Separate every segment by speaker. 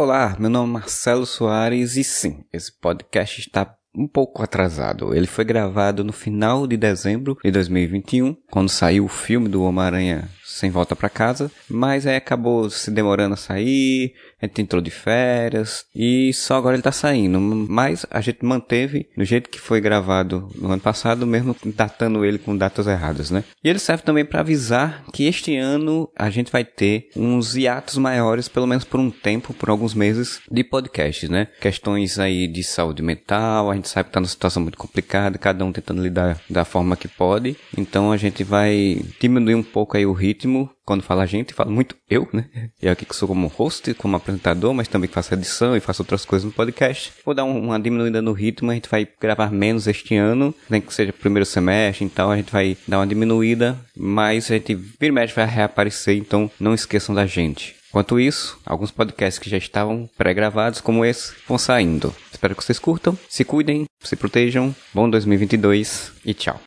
Speaker 1: Olá, meu nome é Marcelo Soares e sim, esse podcast está um pouco atrasado. Ele foi gravado no final de dezembro de 2021, quando saiu o filme do Homem-Aranha Sem Volta para Casa, mas aí acabou se demorando a sair, a gente entrou de férias e só agora ele tá saindo. Mas a gente manteve do jeito que foi gravado no ano passado, mesmo datando ele com datas erradas, né? E ele serve também para avisar que este ano a gente vai ter uns hiatos maiores, pelo menos por um tempo, por alguns meses, de podcasts, né? Questões aí de saúde mental, a gente sabe que tá numa situação muito complicada, cada um tentando lidar da forma que pode. Então a gente vai diminuir um pouco aí o ritmo quando fala a gente, falo muito eu, né? Eu aqui que sou como host, como apresentador, mas também faço edição e faço outras coisas no podcast. Vou dar uma diminuída no ritmo, a gente vai gravar menos este ano, nem que seja primeiro semestre, então a gente vai dar uma diminuída, mas a gente vira mexe vai reaparecer, então não esqueçam da gente. Enquanto isso, alguns podcasts que já estavam pré-gravados, como esse, vão saindo. Espero que vocês curtam, se cuidem, se protejam. Bom 2022 e tchau.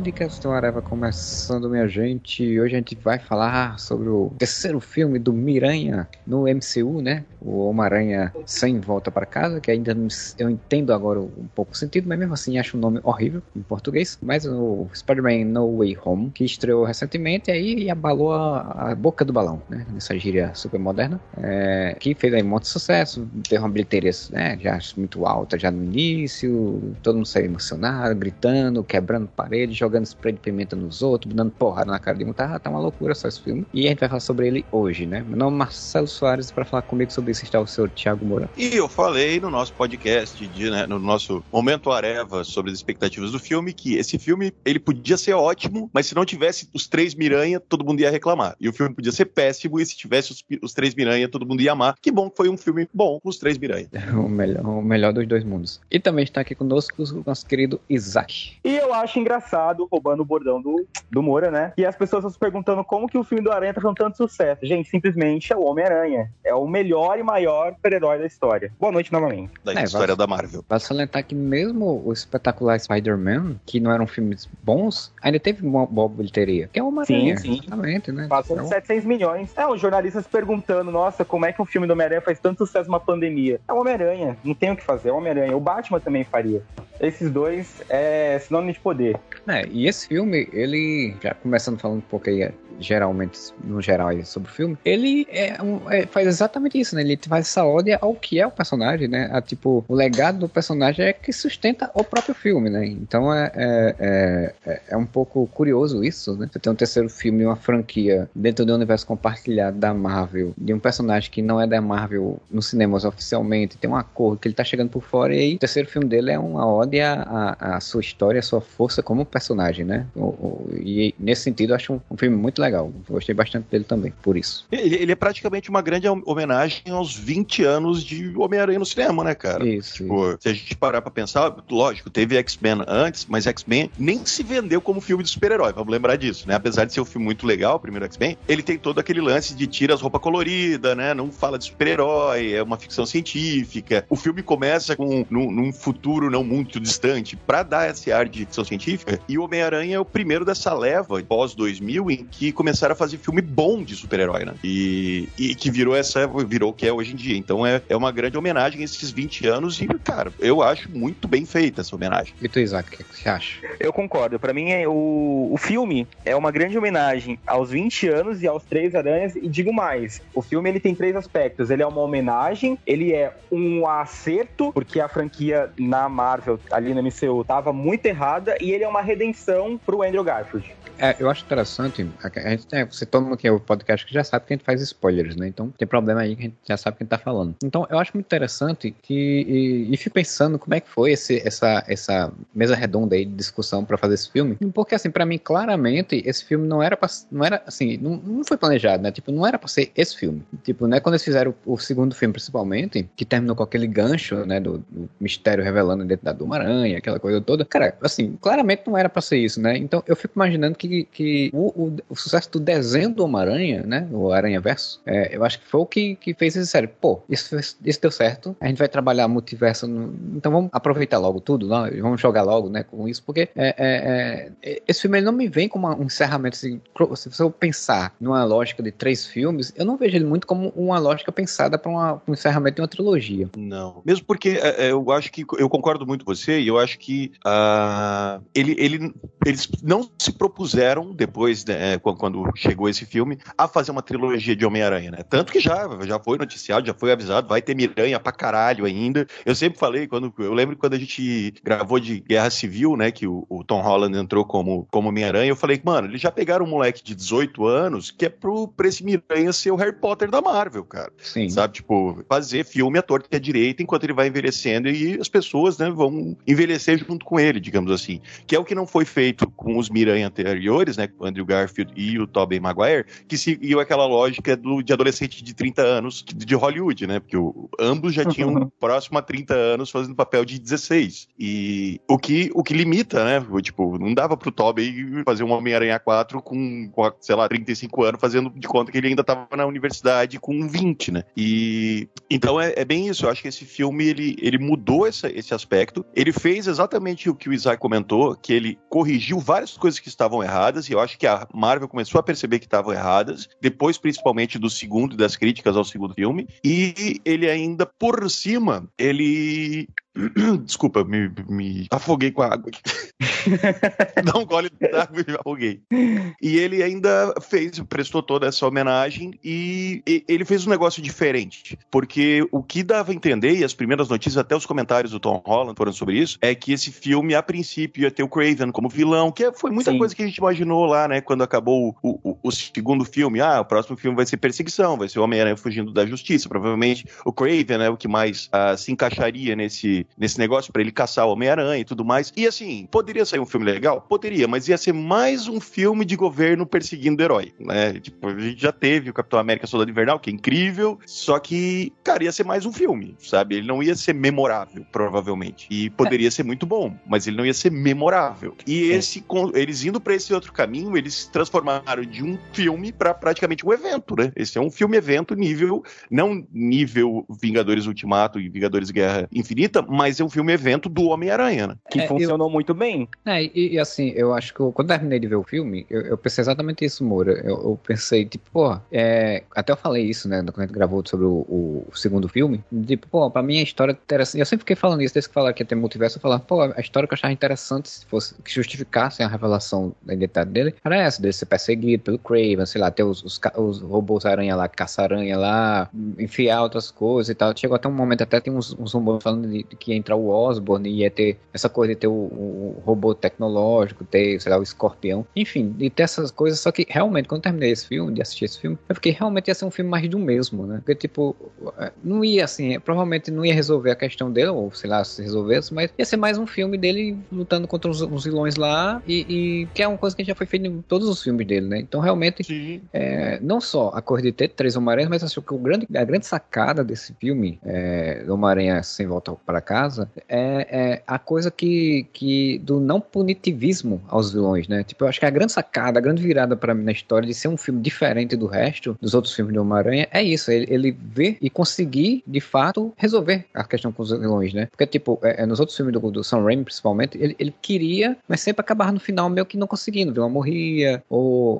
Speaker 1: Podcast do Areva começando, minha gente. Hoje a gente vai falar sobre o terceiro filme do Miranha no MCU, né? O Homem-Aranha Sem Volta para Casa, que ainda não, eu entendo agora um pouco o sentido, mas mesmo assim acho o nome horrível em português. Mas o Spider-Man No Way Home, que estreou recentemente aí e abalou a, a boca do balão, né? Nessa gíria super moderna, é, que fez aí muito sucesso, teve uma bilheteria né, já muito alta já no início, todo mundo saiu emocionado, gritando, quebrando paredes, jogando spray de pimenta nos outros, dando porrada na cara de um. Tá, tá uma loucura só esse filme. E a gente vai falar sobre ele hoje, né? Meu nome é Marcelo Soares para falar comigo sobre isso está o senhor Thiago Moura.
Speaker 2: E eu falei no nosso podcast, de, né, no nosso Momento Areva, sobre as expectativas do filme, que esse filme ele podia ser ótimo, mas se não tivesse os três Miranha, todo mundo ia reclamar. E o filme podia ser péssimo, e se tivesse os, os três Miranha, todo mundo ia amar. Que bom que foi um filme bom com os três Miranha.
Speaker 1: o, melhor, o melhor dos dois mundos. E também está aqui conosco o nosso querido Isaac.
Speaker 3: E eu acho engraçado roubando o bordão do, do Moura, né? E as pessoas estão se perguntando como que o filme do Aranha tá fazendo tanto sucesso. Gente, simplesmente é o Homem-Aranha. É o melhor e maior super-herói da história. Boa noite novamente.
Speaker 2: Da é, história da Marvel.
Speaker 1: Vale salientar que mesmo o espetacular Spider-Man, que não eram filmes bons, ainda teve uma boa bilheteria. Que é o Homem-Aranha.
Speaker 3: Sim, sim. Exatamente, né? Passou então... 700 milhões. É, os jornalistas perguntando, nossa, como é que um filme do Homem-Aranha faz tanto sucesso numa pandemia? É o Homem-Aranha. Não tem o que fazer, é o Homem-Aranha. O Batman também faria. Esses dois é sinônimo de poder.
Speaker 1: É, e esse filme, ele, já começando falando um pouco aí geralmente, no geral, sobre o filme, ele é, um, é, faz exatamente isso, né? Ele faz essa ódia ao que é o personagem, né? A, tipo, o legado do personagem é que sustenta o próprio filme, né? Então é, é, é, é um pouco curioso isso, né? Você tem um terceiro filme, uma franquia dentro do universo compartilhado da Marvel, de um personagem que não é da Marvel nos cinemas oficialmente, tem um acordo que ele tá chegando por fora, e aí o terceiro filme dele é uma ódia à, sua história, à sua força como personagem, né? O, o, e nesse sentido, eu acho um, um filme muito legal. Gostei bastante dele também, por isso.
Speaker 2: Ele, ele, é praticamente uma grande homenagem aos 20 anos de Homem-Aranha no cinema, né, cara?
Speaker 1: Isso,
Speaker 2: tipo. Se a gente parar pra pensar, lógico, teve X-Men antes, mas X-Men nem se vendeu como filme de super-herói, vamos lembrar disso, né? Apesar de ser um filme muito legal, o primeiro X-Men, ele tem todo aquele lance de tira as roupas coloridas, né? Não fala de super-herói, é uma ficção científica. O filme começa com num, num futuro não muito distante para dar esse ar de ficção científica, e o Homem-Aranha é o primeiro dessa leva pós 2000 em que começaram a fazer filme bom de super-herói, né? E, e que virou essa, virou o que é hoje em dia. Então é, é uma grande homenagem a esses 20 anos e, cara, eu acho muito bem feita essa homenagem.
Speaker 1: E tu, Isaac, o que você acha?
Speaker 3: Eu concordo. Para mim, é, o, o filme é uma grande homenagem aos 20 anos e aos Três Aranhas. E digo mais, o filme ele tem três aspectos. Ele é uma homenagem, ele é um acerto, porque a franquia na Marvel, ali na MCU, tava muito errada, e ele é uma redenção pro Andrew Garfield.
Speaker 4: É, eu acho interessante, a gente tem, você todo mundo que é o podcast que já sabe que a gente faz spoilers, né? Então tem problema aí que a gente já sabe quem tá falando. Então eu acho muito interessante que, e, e fico pensando como é que foi esse, essa, essa mesa redonda aí de discussão para fazer esse filme, porque assim, para mim, claramente, esse filme não era pra, não era, assim, não, não foi planejado, né? Tipo, não era pra ser esse filme. Tipo, né, quando eles fizeram o, o segundo filme, principalmente, que terminou com aquele gancho, né, do, do mistério revelando dentro da Duma-Aranha, aquela coisa toda, cara, assim, claramente não era pra ser isso, né? Então eu fico imaginando que, que o, o, o sucesso do desenho do Homem-Aranha, né, o Aranha Verso, é, eu acho que foi o que, que fez esse sério. Pô, isso, isso deu certo, a gente vai trabalhar multiverso, no, então vamos aproveitar logo tudo, né? vamos jogar logo, né, com isso, porque é, é, é esse filme não me vem como um encerramento, assim, se eu pensar numa lógica de três filmes, eu não vejo ele muito como uma lógica pensada para um encerramento de uma trilogia.
Speaker 2: Não, mesmo porque é, é, eu acho que, eu concordo muito com você, e eu acho que uh, ele, ele, eles não se propuseram, depois, né, quando chegou esse filme, a fazer uma trilogia de Homem-Aranha, né? Tanto que já, já foi noticiado, já foi avisado, vai ter Miranha pra caralho ainda. Eu sempre falei, quando eu lembro quando a gente gravou de Guerra Civil, né, que o, o Tom Holland entrou como, como Homem-Aranha, eu falei, mano, eles já pegaram um moleque de 18 anos que é pro, pra esse Miranha ser o Harry Potter da Marvel, cara. Sim. Sabe, tipo, fazer filme à torta e à direita enquanto ele vai envelhecendo e as pessoas, né, vão envelhecer junto com ele, digamos assim. Que é o que não foi feito com os Miranha anteriores, né, o Andrew Garfield e o Tobey Maguire, que seguiu aquela lógica do, de adolescente de 30 anos de Hollywood, né, porque o, ambos já tinham próximo a 30 anos fazendo papel de 16. E o que, o que limita, né, tipo, não dava pro Tobey fazer um Homem-Aranha 4 com, com, sei lá, 35 anos, fazendo de conta que ele ainda tava na universidade com 20, né? E então é, é bem isso. Eu acho que esse filme ele, ele mudou essa, esse aspecto. Ele fez exatamente o que o Isaac comentou, que ele corrigiu várias coisas que estavam erradas, e eu acho que a Marvel começou a perceber que estavam erradas, depois, principalmente, do segundo e das críticas ao segundo filme. E ele ainda, por cima, ele Desculpa, me, me afoguei com a água. Dá um gole d'água e me afoguei. E ele ainda fez, prestou toda essa homenagem e, e, ele fez um negócio diferente. Porque o que dava a entender, e as primeiras notícias, até os comentários do Tom Holland foram sobre isso, é que esse filme, a princípio, ia ter o Craven como vilão, que foi muita Sim. coisa que a gente imaginou lá, né? Quando acabou o, o, o, segundo filme. Ah, o próximo filme vai ser perseguição, vai ser o Homem-Aranha fugindo da justiça. Provavelmente o Craven é o que mais uh, se encaixaria nesse nesse, negócio para ele caçar o Homem-Aranha e tudo mais. E assim, poderia sair um filme legal? Poderia, mas ia ser mais um filme de governo perseguindo herói, né? Tipo, a gente já teve o Capitão América Soldado Invernal, que é incrível, só que, cara, ia ser mais um filme, sabe? Ele não ia ser memorável, provavelmente. E poderia é. ser muito bom, mas ele não ia ser memorável. E esse, eles indo para esse outro caminho, eles transformaram de um filme para praticamente um evento, né? Esse é um filme-evento nível, não nível Vingadores Ultimato e Vingadores Guerra Infinita, mas é um filme-evento do Homem-Aranha, né?
Speaker 3: Que é, funcionou eu... muito bem.
Speaker 4: É, e, e, assim, eu acho que eu, quando terminei de ver o filme, eu, eu pensei exatamente isso, Moura. Eu, eu, pensei, tipo, pô, é... até eu falei isso, né, quando a gente gravou sobre o, o, segundo filme. Tipo, pô, pra mim a história interessante. Eu sempre fiquei falando isso, desde que falaram que ia ter multiverso, eu falava, pô, a história que eu achava interessante, se fosse que justificasse a revelação da identidade dele, era essa, dele ser perseguido pelo Craven, sei lá, ter os, os, os robôs aranha lá, caça-aranha lá, enfiar outras coisas e tal. Chegou até um momento, até tem uns, uns rumores falando de, de que entrar o Osborne ia ter essa coisa de ter o, o, robô tecnológico, ter, sei lá, o escorpião, enfim, de ter essas coisas. Só que realmente, quando eu terminei esse filme, de assistir esse filme, eu fiquei realmente ia ser um filme mais do mesmo, né? Porque, tipo, é, não ia assim, provavelmente não ia resolver a questão dele, ou sei lá, se resolvesse, mas ia ser mais um filme dele lutando contra os, os vilões lá, e, e, que é uma coisa que já foi feita em todos os filmes dele, né? Então, realmente, é, não só a coisa de ter três Homem-Aranhas, mas acho que o grande, a grande sacada desse filme, é, Homem-Aranha Sem Volta para Casa, é, é, a coisa que, que do não punitivismo aos vilões, né? Tipo, eu acho que a grande sacada, a grande virada para mim na história de ser um filme diferente do resto dos outros filmes de Homem-Aranha é isso, ele, ele ver e conseguir, de fato, resolver a questão com os vilões, né? Porque, tipo, é, é nos outros filmes do, do Sam Raimi, principalmente, ele, ele queria, mas sempre acabava no final meio que não conseguindo. O vilão morria, ou,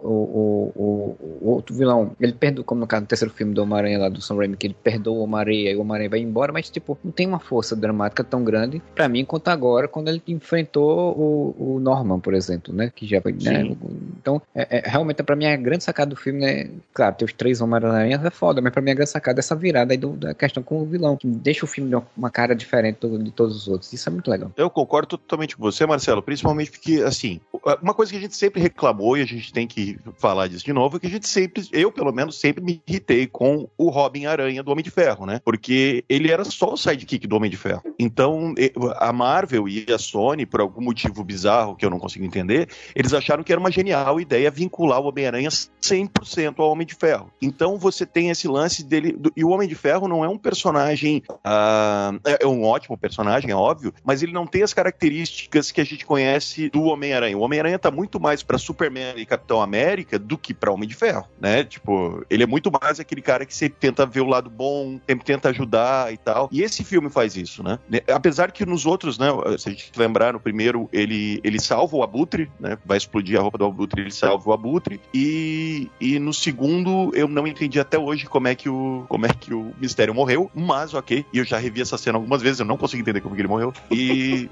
Speaker 4: o outro vilão, ele perdoa, como no caso do terceiro filme do Homem-Aranha lá do Sam Raimi, que ele perdoa o Homem-Aranha e o Homem-Aranha vai embora, mas, tipo, não tem uma força dramática dramática tão grande para mim quanto agora quando ele enfrentou o, o Norman, por exemplo, né? Que já né? Então, é, é, realmente para mim a grande sacada do filme, né? Claro, tem os três Homem-Aranha é foda, mas para mim a grande sacada é essa virada aí do, da questão com o vilão, que deixa o filme de uma cara diferente de todos os outros. Isso é muito legal.
Speaker 2: Eu concordo totalmente com você, Marcelo, principalmente porque, assim, uma coisa que a gente sempre reclamou e a gente tem que falar disso de novo é que a gente sempre, eu pelo menos, sempre me irritei com o Robin Aranha do Homem de Ferro, né? Porque ele era só o sidekick do Homem de Ferro. Então, a Marvel e a Sony, por algum motivo bizarro que eu não consigo entender, eles acharam que era uma genial ideia vincular o Homem-Aranha 100% ao Homem de Ferro. Então, você tem esse lance dele. Do, e o Homem de Ferro não é um personagem. Uh, é, um ótimo personagem, é óbvio, mas ele não tem as características que a gente conhece do Homem-Aranha. O Homem-Aranha tá muito mais para Superman e Capitão América do que para Homem de Ferro, né? Tipo, ele é muito mais aquele cara que sempre tenta ver o lado bom, sempre tenta ajudar e tal. E esse filme faz isso, né? Apesar que nos outros, né? Se a gente lembrar, no primeiro, ele, ele salva o Abutre, né? Vai explodir a roupa do Abutre, ele salva o Abutre. E, e no segundo, eu não entendi até hoje como é que o, como é que o Mistério morreu, mas ok. E eu já revi essa cena algumas vezes, eu não consigo entender como que ele morreu. E,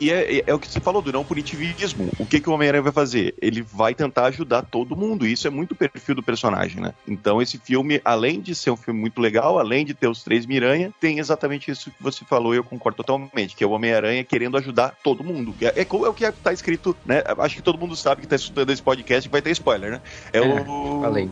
Speaker 2: e é, é, é, o que você falou do não punitivismo. O que, que o Homem-Aranha vai fazer? Ele vai tentar ajudar todo mundo. E isso é muito o perfil do personagem, né? Então esse filme, além de ser um filme muito legal, além de ter os três Miranha, tem exatamente isso que você falou eu concordo totalmente, que é o Homem-Aranha querendo ajudar todo mundo. É, é, é o que está escrito, né? Acho que todo mundo sabe que está escutando esse podcast que vai ter spoiler, né? É, é o. Falei.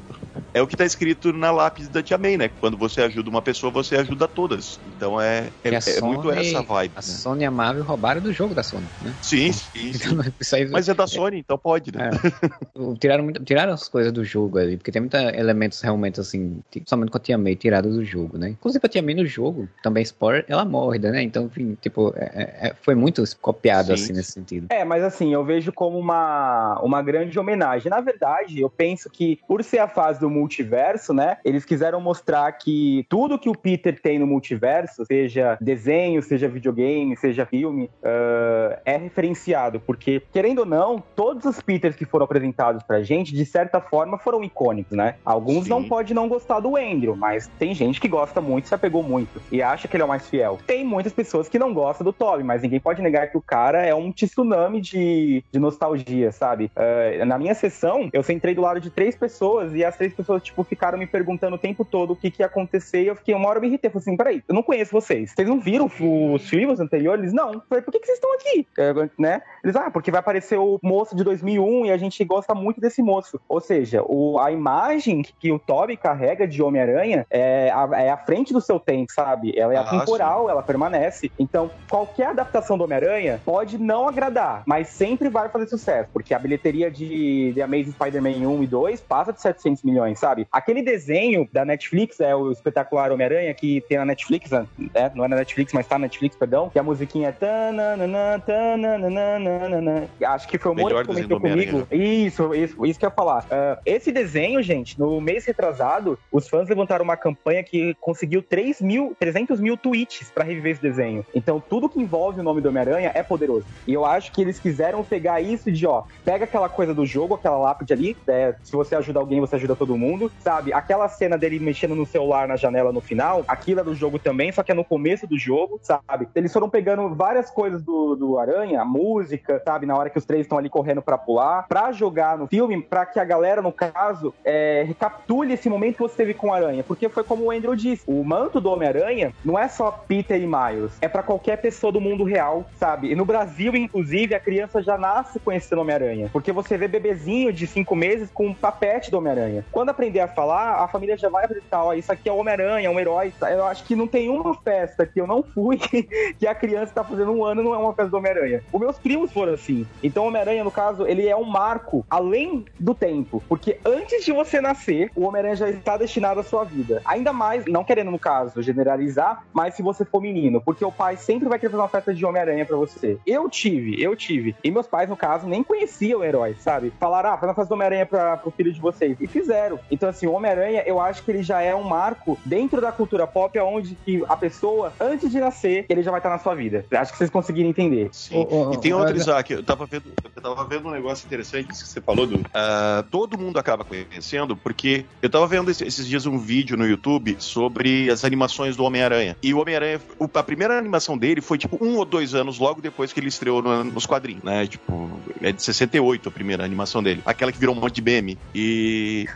Speaker 2: É o que está escrito na lápis da Tia May, né? Quando você ajuda uma pessoa, você ajuda todas. Então é, é, é Sony, muito essa vibe.
Speaker 4: A né? Sony e a Marvel roubaram do jogo da Sony, né?
Speaker 2: Sim, sim. sim. aí, Mas é da Sony, então pode, né?
Speaker 4: É. tiraram, tiraram as coisas do jogo ali, porque tem muitos elementos realmente assim, somente com a Tia May tirados do jogo, né? Inclusive a Tia May no jogo, também spoiler, ela morre, né? Então, enfim, tipo, é, é, é foi muito copiado sim. assim nesse sentido.
Speaker 3: É, mas assim, eu vejo como uma, uma grande homenagem. Na verdade, eu penso que por ser a fase do multiverso, né? Eles quiseram mostrar que tudo que o Peter tem no multiverso, seja desenho, seja videogame, seja filme, uh, é referenciado. Porque, querendo ou não, todos os Peters que foram apresentados pra gente, de certa forma, foram icônicos, né? Alguns Sim. não pode não gostar do Andrew, mas tem gente que gosta muito, se apegou muito e acha que ele é o mais fiel. Tem muitas pessoas que não gostam do Toby, mas ninguém pode negar que o cara é um tsunami de, de nostalgia, sabe? Uh, na minha sessão, eu sentei do lado de três pessoas e as três pessoas, tipo, ficaram me perguntando o tempo todo o que, que ia acontecer e eu fiquei uma hora me irritei. Falei assim, peraí, eu não conheço vocês. Vocês não viram os filmes anteriores? Não. Eu falei, por que, que vocês estão aqui? É, né? Eles, ah, porque vai aparecer o moço de 2001 e a gente gosta muito desse moço. Ou seja, o, a imagem que o Toby carrega de Homem-Aranha é a, é a frente do seu tempo, sabe? Ela é ah, atemporal, sim. ela permanece. Então, qualquer adaptação do Homem-Aranha pode não agradar, mas sempre vai fazer sucesso, porque a bilheteria de The Amazing Spider-Man 1 e 2 passa de 700 milhões, sabe? Aquele desenho da Netflix, é o espetacular Homem-Aranha, que tem na Netflix, né? não é na Netflix, mas tá na Netflix, perdão, que a musiquinha é tananana, tananana, acho que foi o Moro que comentou comigo. Isso, isso, isso que eu ia falar. Uh, esse desenho, gente, no mês retrasado, os fãs levantaram uma campanha que conseguiu 3 mil, 300 mil tweets para reviver esse desenho. Então, tudo que envolve o nome do Homem-Aranha é poderoso. E eu acho que eles quiseram pegar isso de, ó, pega aquela coisa do jogo, aquela lápide ali, é, se você ajuda alguém, você ajuda todo mundo, sabe? Aquela cena dele mexendo no celular na janela no final, aquilo é do jogo também, só que é no começo do jogo, sabe? Eles foram pegando várias coisas do, do Aranha, a música, sabe? Na hora que os três estão ali correndo para pular, pra jogar no filme, pra que a galera, no caso, é, recapitule esse momento que você teve com o Aranha. Porque foi como o Andrew disse, o manto do Homem-Aranha não é só Peter e Miles, é para qualquer pessoa do mundo real, sabe? E no Brasil, inclusive, a criança já nasce conhecendo Homem-Aranha. Porque você vê bebezinho de cinco meses com um papete do Homem-Aranha. Quando aprender a falar, a família já vai acreditar, ó, isso aqui é o Homem-Aranha, é um herói. Eu acho que não tem uma festa que eu não fui que a criança tá fazendo um ano não é uma festa do Homem-Aranha. Os meus primos foram assim. Então Homem-Aranha, no caso, ele é um marco além do tempo. Porque antes de você nascer, o Homem-Aranha já está destinado à sua vida. Ainda mais, não querendo, no caso, generalizar, mas se você for menino. Porque o pai sempre vai querer fazer uma festa de Homem-Aranha pra você. Eu tive, eu tive. E meus pais, no caso, nem conheciam o herói, sabe? Falaram, ah, faz uma festa do Homem-Aranha pro filho de vocês. E fizeram. Então, assim, o Homem-Aranha, eu acho que ele já é um marco dentro da cultura pop, onde que a pessoa, antes de nascer, ele já vai estar na sua vida. Acho que vocês conseguiram entender.
Speaker 2: Sim. e tem outro, Isaac, eu tava vendo, eu tava vendo um negócio interessante que você falou do. Uh, todo mundo acaba conhecendo, porque eu tava vendo esses dias um vídeo no YouTube sobre as animações do Homem-Aranha. E o Homem-Aranha, a primeira animação dele foi tipo um ou dois anos logo depois que ele estreou no, nos quadrinhos, né? Tipo, é de 68 a primeira animação dele. Aquela que virou um monte de meme. E,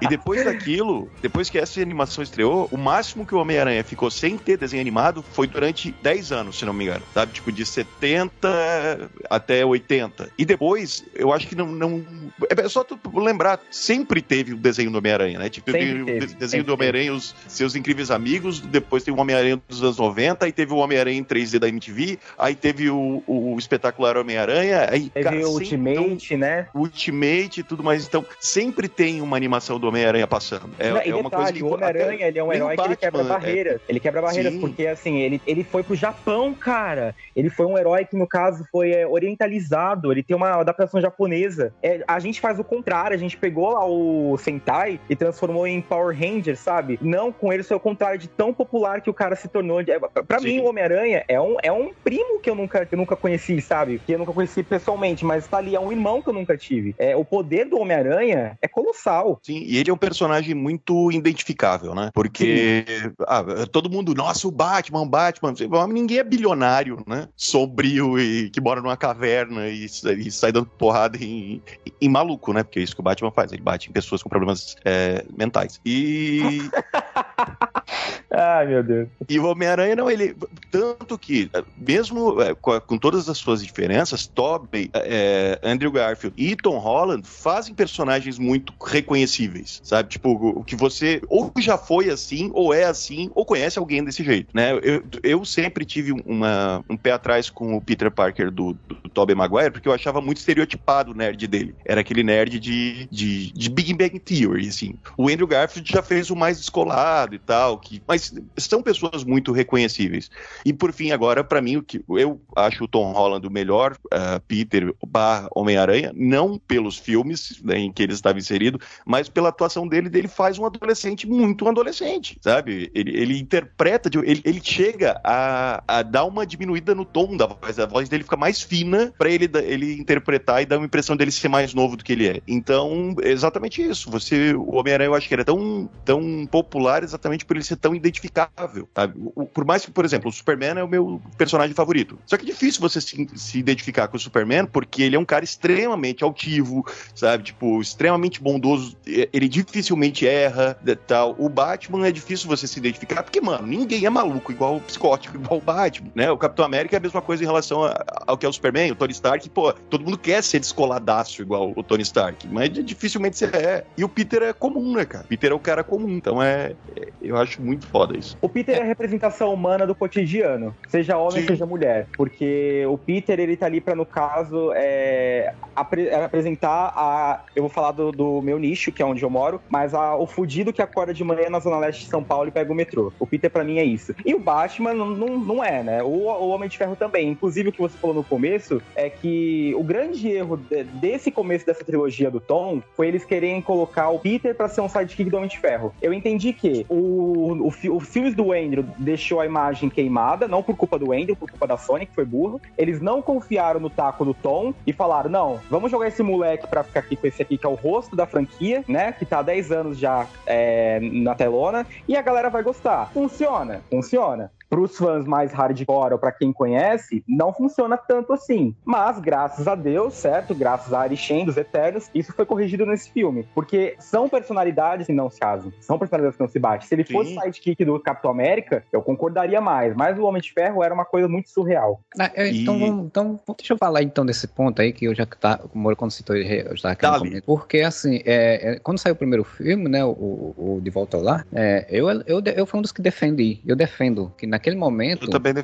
Speaker 2: e depois daquilo, depois que essa animação estreou, o máximo que o Homem-Aranha ficou sem ter desenho animado foi durante 10 anos, se não me engano. Sabe? Tipo, de 70 até 80. E depois, eu acho que não. não é só tu lembrar, sempre teve o desenho do Homem-Aranha, né? Tipo, teve, o desenho do Homem-Aranha, os seus incríveis amigos, depois tem o Homem-Aranha dos anos 90, aí teve o Homem-Aranha em 3D da MTV, aí teve o, o espetacular Homem-Aranha, aí.
Speaker 3: Teve cara, o Ultimate, então, né?
Speaker 2: Ultimate e tudo mais. Então, sempre tem uma animação do Homem-Aranha passando. É,
Speaker 3: não, é uma detalhe, coisa que. O Homem-Aranha, ele é um herói que ele quebra barreiras. É... Ele quebra barreiras, Sim. porque assim, ele, ele foi pro Japão, cara. Ele foi um herói que, no caso, foi é, orientalizado. Ele tem uma adaptação japonesa. É, a gente faz o contrário, a gente pegou lá o Sentai e transformou em Power Ranger, sabe? Não, com ele foi o contrário de tão popular que o cara se tornou. É, pra Sim. mim, o Homem-Aranha é um, é um primo que eu nunca, que eu nunca conheci, sabe? Que eu nunca conheci pessoalmente, mas tá ali, é um irmão que eu nunca tive. É, o poder do Homem-Aranha é colossal.
Speaker 2: Sim, e ele é um personagem muito identificável, né? Porque ah, todo mundo, nossa, o Batman, o Batman. Ninguém é bilionário, né? Sombrio e que mora numa caverna e, e sai dando porrada em, em, maluco, né? Porque é isso que o Batman faz. Ele bate em pessoas com problemas é, mentais. E.
Speaker 3: Ai, meu Deus.
Speaker 2: E o Homem-Aranha, não, ele. Tanto que, mesmo é, com, com, todas as suas diferenças, Tobey, é, Andrew Garfield e Tom Holland fazem personagens muito reconhecíveis, sabe? Tipo, o que você ou já foi assim, ou é assim, ou conhece alguém desse jeito, né? Eu, eu sempre tive uma, um pé atrás com o Peter Parker do, do Tobey Maguire, porque eu achava muito estereotipado o nerd dele. Era aquele nerd de, de, de Big Bang Theory, assim. O Andrew Garfield já fez o mais descolado e tal, que, mas são pessoas muito reconhecíveis. E por fim, agora, para mim, o que eu acho o Tom Holland o melhor uh, Peter barra Homem-Aranha, não pelos filmes né, em que ele estava inserido, mas pela atuação dele, dele faz um adolescente muito um adolescente, sabe? Ele, ele interpreta, ele, ele chega a, a dar uma diminuída no tom da voz, a voz dele fica mais fina para ele, ele interpretar e dar uma impressão dele ser mais novo do que ele é. Então, exatamente isso. Você, o Homem-Aranha, eu acho que ele é tão, tão popular exatamente por ele ser tão identificável, sabe? Por mais que, por exemplo, o Superman é o meu personagem favorito. Só que é difícil você se, se identificar com o Superman porque ele é um cara extremamente altivo, sabe? Tipo, extremamente bondoso. Ele dificilmente erra, tal. O Batman é difícil você se identificar porque, mano, ninguém é maluco igual o psicótico, igual o Batman, né? O Capitão América é a mesma coisa em relação ao que é o Superman, o Tony Stark, pô, todo mundo quer ser descoladaço igual o Tony Stark, mas dificilmente você é. E o Peter é comum, né, cara? Peter é o cara comum, então é, é eu acho muito foda isso.
Speaker 3: O Peter é a representação humana do cotidiano, seja homem, Sim. seja mulher, porque o Peter, ele tá ali pra, no caso, é, apre é apresentar a... Eu vou falar do, do, meu nicho, que é onde eu moro, mas a, o fudido que acorda de manhã na Zona Leste de São Paulo e pega o metrô. O Peter, pra mim, é isso. E o Batman não, não, não é, né? O, o Homem de Ferro também. Inclusive, o que você falou no começo é que o grande erro de, desse começo dessa trilogia do Tom foi eles quererem colocar o Peter para ser um sidekick do Homem de Ferro. Eu entendi que o, o, o filmes do Andrew deixou a imagem queimada, não por culpa do Andrew, por culpa da Sony, que foi burro. Eles não confiaram no taco do Tom e falaram: não, vamos jogar esse moleque pra ficar aqui com esse aqui, que é o rosto da franquia, né? Que tá há 10 anos já é, na telona, e a galera vai gostar. Funciona? Funciona para os fãs mais hardcore ou para quem conhece, não funciona tanto assim. Mas, graças a Deus, certo? Graças a Arishem dos Eternos, isso foi corrigido nesse filme. Porque são personalidades que não se casam. São personalidades que não se batem. Se ele Sim. fosse sidekick do Capitão América, eu concordaria mais. Mas o Homem de Ferro era uma coisa muito surreal.
Speaker 4: Ah, eu, então, e... então, deixa eu falar então desse ponto aí, que eu já tá, como quando citou, eu já aqui no Porque, assim, é, é, quando saiu o primeiro filme, né, o, o, o De Volta lá, é, eu, eu, eu fui um dos que defendi. Eu defendo que na naquele momento.
Speaker 2: Eu também.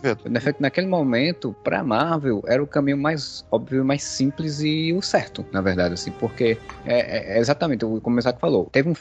Speaker 4: Naquele momento, pra Marvel, era o caminho mais óbvio, mais simples e o certo, na verdade, assim, porque é, é exatamente, como o Isaac falou, teve um,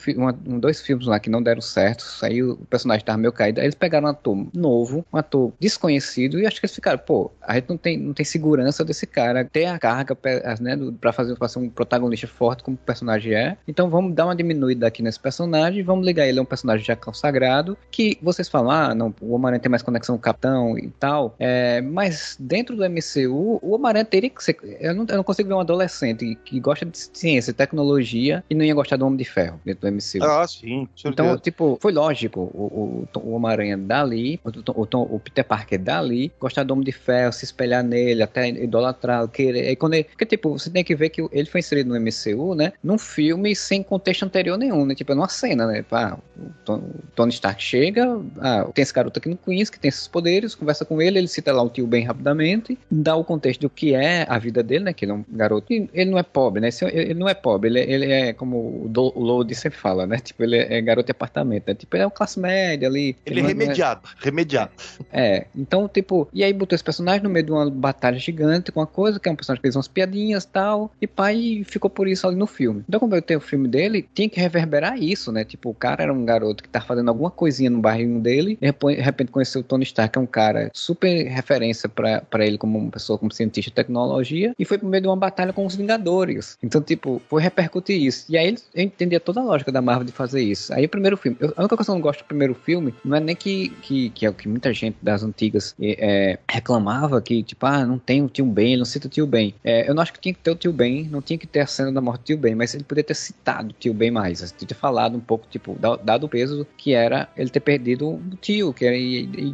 Speaker 4: um, dois filmes lá que não deram certo, aí o personagem tava meio caído, aí eles pegaram um ator novo, um ator desconhecido, e acho que eles ficaram, pô, a gente não tem, não tem segurança desse cara, ter a carga né, pra fazer, pra ser um protagonista forte como o personagem é, então vamos dar uma diminuída aqui nesse personagem, vamos ligar ele a um personagem já consagrado, que vocês falam, ah, não, o Homem-Aranha tem mais conexão com o Capitão e tal, é, mas dentro do MCU, o Homem-Aranha teria que ser, eu não, eu não consigo ver um adolescente que gosta de ciência e tecnologia e não ia gostar do Homem de Ferro dentro do MCU.
Speaker 2: Ah, sim,
Speaker 4: Então, tipo, foi lógico o, o, o Homem-Aranha dali, o, o, o, Peter Parker dali, gostar do Homem de Ferro, se espelhar nele, até idolatrá-lo, querer. E quando ele, porque, tipo, você tem que ver que ele foi inserido no MCU, né? Num filme sem contexto anterior nenhum, né? Tipo, numa cena, né? Pá, o Tony Stark chega, ah, tem esse garoto aqui no Queens que tem esses poderes, conversa com ele, ele cita lá o tio bem rapidamente, dá o contexto do que é a vida dele, né? Que ele é um garoto. E ele não é pobre, né? Ele não é pobre, ele, ele é como o, Do, o Lode sempre fala, né? Tipo, ele é garoto de apartamento, né? Tipo, ele é um classe média ali.
Speaker 2: Ele, ele é remediado, é... remediado.
Speaker 4: É, então, tipo, e aí botou esse personagem no meio de uma batalha gigante com uma coisa, que é um personagem que fez umas piadinhas e tal, e pai ficou por isso ali no filme. Então, quando eu tenho o filme dele, tinha que reverberar isso, né? Tipo, o cara era um garoto que tá fazendo alguma coisinha no barril dele, e de repente conheceu o Tony Stark, é um cara super referência para ele como uma pessoa, como cientista de tecnologia, e foi por meio de uma batalha com os Vingadores. Então, tipo, foi repercutir isso. E aí eu entendia toda a lógica da Marvel de fazer isso. Aí o primeiro filme, eu, a única coisa que eu não gosto do primeiro filme não é nem que, que, que é o que muita gente das antigas é, reclamava que, tipo, ah, não tem o tio Ben, não cita o tio Ben. É, eu não acho que tinha que ter o tio Ben, não tinha que ter a cena da morte do tio Ben, mas ele poderia ter citado o tio Ben mais, assim, ter falado um pouco, tipo, dado o peso que era ele ter perdido o tio, que era,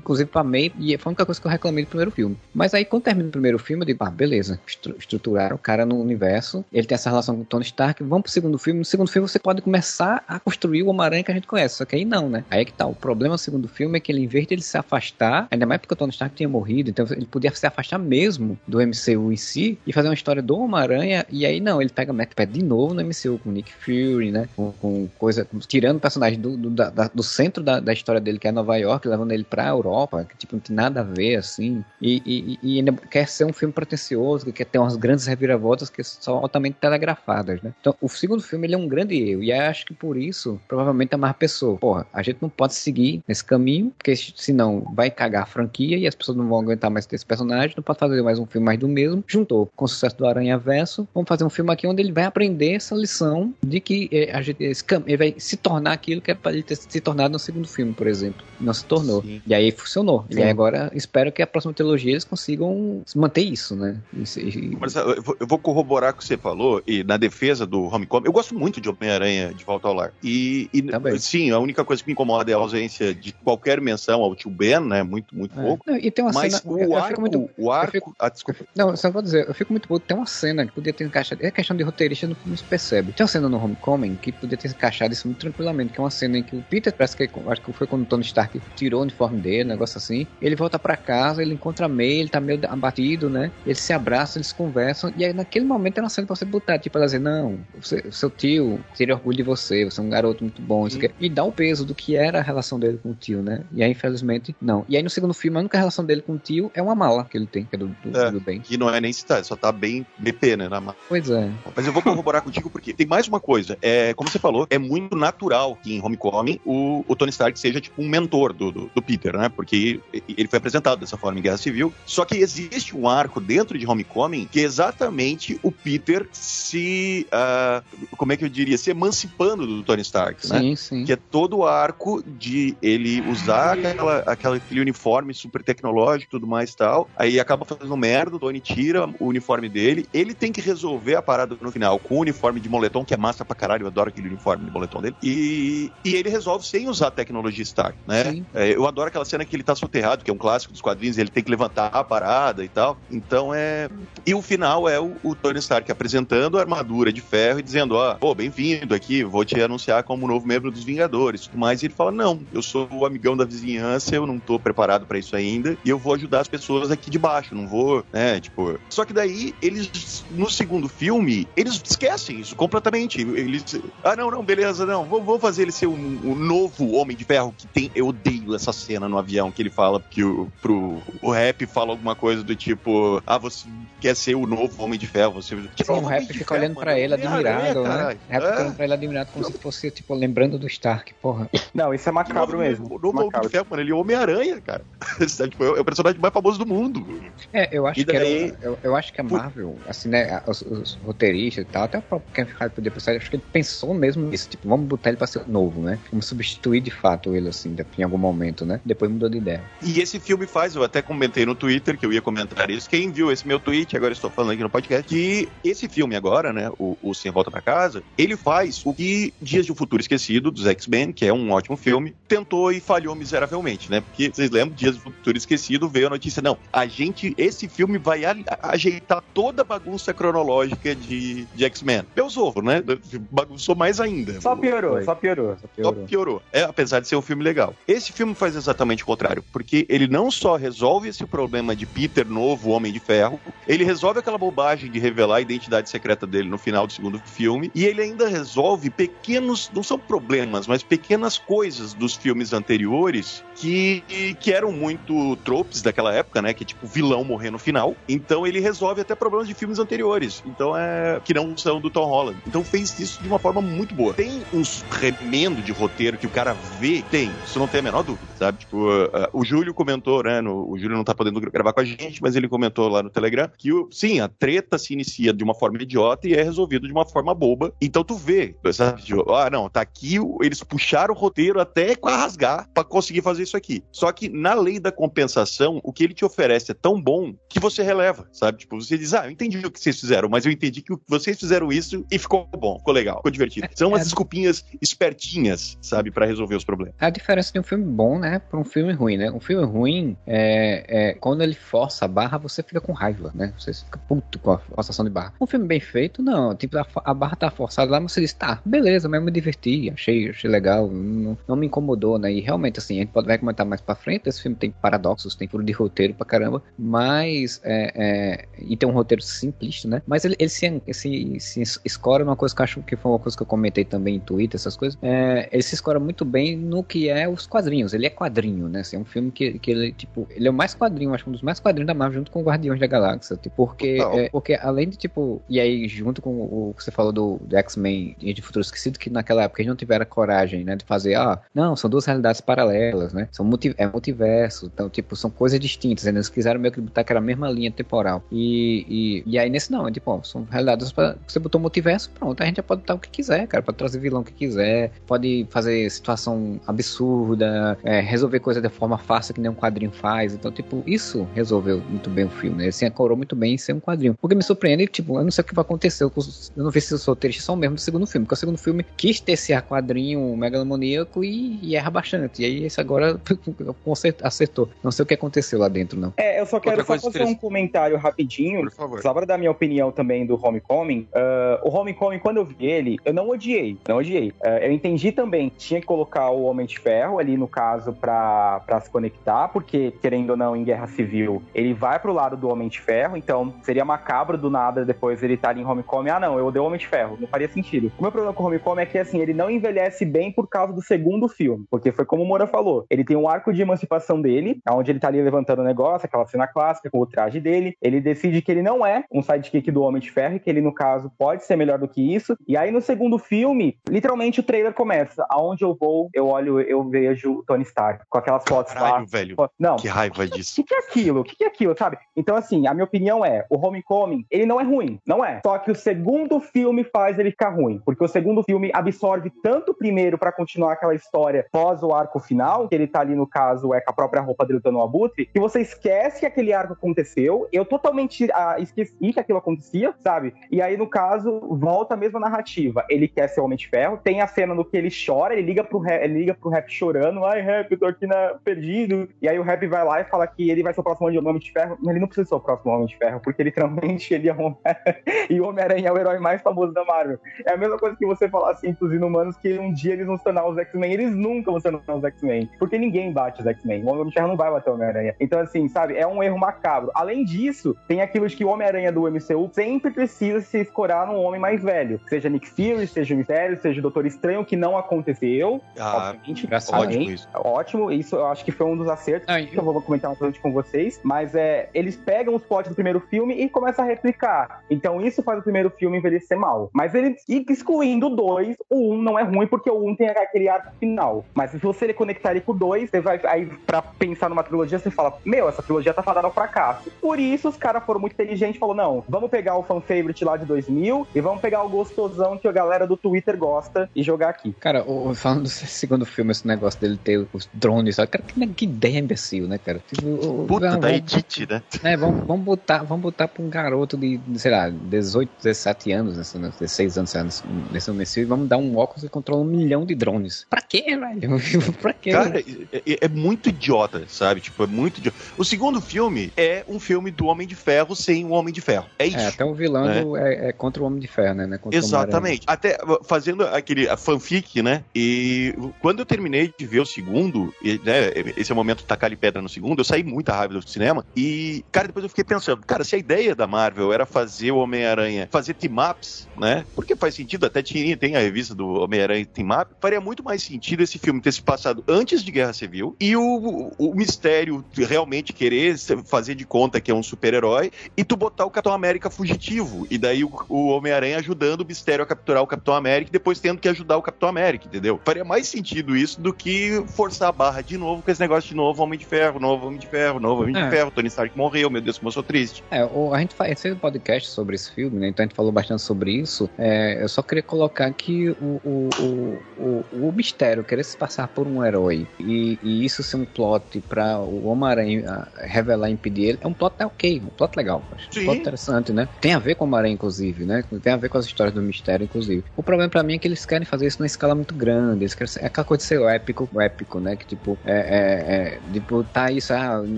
Speaker 4: inclusive pra May, e foi a única coisa que eu reclamei do primeiro filme. Mas aí, quando termina o primeiro filme, eu digo, ah, beleza, estruturaram o cara no universo, ele tem essa relação com o Tony Stark, vamos pro segundo filme, no segundo filme você pode começar a construir o Homem-Aranha que a gente conhece, só que aí não, né? Aí é que tá, o problema do segundo filme é que ele, em vez de ele se afastar, ainda mais porque o Tony Stark tinha morrido, então ele podia se afastar mesmo do MCU em si e fazer uma história do Homem-Aranha, e aí não, ele pega Matt Pad de novo no MCU com Nick Fury, né? Com, com coisa, tirando o personagem do, do, da, do centro da, da, história dele, que é Nova York, levando ele pra Europa, que tipo, não tem nada a ver, assim, e, e, e quer ser um filme pretencioso, que quer ter umas grandes reviravoltas que são altamente telegrafadas, né? Então, o segundo filme, ele é um grande erro, e acho que por isso, provavelmente a mais pessoa, porra, a gente não pode seguir nesse caminho, porque senão vai cagar a franquia e as pessoas não vão aguentar mais ter esse personagem, não pode fazer mais um filme mais do mesmo. Juntou com o sucesso do Aranha Verso, vamos fazer um filme aqui onde ele vai aprender essa lição de que eh, a gente, ele vai se tornar aquilo que é para ele ter se tornado no segundo filme, por exemplo. Não se tornou. Sim. E aí funcionou. Sim. E agora espero que a próxima trilogia eles consigam manter isso, né?
Speaker 2: E, Mas eu vou, eu vou corroborar o que você falou e na defesa do Homecoming, eu gosto muito de Homem-Aranha de Volta ao Lar. E, e sim, a única coisa que me incomoda é a ausência de qualquer menção ao tio Ben, né? Muito, muito é. pouco.
Speaker 4: Não, e tem uma
Speaker 2: Mas
Speaker 4: cena,
Speaker 2: o eu, arco, eu muito, o arco... Fico, ah, desculpa.
Speaker 4: Não, só vou dizer, eu fico muito puto. Tem uma cena que podia ter encaixado. É questão de roteirista, não se percebe. Tem uma cena no Homecoming que podia ter encaixado isso muito tranquilamente, que é uma cena em que o Peter, parece que acho que foi quando o Tony Stark tirou o uniforme dele, um negócio assim. Ele volta para casa, ele encontra a May, ele tá meio abatido, né? Eles se abraçam, eles conversam. E aí naquele momento é uma cena pra você botar, tipo, ela dizer, não, você, seu tio teria orgulho de você, você é um garoto muito bom. Isso e dá o peso do que era a relação dele com o tio, né? E aí, infelizmente, não. E aí no segundo filme, a única relação dele com o tio é uma mala que ele tem, que é do, do, é, do bem.
Speaker 2: Que não é nem citado, só tá bem BP, né? Na mala.
Speaker 4: Pois é.
Speaker 2: Mas eu vou corroborar contigo porque tem mais uma coisa. É, como você falou, é muito natural que em Homecoming o, o Tony Stark seja tipo um mentor do, do, do, Peter, né? Porque ele foi apresentado dessa forma em Guerra Civil. Só que existe um arco dentro de Homecoming que é exatamente o Peter se. Uh, como é que eu diria? Se emancipando do Tony Stark,
Speaker 4: né?
Speaker 2: Sim,
Speaker 4: sim.
Speaker 2: Que é todo o arco de ele usar aquela, aquela, aquele uniforme super tecnológico e tudo mais e tal. Aí acaba fazendo merda, o Tony tira o uniforme dele. Ele tem que resolver a parada no final com o uniforme de moletom, que é massa pra caralho, eu adoro aquele uniforme de moletom dele. E, e ele resolve sem usar a tecnologia Stark, né? É, eu adoro aquela cena que ele tá soterrado, que é um clássico dos quadrinhos, ele tem que levantar a parada e tal. Então é. E o final é o, o Tony Stark apresentando a armadura de ferro e dizendo: Ó, oh, pô, bem-vindo aqui, vou te anunciar como novo membro dos Vingadores tudo mais. Ele fala: Não, eu sou o amigão da vizinhança, eu não tô preparado para isso ainda, e eu vou ajudar as pessoas aqui de baixo, não vou, né? Tipo. Só que daí, eles, no segundo filme, eles esquecem isso completamente. Eles. Ah, não, não, beleza, não, vou, vou fazer ele ser um, um novo Homem de Ferro que tem. Eu odeio essa cena no avião avião, que ele fala que o, pro, o rap fala alguma coisa do tipo, ah, você quer ser o novo Homem de Ferro, você...
Speaker 4: Que Sim, o rap fica olhando pra ele admirado, né? O rap fica olhando pra ele admirado como se fosse, tipo, lembrando do Stark, porra.
Speaker 3: Não, isso é macabro mesmo.
Speaker 2: O novo Homem de Ferro, mano, ele é Homem-Aranha, cara. tipo, é o personagem mais famoso do mundo.
Speaker 4: É, eu acho daí... que era, eu, eu, acho que a Marvel, assim, né, os, os roteiristas e tal, até o próprio Kevin Feige podia pensar, acho que ele pensou mesmo nisso, tipo, vamos botar ele pra ser novo, né? Vamos substituir de fato ele, assim, em algum momento, né? Depois mudou de ideia.
Speaker 2: E esse filme faz, eu até comentei no Twitter que eu ia comentar isso. Quem viu esse meu tweet, agora estou falando aqui no podcast, que esse filme agora, né, o, o Sem Volta para Casa, ele faz o que Dias de um Futuro Esquecido, dos X-Men, que é um ótimo filme, tentou e falhou miseravelmente, né? Porque vocês lembram, Dias de um Futuro Esquecido, veio a notícia, não, a gente, esse filme vai ajeitar toda a bagunça cronológica de, de X-Men. Meus ovos, né? Bagunçou mais ainda.
Speaker 3: Só piorou, só piorou,
Speaker 2: só piorou. Só piorou. É, apesar de ser um filme legal. Esse filme faz exatamente o contrário, porque ele não só resolve esse problema de Peter novo, Homem de Ferro, ele resolve aquela bobagem de revelar a identidade secreta dele no final do segundo filme, e ele ainda resolve pequenos, não são problemas, mas pequenas coisas dos filmes anteriores que, que eram muito tropes daquela época, né? Que é tipo vilão morrer no final. Então ele resolve até problemas de filmes anteriores. Então é. que não são do Tom Holland. Então fez isso de uma forma muito boa. Tem uns remendo de roteiro que o cara vê? Tem. Isso não tem a menor dúvida, sabe? Tipo, uh, o Júlio comentou, né? No, o Júlio não tá podendo gravar com a gente, mas ele comentou lá no Telegram que, sim, a treta se inicia de uma forma idiota e é resolvido de uma forma boba. Então tu vê, sabe? Ah, não, tá aqui, eles puxaram o roteiro até com rasgar para conseguir fazer isso aqui. Só que na lei da compensação, o que ele te oferece é tão bom que você releva, sabe? Tipo, você diz, ah, eu entendi o que vocês fizeram, mas eu entendi que vocês fizeram isso e ficou bom, ficou legal, ficou divertido. São umas é, desculpinhas espertinhas, sabe, para resolver os problemas.
Speaker 4: A diferença de um filme bom, né, para um filme ruim, né? Um filme ruim, é, é, quando ele força a barra, você fica com raiva, né? Você fica puto com a forçação de barra. Um filme bem feito, não. Tipo, a, a barra tá forçada lá, mas você diz, tá, beleza, mas eu me diverti, achei, achei legal, não, não me incomodou, né? E realmente, assim, a gente pode, vai comentar mais pra frente, esse filme tem paradoxos, tem furo de roteiro pra caramba, mas, é, é, e tem um roteiro simplista, né? Mas ele, ele se, se, se escora numa coisa que eu acho que foi uma coisa que eu comentei também em Twitter, essas coisas, é, ele se escora muito bem no que é os quadrinhos, ele é quadrinho, né? Assim, é um filme que, que ele, tipo, ele é o mais quadrinho, acho que um dos mais quadrinhos da Marvel, junto com Guardiões da Galáxia, tipo, porque, é, porque além de, tipo, e aí junto com o que você falou do, do X-Men de Futuro Esquecido, que naquela época eles não tiveram coragem, né, de fazer, ah, não, são duas realidades paralelas, né, são multi, é multiverso, então, tipo, são coisas distintas, né, eles quiseram meio que botar que era a mesma linha temporal, e, e, e aí nesse não, é tipo, ó, são realidades, pra, você botou multiverso, pronto, a gente já pode botar o que quiser, cara, pode trazer vilão que quiser, pode fazer situação absurda, é, resolver coisa de forma fácil que nem um quadrinho faz, então, tipo, isso resolveu muito bem o filme, né, ele se ancorou muito bem em ser um quadrinho, porque me surpreende, tipo, eu não sei o que vai acontecer, eu não sei se os roteiristas são mesmo do segundo filme, porque o segundo filme quis ter esse ar quadrinho megalomaníaco e, e erra bastante. E aí esse agora acertou. Não sei o que aconteceu lá dentro, não.
Speaker 3: É, eu só quero só fazer um comentário rapidinho. Por favor. Só pra dar minha opinião também do Homecoming. Uh, o Homecoming, quando eu vi ele, eu não odiei. Não odiei. Uh, eu entendi também que tinha que colocar o Homem de Ferro ali, no caso, pra, pra se conectar, porque, querendo ou não, em Guerra Civil, ele vai pro lado do Homem de Ferro, então seria macabro do nada depois ele estar tá em Homecoming. Ah, não, eu odeio o Homem de Ferro. Não faria sentido. O meu problema com Homecoming é que, assim, ele não envelhece bem por causa do segundo filme. Porque foi como o Moura falou. Ele tem um arco de emancipação dele, onde ele tá ali levantando o negócio, aquela cena clássica com o traje dele. Ele decide que ele não é um sidekick do Homem de Ferro, que ele, no caso, pode ser melhor do que isso. E aí, no segundo filme, literalmente o trailer começa. Aonde eu vou, eu olho, eu vejo Tony Stark. Com aquelas fotos
Speaker 2: Caralho, lá. velho. Não. Que raiva disso.
Speaker 3: O que, que é aquilo? O que, que é aquilo, sabe? Então, assim, a minha opinião é: o Homecoming, ele não é ruim. Não é. Só que o segundo filme faz ele ficar ruim. Porque o segundo filme absorve tanto o primeiro para continuar aquela história pós o arco final, que ele tá ali no caso, é com a própria roupa dele dando o abutre, que você esquece que aquele arco aconteceu. Eu totalmente ah, esqueci que aquilo acontecia, sabe? E aí, no caso, volta a mesma narrativa. Ele quer ser Homem de Ferro. Tem a cena no que ele chora, ele liga pro rap, ele liga pro rap chorando. Ai, rap, eu tô aqui na... perdido. E aí o rap vai lá e fala que ele vai ser o próximo Homem de Ferro. Ele não precisa ser o próximo Homem de Ferro Ferro, porque literalmente ele é um... e o Homem-Aranha é o herói mais famoso da Marvel. É a mesma coisa que você falar assim pros inumanos que um dia eles vão se tornar os X-Men. Eles nunca vão se tornar os X-Men, porque ninguém bate os X-Men. O Homem de Ferro não vai bater o Homem-Aranha. Então, assim, sabe, é um erro macabro. Além disso, tem aquilo de que o Homem-Aranha do MCU sempre precisa se escorar num homem mais velho. Seja Nick Fury, seja o Mistério, seja o Doutor Estranho, que não aconteceu.
Speaker 2: Ah,
Speaker 3: obviamente.
Speaker 2: ótimo isso.
Speaker 3: Ótimo, isso eu acho que foi um dos acertos
Speaker 4: Ah,
Speaker 3: que eu vou comentar um pouco com vocês, mas é, eles pegam os plots do primeiro filme e começam a replicar. Então isso faz o primeiro filme envelhecer mal. Mas ele, excluindo o 2, o 1 um não é ruim porque o 1 um tem aquele arco final. Mas se você conectar ele com o 2, você vai aí pra pensar numa trilogia, você fala, meu, essa trilogia tá fadada ao fracasso. Por isso os caras foram muito inteligentes e falou, não, vamos pegar o fan favorite lá de 2000 e vamos pegar o gostosão que a galera do Twitter gosta e jogar aqui.
Speaker 4: Cara, o- falando do segundo filme, esse negócio dele ter os drones, sabe? Cara, que, que ideia imbecil, né, cara? Tipo,
Speaker 2: Puta,
Speaker 4: vamos-
Speaker 2: da Edith, né?
Speaker 4: É, vamos, vamos botar, vamos botar pra um garoto de, sei lá, 18, 17 anos, nesse, né, 16 anos, lá, nesse, nesse nesse- vamos dar um óculos e controla um milhão de drones. Pra quê, velho? pra quê?
Speaker 2: Cara, é, é- é muito idiota, sabe? Tipo, é muito idiota. O segundo filme é um filme do Homem de Ferro sem o Homem de Ferro. É isso.
Speaker 4: é, até o vilão
Speaker 2: né?
Speaker 4: é, é contra o Homem de Ferro, né? né? Contra.
Speaker 2: Exatamente. Até fazendo aquele fanfic, né? E quando eu terminei de ver o segundo, e, né, esse é o momento de tacar ali pedra no segundo, eu saí muita raiva do cinema. E, cara, depois eu fiquei pensando, cara, se a ideia da Marvel era fazer o Homem-Aranha, fazer team-ups, né? Porque faz sentido, até tinha, tem a revista do Homem-Aranha team-up, faria muito mais sentido esse filme ter se passado antes de Guerra Civil e o, o mistério realmente querer fazer de conta que é um super-herói e tu botar o Capitão América fugitivo. E daí o, o Homem-Aranha ajudando o mistério a capturar o Capitão América e depois tendo que ajudar o Capitão América, entendeu? Faria mais sentido isso do que forçar a barra de novo com esse negócio de novo Homem de Ferro, novo Homem de Ferro, novo Homem
Speaker 4: É.
Speaker 2: de Ferro. Tony Stark morreu, meu Deus, como eu sou triste.
Speaker 4: É, o- a gente fez um podcast sobre esse filme, né? Então a gente falou bastante sobre isso. É, eu só queria colocar que o, o, o, o, o mistério querer se passar por um herói e, e isso ser um plot pra o Homem-Aranha ah, revelar e impedir ele, é um plot ok, um plot legal. Acho um plot interessante, né? Tem a ver com o Homem-Aranha, inclusive, né? Tem a ver com as histórias do mistério, inclusive. O problema pra mim é que eles querem fazer isso numa escala muito grande. Eles querem é aquela coisa de ser épico, épico, né? Que tipo, é, é, é tipo, tá isso ah, em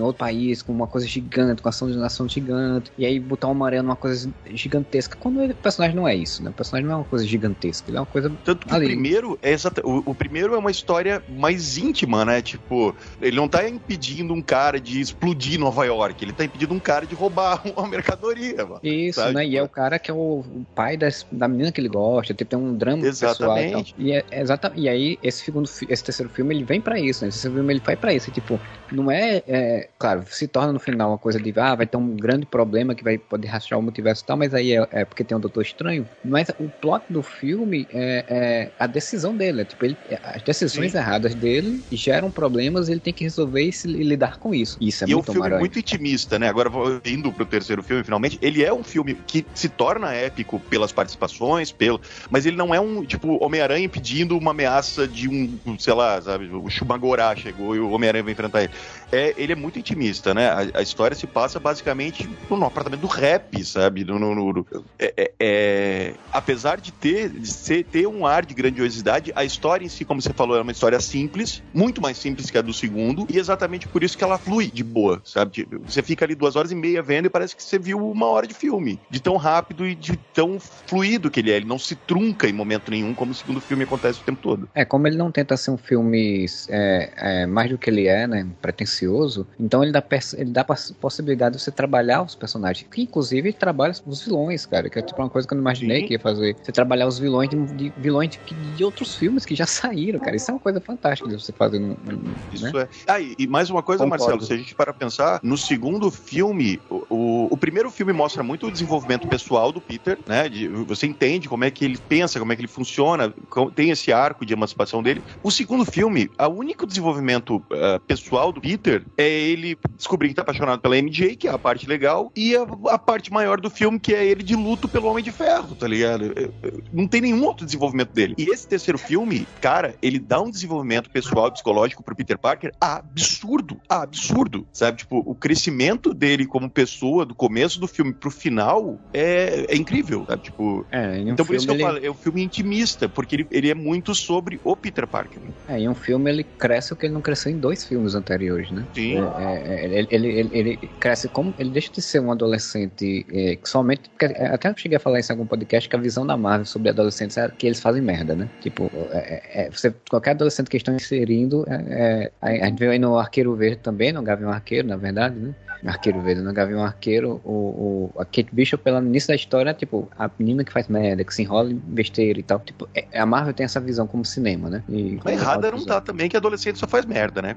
Speaker 4: outro país com uma coisa gigante, com ação de nação gigante, e aí botar uma aranha numa coisa gigantesca. Quando ele, o personagem não é isso, né? O personagem não é uma coisa gigantesca, ele é uma coisa.
Speaker 2: Tanto que
Speaker 4: Ali.
Speaker 2: o primeiro é exata, o, o primeiro é uma história mais íntima, né? Tipo, ele não tá impedindo um cara de explodir Nova York, ele tá impedindo um cara de roubar uma mercadoria, mano.
Speaker 4: Isso,
Speaker 2: Sabe?
Speaker 4: né? E é o cara que é o, o pai das, da menina que ele gosta, tipo, tem um drama pessoal e tal.
Speaker 2: Exatamente.
Speaker 4: E, é, exata, e aí, esse segundo, esse terceiro filme, ele vem pra isso, né? Esse terceiro filme, ele vai pra isso. Tipo, não é, é, Claro, se torna no final uma coisa de, ah, vai ter um grande problema que vai poder rachar o multiverso e tal, mas aí é, é porque tem um Doutor Estranho. Mas o plot do filme é, é a decisão dele, é, tipo, ele, as decisões
Speaker 2: Sim.
Speaker 4: erradas dele geram problemas e ele tem que resolver e, se, e lidar com isso. Isso é
Speaker 2: e é um
Speaker 4: muito
Speaker 2: filme muito intimista, né? Agora indo pro terceiro filme, finalmente. Ele é um filme que se torna épico pelas participações, pelo. Mas ele não é um, tipo, Homem-Aranha impedindo uma ameaça de um, um, sei lá, sabe? O Shumagorá e o Homem-Aranha vai enfrentar ele. É, ele é muito intimista, né? A, a história se passa basicamente no apartamento do rap, sabe? No, no- no- é- é- é- apesar de ter, ser, ter um ar de grandiosidade, a história em si, como você falou, é uma história simples, muito mais simples que a do segundo, e exatamente por isso que ela flui de boa, sabe? Tipo, Você fica ali duas horas e meia vendo e parece que você viu uma hora de filme, de tão rápido e de tão fluido que ele é. Ele não se trunca em momento nenhum, como o segundo filme acontece o tempo todo.
Speaker 4: É, como ele não tenta ser um filme é, é, mais do que ele é, né, pretencioso, então ele dá, ele dá poss- possibilidade de você trabalhar os personagens, que inclusive trabalha os vilões, cara, que é tipo uma coisa que eu não imaginei
Speaker 2: Sim.
Speaker 4: que ia fazer, você trabalhar os vilões de, de vilões de, de outros filmes que já saíram, cara, isso é uma coisa fantástica de você fazer, num- num-
Speaker 2: Isso
Speaker 4: né?
Speaker 2: é. Ah, e, e mais uma coisa,
Speaker 3: Concordo.
Speaker 2: Marcelo, se a gente para pensar, no segundo filme, o, o, o primeiro filme mostra muito o desenvolvimento pessoal do Peter, né? de- você entende como é que ele pensa, como é que ele funciona, tem esse arco de emancipação dele. O segundo filme, o único desenvolvimento ah, pessoal do Peter é ele descobrir que tá apaixonado pela MJ, que é a parte legal, e a, a parte maior do filme, que é ele de luto pelo Homem de Ferro, tá ligado? Não tem nenhum outro desenvolvimento dele. E esse terceiro filme, cara, ele dá um desenvolvimento pessoal e psicológico pro Peter Parker absurdo, absurdo, sabe? Tipo, o crescimento dele como pessoa do começo do filme pro final é, é incrível, sabe? Tipo,
Speaker 4: É, um
Speaker 2: então por isso que eu
Speaker 4: ele-
Speaker 2: falo, é um filme intimista, porque ele, ele é muito sobre o Peter Parker.
Speaker 4: É, em um filme ele cresce o que ele não cresceu em dois filmes anteriores, né?
Speaker 2: Sim.
Speaker 4: É, é, ele, ele, ele, ele cresce como. Ele deixa de ser um adolescente é, que somente. Até eu cheguei a falar isso em algum podcast que a visão da Marvel sobre adolescentes é que eles fazem merda, né? Tipo, é, é, você, qualquer adolescente que estão inserindo. a gente viu aí no Arqueiro Verde também, no Gavião Arqueiro, na verdade, né? Arqueiro Verde, no Gavião Arqueiro, o, o, a Kate Bishop, pelo início da história, tipo, a menina que faz merda, que se enrola em besteira e tal. Tipo, é, a Marvel tem essa visão como cinema, né?
Speaker 2: E, Mas errada não tá também que adolescente só faz merda, né?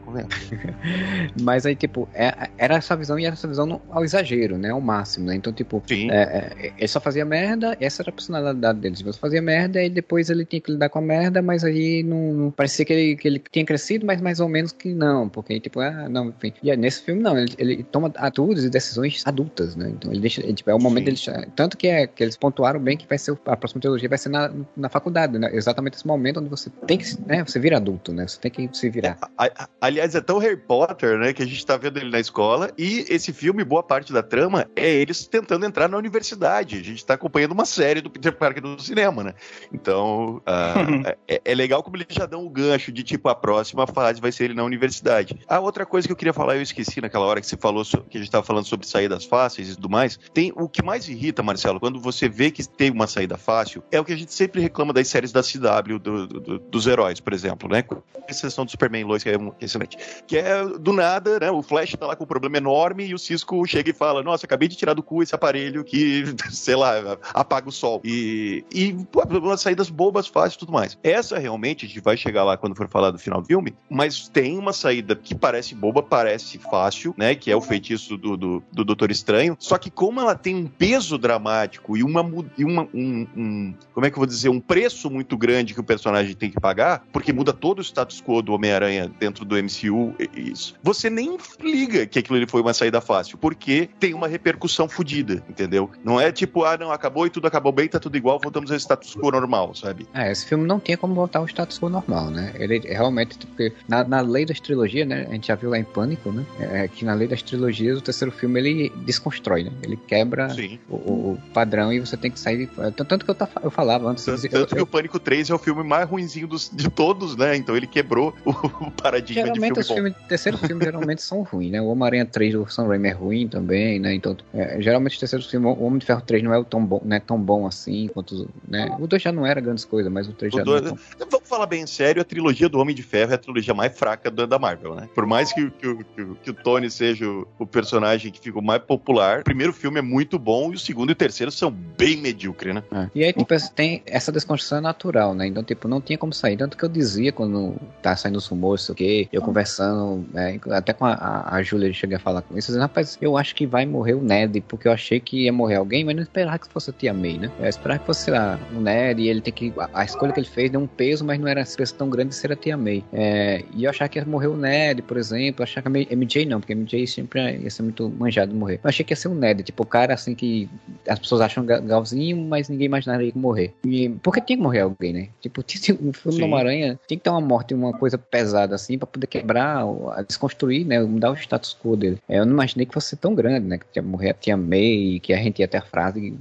Speaker 4: Mas aí, tipo, é, era essa visão e era essa visão no, ao exagero, né? Ao máximo, né? Então, tipo, é, é, ele só fazia merda, essa era a personalidade dele. Ele só fazia merda e depois ele tinha que lidar com a merda, mas aí não, não parecia que ele, que ele tinha crescido, mas mais ou menos que não, porque, tipo, ah, não, enfim. E aí, nesse filme, não, ele, ele toma atitudes e decisões adultas, né? Então ele deixa, ele, tipo, é o momento dele, tanto que é que eles pontuaram bem que vai ser a próxima teologia vai ser na, na faculdade, né? Exatamente esse momento onde você tem que, né? Você vira adulto, né? Você tem que se virar.
Speaker 2: É, aliás, é tão Harry Potter, né? Que a gente tá vendo ele na escola e esse filme, boa parte da trama é eles tentando entrar na universidade. A gente tá acompanhando uma série do Peter Parker no cinema, né? Então, uh, é, é, legal como eles já dão o gancho de tipo a próxima fase vai ser ele na universidade. A outra coisa que eu queria falar, eu esqueci naquela hora que você falou que a gente tava falando sobre saídas fáceis e tudo mais, tem o que mais irrita, Marcelo, quando você vê que tem uma saída fácil, é o que a gente sempre reclama das séries da CW, do, do, dos heróis, por exemplo, né? Com exceção do Superman Lois, que é excelente. Que é do nada, né? O Flash tá lá com um problema enorme e o Cisco chega e fala: Nossa, acabei de tirar do cu esse aparelho que, sei lá, apaga o sol. E, e pô, umas saídas bobas, fáceis e tudo mais. Essa realmente, a gente vai chegar lá quando for falar do final do filme, mas tem uma saída que parece boba, parece fácil, né? Que é o feitiço do, do, do Doutor Estranho. Só que como ela tem um peso dramático e uma, e uma um, um, como é que eu vou dizer, um preço muito grande que o personagem tem que pagar, porque muda todo o status quo do Homem-Aranha dentro do MCU, isso. Você nem liga que aquilo ali foi uma saída fácil, porque tem uma repercussão fodida, entendeu? Não é tipo, ah, não, acabou e tudo acabou bem, tá tudo igual, voltamos ao status quo normal, sabe?
Speaker 4: É, esse filme não tinha como voltar ao status quo normal, né? Ele realmente, porque na, na lei das trilogias, né? A gente já viu lá em Pânico, né? É, que na lei das trilogias, o terceiro filme ele desconstrói, né? Ele quebra o, o, padrão e você tem que sair. Tanto que eu, eu falava antes.
Speaker 2: Tanto, tanto que o Pânico 3 é o filme mais ruinzinho dos, de todos, né? Então ele quebrou o, o paradigma
Speaker 4: geralmente
Speaker 2: de filme
Speaker 4: os filmes, terceiro filme geralmente são ruins, né? O Homem-Aranha 3 do Sam Raimi é ruim também, né? Então, é, geralmente os terceiros filmes, o Homem de Ferro 3 não é tão bom, né? tão bom assim quanto. Né? O 2 já não era grandes coisas, mas o 3 o já dois, não.
Speaker 2: Tão... Vamos falar bem sério, a trilogia do Homem de Ferro é a trilogia mais fraca da Marvel, né? Por mais que, que, que, que o Tony seja o personagem que ficou mais popular, primeiro filme é muito bom e o segundo e o terceiro são bem medíocres, né?
Speaker 4: É. E aí, tipo, tem essa desconstrução natural, né? Então, tipo, não tinha como sair. Tanto que eu dizia quando tá saindo os rumores, sei o quê, eu conversando, é, até com a, a Júlia cheguei a falar com isso, dizendo, rapaz, eu acho que vai morrer o Ned, porque eu achei que ia morrer alguém, mas não esperava que fosse a Tia May, né? Eu esperava que fosse, sei lá, o Ned e ele tem que. A, a, escolha que ele fez deu um peso, mas não era essa peso tão grande de ser a Tia May. É, e eu achava que ia morrer o Ned, por exemplo, eu achava que a MJ não, porque a MJ sempre ia ser muito manjado morrer. Eu achei que ia ser o Ned, tipo, o cara assim que as pessoas acham galzinho, mas ninguém imaginaria que morrer. E, porque tinha que morrer alguém, né? Tipo, tinha, um filme do Homem-Aranha tinha que ter uma morte, uma coisa pesada assim, pra poder quebrar, desconstruir, né? Mudar o status quo dele. Eu não imaginei que fosse tão grande, né? Que tinha morrer a tia May, que a gente ia ter a frase.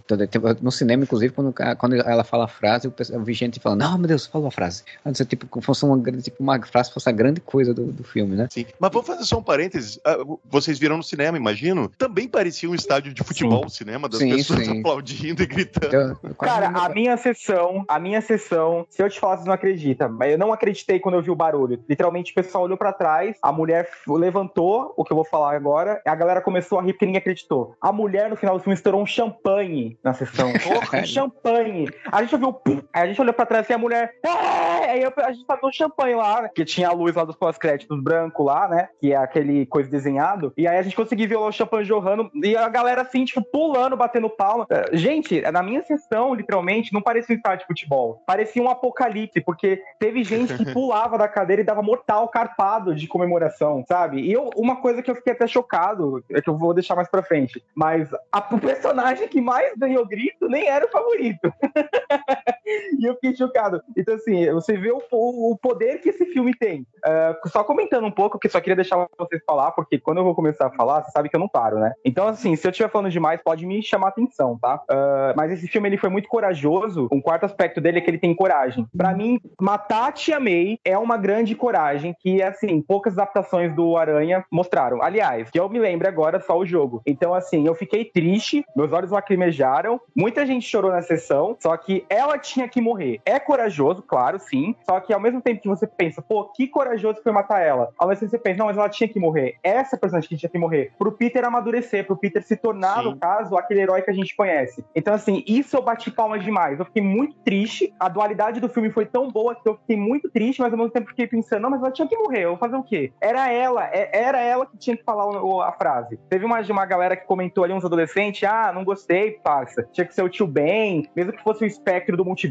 Speaker 4: No cinema, inclusive, quando, quando ela fala a frase, eu vi gente falando, não, meu Deus, falou a frase. Antes, tipo, como fosse uma, tipo, uma frase fosse a grande coisa do, do filme, né?
Speaker 2: Sim. Mas vamos fazer só um parênteses. Ah, vocês viram no cinema, imagino. Também parecia um estádio de futebol, sim. o cinema, das sim, pessoas sim. aplaudindo e gritando. Eu,
Speaker 3: Cara, a minha sessão, a minha sessão, se eu te falar, você não acredita, mas eu não acreditei quando eu vi o barulho. Literalmente, o pessoal olhou para trás, a mulher levantou, o que eu vou falar agora, a galera começou a rir porque ninguém acreditou. A mulher, no final do filme, estourou um champanhe na sessão. um champanhe. A gente ouviu, aí a gente olhou pra trás e a mulher, é! aí a gente tava no champanhe lá, que tinha a luz lá dos pós-créditos branco lá, né, que é aquele coisa desenhado, e aí a gente conseguiu ver o champanhe jorrando, e a galera assim, tipo, pulando, batendo palma. É, gente, na minha sessão, literalmente, não parecia um estádio de futebol. Parecia um apocalipse, porque teve gente que pulava da cadeira e dava mortal carpado de comemoração, sabe? E eu, uma coisa que eu fiquei até chocado, é que eu vou deixar mais pra frente, mas a, o personagem que mais ganhou grito nem era o favorito. e eu fiquei chocado. Então, assim, você vê o, o poder que esse filme tem. Uh, só comentando um pouco, que só queria deixar vocês falar, porque quando eu vou começar a falar, você sabe que eu não paro, né? Então, assim, se eu estiver falando demais, pode me chamar atenção, tá? Uh, mas esse filme, ele foi muito corajoso. Um quarto aspecto dele é que ele tem coragem. Para mim, matar a Tia May é uma grande coragem que, assim, poucas adaptações do Aranha mostraram. Aliás, que eu me lembro agora, só o jogo. Então, assim, eu fiquei triste, meus olhos lacrimejaram, muita gente chorou na sessão, só que ela tinha que morrer. É corajoso, claro, sim, só que ao mesmo tempo que você pensa, pô, que corajoso foi matar ela, ao mesmo tempo você pensa, não, mas ela tinha que morrer. Essa personagem que tinha que morrer. Pro Peter amadurecer, pro Peter se tornar, sim. no caso, aquele herói que a gente conhece. Então, assim, isso eu bati palmas demais. Eu fiquei muito triste, a dualidade do filme foi tão boa que eu fiquei muito triste, mas ao mesmo tempo fiquei pensando, não, mas ela tinha que morrer, eu vou fazer o quê? Era ela, é, era ela que tinha que falar a frase. Teve uma, uma galera que comentou ali, uns adolescentes, ah, não gostei, parça. Tinha que ser o tio Ben, mesmo que fosse o espectro do multiverso,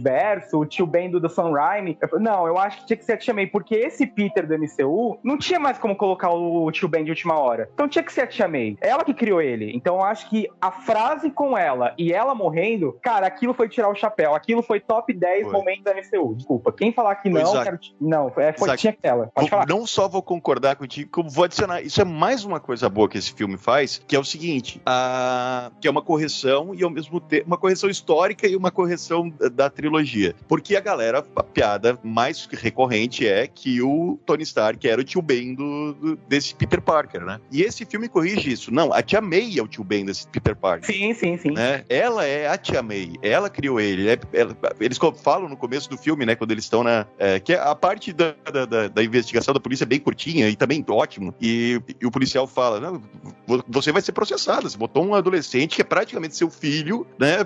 Speaker 3: o tio Ben do, Sam Raimi. Não, eu acho que tinha que ser a Tia May, porque esse Peter do MCU não tinha mais como colocar o tio Ben de última hora. Então tinha que ser a Tia May. Ela que criou ele. Então eu acho que a frase com ela e ela morrendo, cara, aquilo foi tirar o chapéu. Aquilo foi top 10 foi. momentos da MCU. Desculpa. Quem falar que não, quero... não, é, foi, tinha ela. Pode falar.
Speaker 2: Não só vou concordar contigo, como vou adicionar. Isso é mais uma coisa boa que esse filme faz, que é o seguinte: a... que é uma correção e ao mesmo tempo uma correção histórica e uma correção da trilogia. Porque a galera, a piada mais recorrente é que o Tony Stark era o tio Ben do, do desse Peter Parker, né? E esse filme corrige isso. Não, a tia May é o tio Ben desse Peter Parker.
Speaker 3: Sim, sim, sim.
Speaker 2: Né? Ela é a tia May, ela criou ele. É, ela, eles falam no começo do filme, né, quando eles estão na. É, que a parte da, da, da, investigação da polícia é bem curtinha e também ótimo. E, e o policial fala: Não, você vai ser processado. Você botou um adolescente que é praticamente seu filho, né?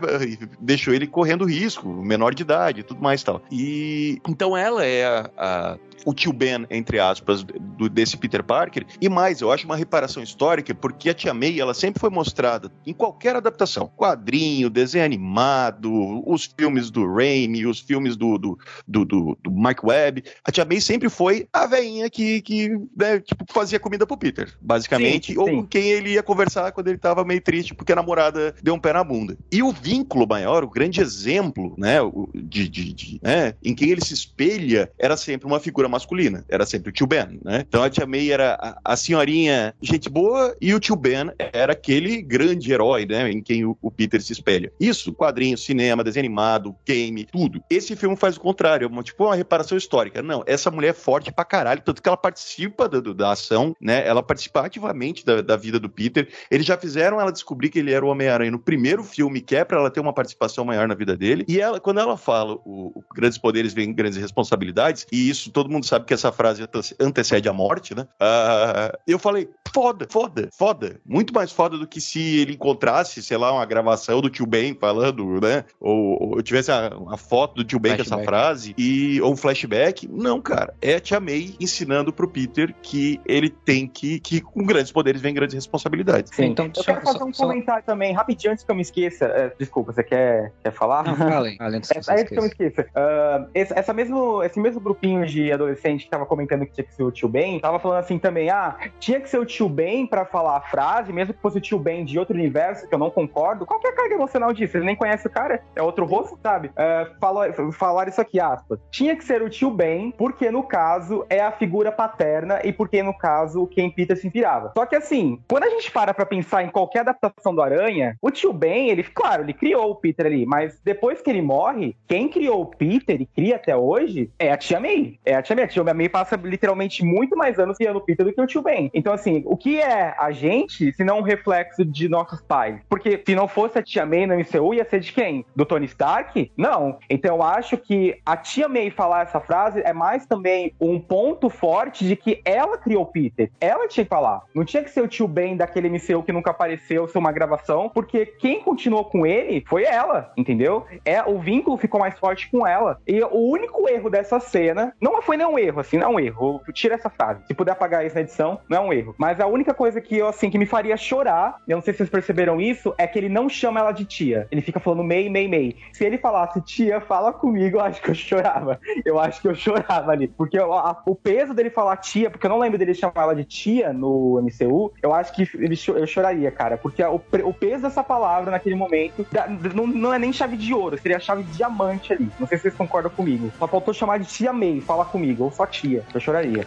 Speaker 2: Deixou ele correndo risco, menor de idade, tudo mais e tal. E então ela é a, a o tio Ben, entre aspas, do, desse Peter Parker. E mais, eu acho uma reparação histórica, porque a Tia May, ela sempre foi mostrada em qualquer adaptação. Quadrinho, desenho animado, os filmes do Raimi, os filmes do, do, do, do, do Mike Webb. A Tia May sempre foi a veinha que, que né, tipo, fazia comida pro Peter, basicamente. Sim, ou sim. com quem ele ia conversar quando ele tava meio triste porque a namorada deu um pé na bunda. E o vínculo maior, o grande exemplo, né, de, de, de né, em quem ele se espelha, era sempre uma figura masculina. Era sempre o tio Ben, né? Então a tia May era a, a senhorinha gente boa e o tio Ben era aquele grande herói, né? Em quem o, o Peter se espelha. Isso, quadrinho, cinema, desenho animado, game, tudo. Esse filme faz o contrário, é uma, tipo uma reparação histórica. Não, essa mulher é forte pra caralho, tanto que ela participa da, da ação, né? Ela participa ativamente da, da vida do Peter. Eles já fizeram ela descobrir que ele era o Homem-Aranha no primeiro filme, que é pra ela ter uma participação maior na vida dele. E ela, quando ela fala o, o grandes poderes vêm grandes responsabilidades, e isso todo mundo mundo sabe que essa frase antecede a morte, né? Uh, eu falei, foda, foda, foda. Muito mais foda do que se ele encontrasse, sei lá, uma gravação do tio Ben falando, né? Ou, ou tivesse uma, foto do tio Ben com essa frase, e, ou um flashback. Não, cara. É a tia May ensinando pro Peter que ele tem que, que com grandes poderes vem grandes responsabilidades.
Speaker 3: Sim, então, eu quero fazer um só, comentário só... também, rapidinho, antes que eu me esqueça. Uh, desculpa, você quer, quer falar?
Speaker 4: Não, fale. Antes que, é,
Speaker 3: que eu me esqueça. Uh, esse, essa mesmo, esse mesmo grupinho de adolescentes adolescente que tava comentando que tinha que ser o tio Ben, tava falando assim também, ah, tinha que ser o tio Ben pra falar a frase, mesmo que fosse o tio Ben de outro universo, que eu não concordo. Qual que é a carga emocional disso? Ele nem conhece o cara, é outro rosto, sabe? Uh, falou, falaram isso aqui, aspas. Tinha que ser o tio Ben, porque no caso é a figura paterna e porque no caso quem Peter se inspirava. Só que assim, quando a gente para pra pensar em qualquer adaptação do Aranha, o tio Ben, ele, claro, ele criou o Peter ali, mas depois que ele morre, quem criou o Peter e cria até hoje é a tia May. É a tia May. A tia May passa literalmente muito mais anos criando Peter do que o tio Ben. Então, assim, o que é a gente se não um reflexo de nossos pais? Porque se não fosse a tia May no MCU, ia ser de quem? Do Tony Stark? Não. Então, eu acho que a tia May falar essa frase é mais também um ponto forte de que ela criou Peter. Ela tinha que falar. Não tinha que ser o tio Ben daquele MCU que nunca apareceu, ser uma gravação, porque quem continuou com ele foi ela, entendeu? É, o vínculo ficou mais forte com ela. E o único erro dessa cena, não foi nenhum erro, assim, não é um erro. Tira essa frase. Se puder apagar isso na edição, não é um erro. Mas a única coisa que eu, assim, que me faria chorar, eu não sei se vocês perceberam isso, é que ele não chama ela de tia. Ele fica falando mei, mei, mei. Se ele falasse tia, fala comigo, eu acho que eu chorava. Eu acho que eu chorava ali. Porque a, o peso dele falar tia, porque eu não lembro dele chamar ela de tia no MCU, eu acho que ele, eu choraria, cara. Porque o, o peso dessa palavra naquele momento não, não é nem chave de ouro, seria chave diamante ali. Não sei se vocês concordam comigo. Só faltou chamar de tia May, fala comigo, ou só tia. Eu choraria.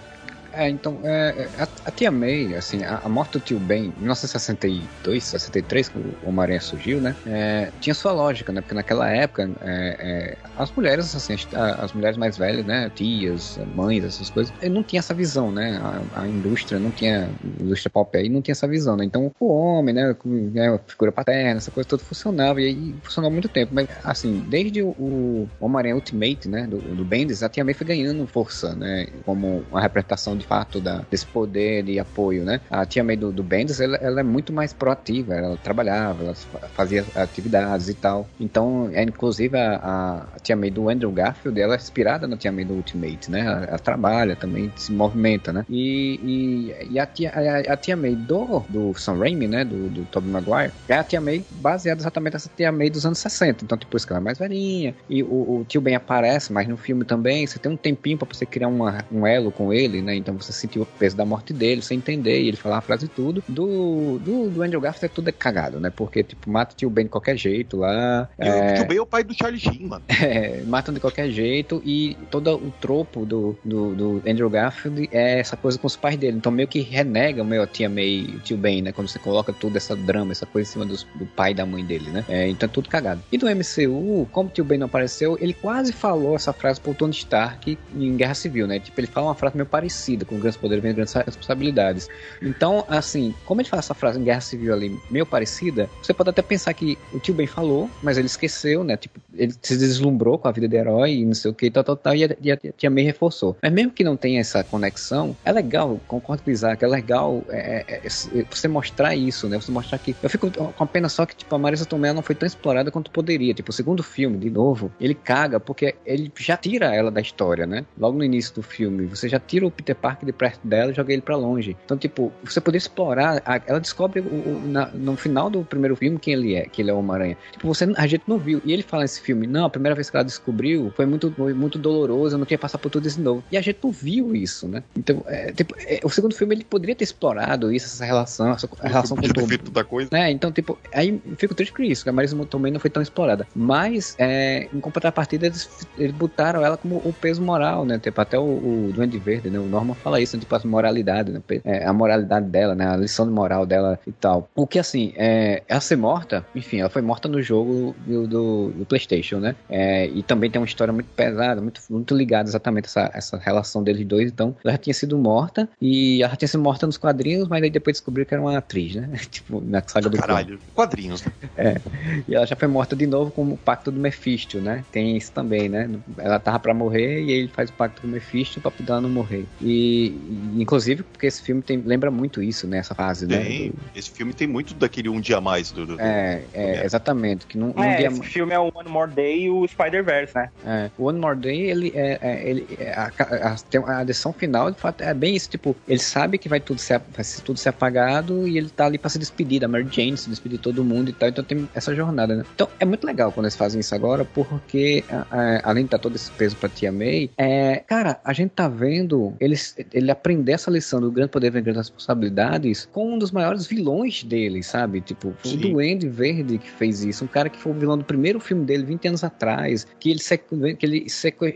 Speaker 4: É, então, é, a, a, tia May, assim, a, a, morte do tio Ben, em 1962, 63, que o Homem-Aranha surgiu, né? É, tinha sua lógica, né? Porque naquela época, é, é as mulheres, assim, as, as, mulheres mais velhas, né? Tias, mães, essas coisas, não tinha essa visão, né? A, indústria não tinha, a indústria pop aí não tinha essa visão, né? Então, o homem, né? né figura paterna, essa coisa toda funcionava, e aí funcionou muito tempo. Mas, assim, desde o, o Homem-Aranha Ultimate, né? Do, do Bendis, a tia May foi ganhando força, né? Como uma representação de fato da, desse poder de apoio, né? A tia May do, do Bendis, ela, ela, é muito mais proativa, ela trabalhava, ela fazia atividades e tal. Então, é, inclusive, a, a tia May do Andrew Garfield, ela é inspirada na tia May do Ultimate, né? Ela, ela trabalha também, se movimenta, né? E, e, e a, tia, a, a, tia May do, do Sam Raimi, né? Do, do Tobey Maguire, é a tia May baseada exatamente nessa tia May dos anos 60. Então, tipo, isso que ela é mais velhinha, e o, o tio Ben aparece, mas no filme também, você tem um tempinho pra você criar uma, um elo com ele, né? Então você sentiu o peso da morte dele, sem entender, e ele falar a frase e tudo. Do, do, do Andrew Garfield é tudo é cagado, né? Porque, tipo, mata o tio Ben de qualquer jeito lá.
Speaker 2: E é... o tio Ben é o pai do Charlie Sheen, mano.
Speaker 4: É, matam de qualquer jeito e todo o tropo do, do, do, Andrew Garfield é essa coisa com os pais dele. Então meio que renega o meu tia May, o tio Ben, né? Quando você coloca tudo essa drama, essa coisa em cima dos, do pai e da mãe dele, né? É, então é tudo cagado. E do MCU, como o tio Ben não apareceu, ele quase falou essa frase pro Tony Stark em Guerra Civil, né? Tipo, ele fala uma frase meio parecida, com grandes poderes vem grandes responsabilidades. Então, assim, como ele fala essa frase em Guerra Civil ali, meio parecida, você pode até pensar que o tio Ben falou, mas ele esqueceu, né? Tipo, ele se deslumbrou com a vida de herói e não sei o que, tal, tal, tal, e a, e a tia reforçou. Mas mesmo que não tenha essa conexão, é legal, concordo com o Isaac, é legal é, é, é, você mostrar isso, né? Você mostrar que. Eu fico com a pena só que, tipo, a Marisa Tomé não foi tão explorada quanto poderia. Tipo, o segundo filme, de novo, ele caga porque ele já tira ela da história, né? Logo no início do filme, você já tira o Peter Parker de perto dela e joga ele para longe. Então, tipo, você poder explorar, ela descobre o, o, na, no final do primeiro filme quem ele é, que ele é o Homem-Aranha. Tipo, você, a gente não viu. E ele fala nesse filme, não, a primeira vez que ela descobriu foi muito, foi muito doloroso, eu não queria passar por tudo isso de novo. E a gente não viu isso, né? Então, é, tipo, é, o segundo filme ele poderia ter explorado isso, essa relação, essa relação com
Speaker 2: o feito da coisa.
Speaker 4: É, então, tipo, aí fico triste com isso, que a Marisa também não foi tão explorada. Mas, é, em contrapartida, eles, eles botaram ela como o peso moral, né? Tipo, até o, o Duende Verde, né? O Norman fala isso, tipo, a moralidade, né? É, a moralidade dela, né? A lição de moral dela e tal. O que, assim, é, ela ser morta, enfim, ela foi morta no jogo do, do, do PlayStation, né? É, e também tem uma história muito pesada, muito, muito ligada exatamente a essa, essa relação deles dois. Então, ela já tinha sido morta e ela já tinha sido morta nos quadrinhos, mas aí depois descobriu que era uma atriz, né? tipo, na saga do
Speaker 2: Caralho, quadrinhos.
Speaker 4: É. E ela já foi morta de novo com o pacto do Mephisto, né? Tem isso também, né? Ela tava pra morrer e ele faz o pacto do Mephisto pra poder ela não morrer. E, inclusive, porque esse filme tem, lembra muito isso, né? Essa fase,
Speaker 2: né?
Speaker 4: tem,
Speaker 2: né? Do... Esse filme tem muito daquele Um Dia Mais do. do
Speaker 4: é, é, exatamente. Que num,
Speaker 3: é,
Speaker 4: dia...
Speaker 3: esse filme é o One More Day e o Spider-Verse, né?
Speaker 4: É, o One More Day, ele é. é ele, é, a, a, a, decisão final, de fato, é bem isso. Tipo, ele sabe que vai tudo ser, vai tudo ser apagado e ele tá ali pra se despedir da Mary Jane, se despedir de todo mundo e tal. Então tem essa jornada, né? Então é muito legal quando eles fazem isso agora, porque além de estar todo esse peso pra Tia May, é, cara, a gente tá vendo eles, ele aprender essa lição do grande poder vem grandes responsabilidades com um dos maiores vilões dele, sabe? Tipo, Sim. o Duende Verde que fez isso, um cara que foi o vilão do primeiro filme dele 20 anos atrás, que ele, que ele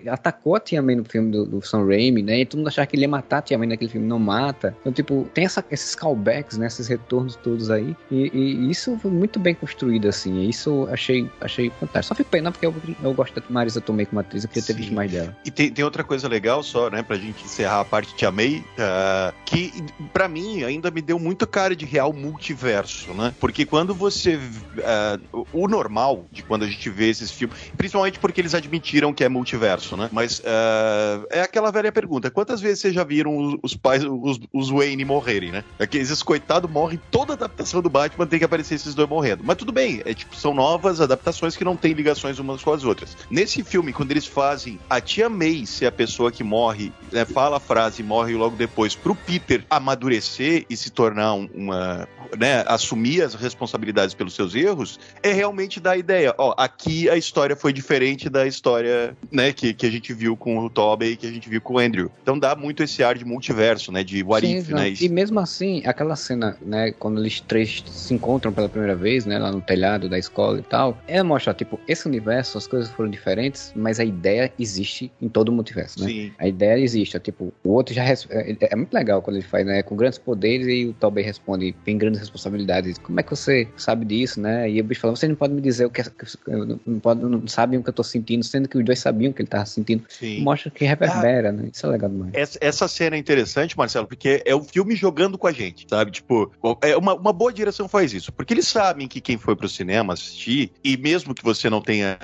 Speaker 4: atacou a Tia May no filme do, do Sam Raimi, né? E todo mundo achava que ele ia matar a Tia May naquele filme, não mata. Então, tipo, tem essa, esses callbacks, né? Esses retornos todos aí. E, e, isso foi muito bem construído, assim. Isso achei, achei fantástico. Só fico pena porque eu, eu gosto da Marisa Tomei como atriz, eu queria ter visto mais dela.
Speaker 2: E tem, tem outra coisa legal só, né? Pra gente encerrar a parte Tia May, uh, que para mim ainda me deu muito cara de real multiverso, né? Porque quando você. Uh, o normal de quando a gente vê esses filmes, principalmente porque eles admitiram que é multiverso, né? Mas uh, é aquela velha pergunta: quantas vezes vocês já viram os, os pais, os, os Wayne morrerem, né? Aqueles é coitados morrem, toda adaptação do Batman tem que aparecer esses dois morrendo. Mas tudo bem, é tipo, são novas adaptações que não têm ligações umas com as outras. Nesse filme, quando eles fazem a tia May ser a pessoa que morre, né, fala a frase quase morre logo depois, pro Peter amadurecer e se tornar uma, né, assumir as responsabilidades pelos seus erros, é realmente dar a ideia, ó, aqui a história foi diferente da história, né, que, que a gente viu com o Tobey e que a gente viu com o Andrew. Então dá muito esse ar de multiverso, né, de what Sim, if, né?
Speaker 4: E mesmo assim, aquela cena, né, quando eles três se encontram pela primeira vez, né, lá no telhado da escola e tal, é mostrar, tipo, esse universo, as coisas foram diferentes, mas a ideia existe em todo o multiverso, né? Sim. A ideia existe, é, tipo, o outro já... Res... É, é, muito legal quando ele faz, né, com grandes poderes e o Tobey responde, tem grandes responsabilidades. Como é que você sabe disso, né? E o bicho fala, você não pode me dizer o que, não, pode, não sabem o que eu tô sentindo, sendo que os dois sabiam o que ele tava sentindo. Sim. Mostra que reverbera, ah, né? Isso é legal demais.
Speaker 2: Essa, essa cena é interessante, Marcelo, porque é o filme jogando com a gente, sabe? Tipo, é uma, uma boa direção faz isso, porque eles sabem que quem foi pro cinema assistir, e mesmo que você não tenha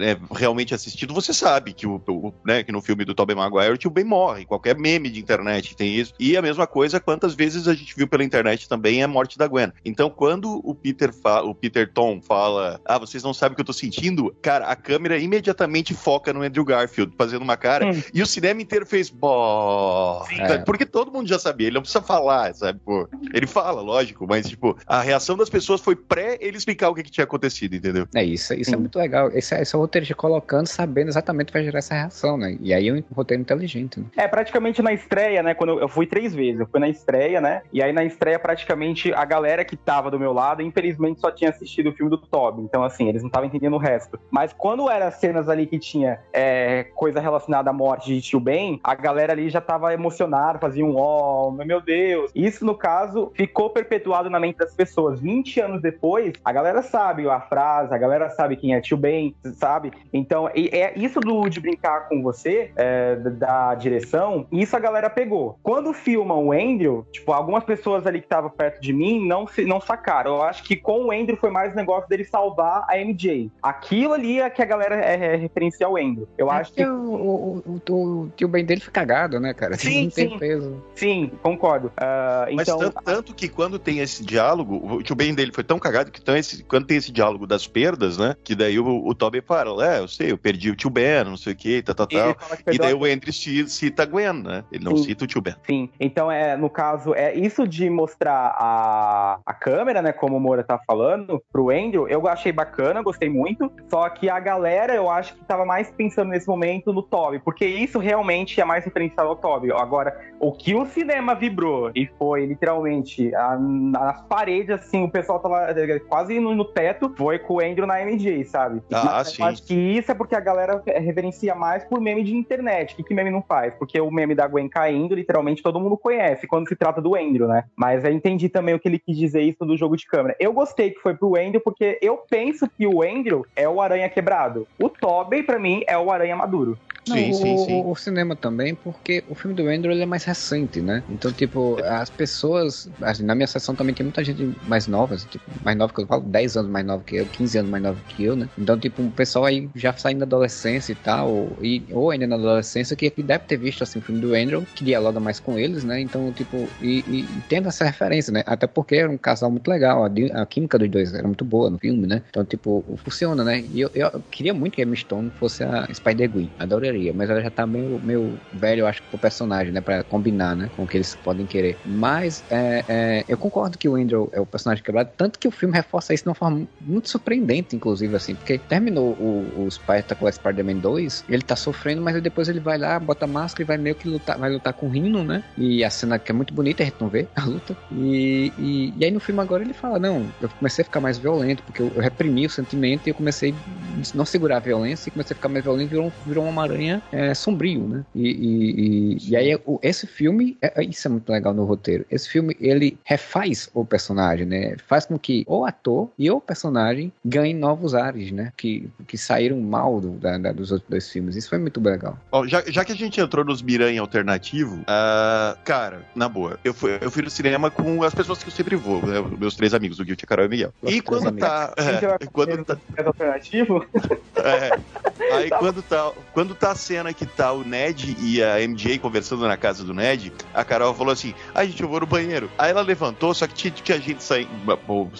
Speaker 2: né, realmente assistido, você sabe que, o, o, né, que no filme do Tobey Maguire o tio Ben morre, qualquer meme de internet tem isso. E a mesma coisa, quantas vezes a gente viu pela internet também é a morte da Gwen. Então, quando o Peter, o Peter Tom fala, ah, vocês não sabem o que eu tô sentindo, cara, a câmera imediatamente foca no Andrew Garfield, fazendo uma cara, hum. e o cinema inteiro fez bó. É. Porque todo mundo já sabia, ele não precisa falar, sabe? Pô, ele fala, lógico, mas, tipo, a reação das pessoas foi pré ele explicar o que, que tinha acontecido, entendeu?
Speaker 4: É isso, isso é muito legal. Esse, esse é o roteirista colocando, sabendo exatamente o que vai gerar essa reação, né? E aí é um roteiro inteligente. Né?
Speaker 3: É, praticamente na estreia, né? Quando eu, eu fui três vezes, eu fui na estreia, né? E aí na estreia, praticamente, a galera que tava do meu lado, infelizmente, só tinha assistido o filme do Toby. Então, assim, eles não estavam entendendo o resto. Mas quando eram cenas ali que tinha é, coisa relacionada à morte de tio Ben, a galera ali já tava emocionada, fazia um ó, oh, meu Deus. Isso, no caso, ficou perpetuado na mente das pessoas. 20 anos depois, a galera sabe a frase, a galera sabe quem é tio Ben, sabe? Então, é isso do, de brincar com você, é, da direção, isso a galera pegou. Quando filmam o Andrew, tipo, algumas pessoas ali que estavam perto de mim não, se, não sacaram. Eu acho que com o Andrew foi mais o negócio dele salvar a MJ. Aquilo ali é que a galera é, é referencial ao Andrew. Eu é acho que.
Speaker 4: O, o, o, o tio Ben dele foi cagado, né, cara?
Speaker 3: Sim, sim. Peso. Sim, concordo. Uh,
Speaker 2: Mas
Speaker 3: então...
Speaker 2: tanto, tanto, que quando tem esse diálogo, o tio Ben dele foi tão cagado que então esse, quando tem esse diálogo das perdas, né? Que daí o, o Toby fala, é, eu sei, eu perdi o tio Ben, não sei o que, tal, tal, tal. E daí o Andrew cita a Gwen, né? Ele não sim. cita o tio Ben.
Speaker 3: Sim, então é, no caso, é isso de mostrar a, a câmera, né? Como o Moura tá falando, pro Andrew, eu achei bacana, gostei muito. Só que a galera, eu acho que tava mais pensando nesse momento no Toby, porque isso realmente é mais referencial ao Toby. Agora, o que o cinema vibrou e foi literalmente a, nas paredes, assim, o pessoal tava é, quase no, no, teto, foi com o Andrew na MJ, sabe?
Speaker 2: Ah, sim.
Speaker 3: Eu acho que isso é porque a galera reverencia mais por meme de internet. O que, que meme não faz? Porque o meme da Gwen caindo, literalmente todo mundo conhece quando se trata do Andrew, né? Mas eu entendi também o que ele quis dizer isso do jogo de câmera. Eu gostei que foi pro Andrew, porque eu penso que o Andrew é o Aranha quebrado. O Tobey, para mim, é o Aranha maduro.
Speaker 4: Não, sim, sim, sim. O, o, cinema também, porque o filme do Andrew ele é mais recente, né? Então, tipo, as pessoas. Assim, na minha sessão também tem muita gente mais nova, assim, tipo, mais nova que eu falo, 10 anos mais nova que eu, 15 anos mais nova que eu, né? Então, tipo, um pessoal aí já saindo da adolescência e tal, ou, e, ou ainda na adolescência, que, que deve ter visto assim, o filme do Andrew, que dialoga mais com eles, né? Então, tipo, e, e, e tendo essa referência, né? Até porque era um casal muito legal, a, a, química dos dois era muito boa no filme, né? Então, tipo, funciona, né? E eu, eu queria muito que a Emma Stone fosse a Spider-Gwen, adoraria, mas ela já tá meio, meio velho, eu acho, pro personagem, né? Pra combinar, né? Com o que eles podem querer. Mas é, é, eu concordo que o Andrew é o personagem quebrado, tanto que o filme reforça isso de uma forma muito surpreendente, inclusive, assim, porque terminou o, o Spectacular Spider-Man 2, ele tá sofrendo, mas depois ele vai lá, bota máscara e vai meio que lutar, vai lutar com o Rino, né? E a cena que é muito bonita, a gente não vê a luta. E, e, e aí no filme agora ele fala: Não, eu comecei a ficar mais violento, porque eu, eu reprimi o sentimento e eu comecei a não segurar a violência e comecei a ficar mais violento e virou, virou uma aranha é, sombrio né? E, e, e, e aí o, esse filme, é, é, isso é muito legal no roteiro. Esse filme ele refaz o personagem, né? Faz com que o ator e o personagem ganhem novos ares, né? Que, que saíram mal do, da, da, dos outros dois filmes. Isso foi muito legal.
Speaker 2: Bom, já, já que a gente entrou nos Miranha alternativo, uh, cara, na boa, eu fui, eu fui no cinema com as pessoas que eu sempre vou, né? Meus três amigos, o Guilty, Carol e o Miguel. e quando tá. É, quando tá...
Speaker 3: alternativo?
Speaker 2: É, Aí quando tá, quando tá a cena que tá o Ned e a MJ conversando na casa do Ned, a Carol falou assim: ai, gente, eu vou no banheiro. Aí ela levantou, só que tinha, tinha gente saindo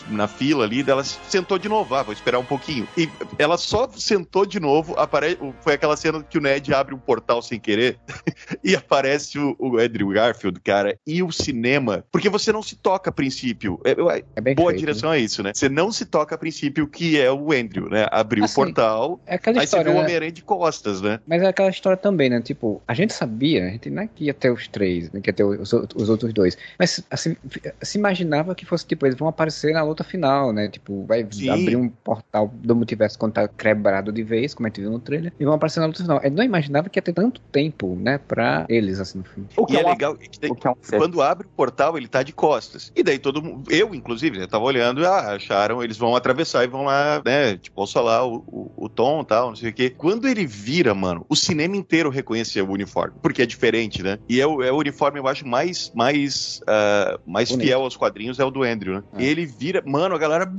Speaker 2: na fila ali, ela sentou de novo, ah, vou esperar um pouquinho. E ela só sentou de novo, apare... foi aquela cena que o Ned abre um portal sem querer e aparece o, o Andrew Garfield, cara, e o cinema, porque você não se toca a princípio. É, é boa feito, direção né? é isso, né? Você não se toca a princípio que é o Andrew, né? Abriu assim, o portal, é aí história, você vê o né? Homem-Aranha de costas, né?
Speaker 4: Mas é aquela história também, né? Tipo, a gente sabia, a gente não é que ia ter os três, né? Que ia ter os, os outros dois, mas assim, se imaginava que fosse, tipo, eles vão aparecer na luta final, né? Tipo, vai Sim. abrir um portal do multiverso quando tá quebrado de vez, como a gente viu no trailer, e vão aparecer na luta final. Eu não imaginava que ia ter tanto tempo, né? Pra eles, assim, no fim.
Speaker 2: O que e é, é legal, que é um quando abre o portal, ele tá de costas. E daí todo mundo, eu, inclusive, eu tava olhando e ah, acharam, eles vão atravessar e vão lá, né? Tipo, lá o, o, o tom e tal, não sei o quê. Quando ele vira, mano, o cinema inteiro reconheceu o uniforme, porque é diferente, né? E é o, é o uniforme, eu acho, mais, mais, uh, mais fiel aos quadrinhos é o do Andrew, né? É. Ele vira, mano, a galera.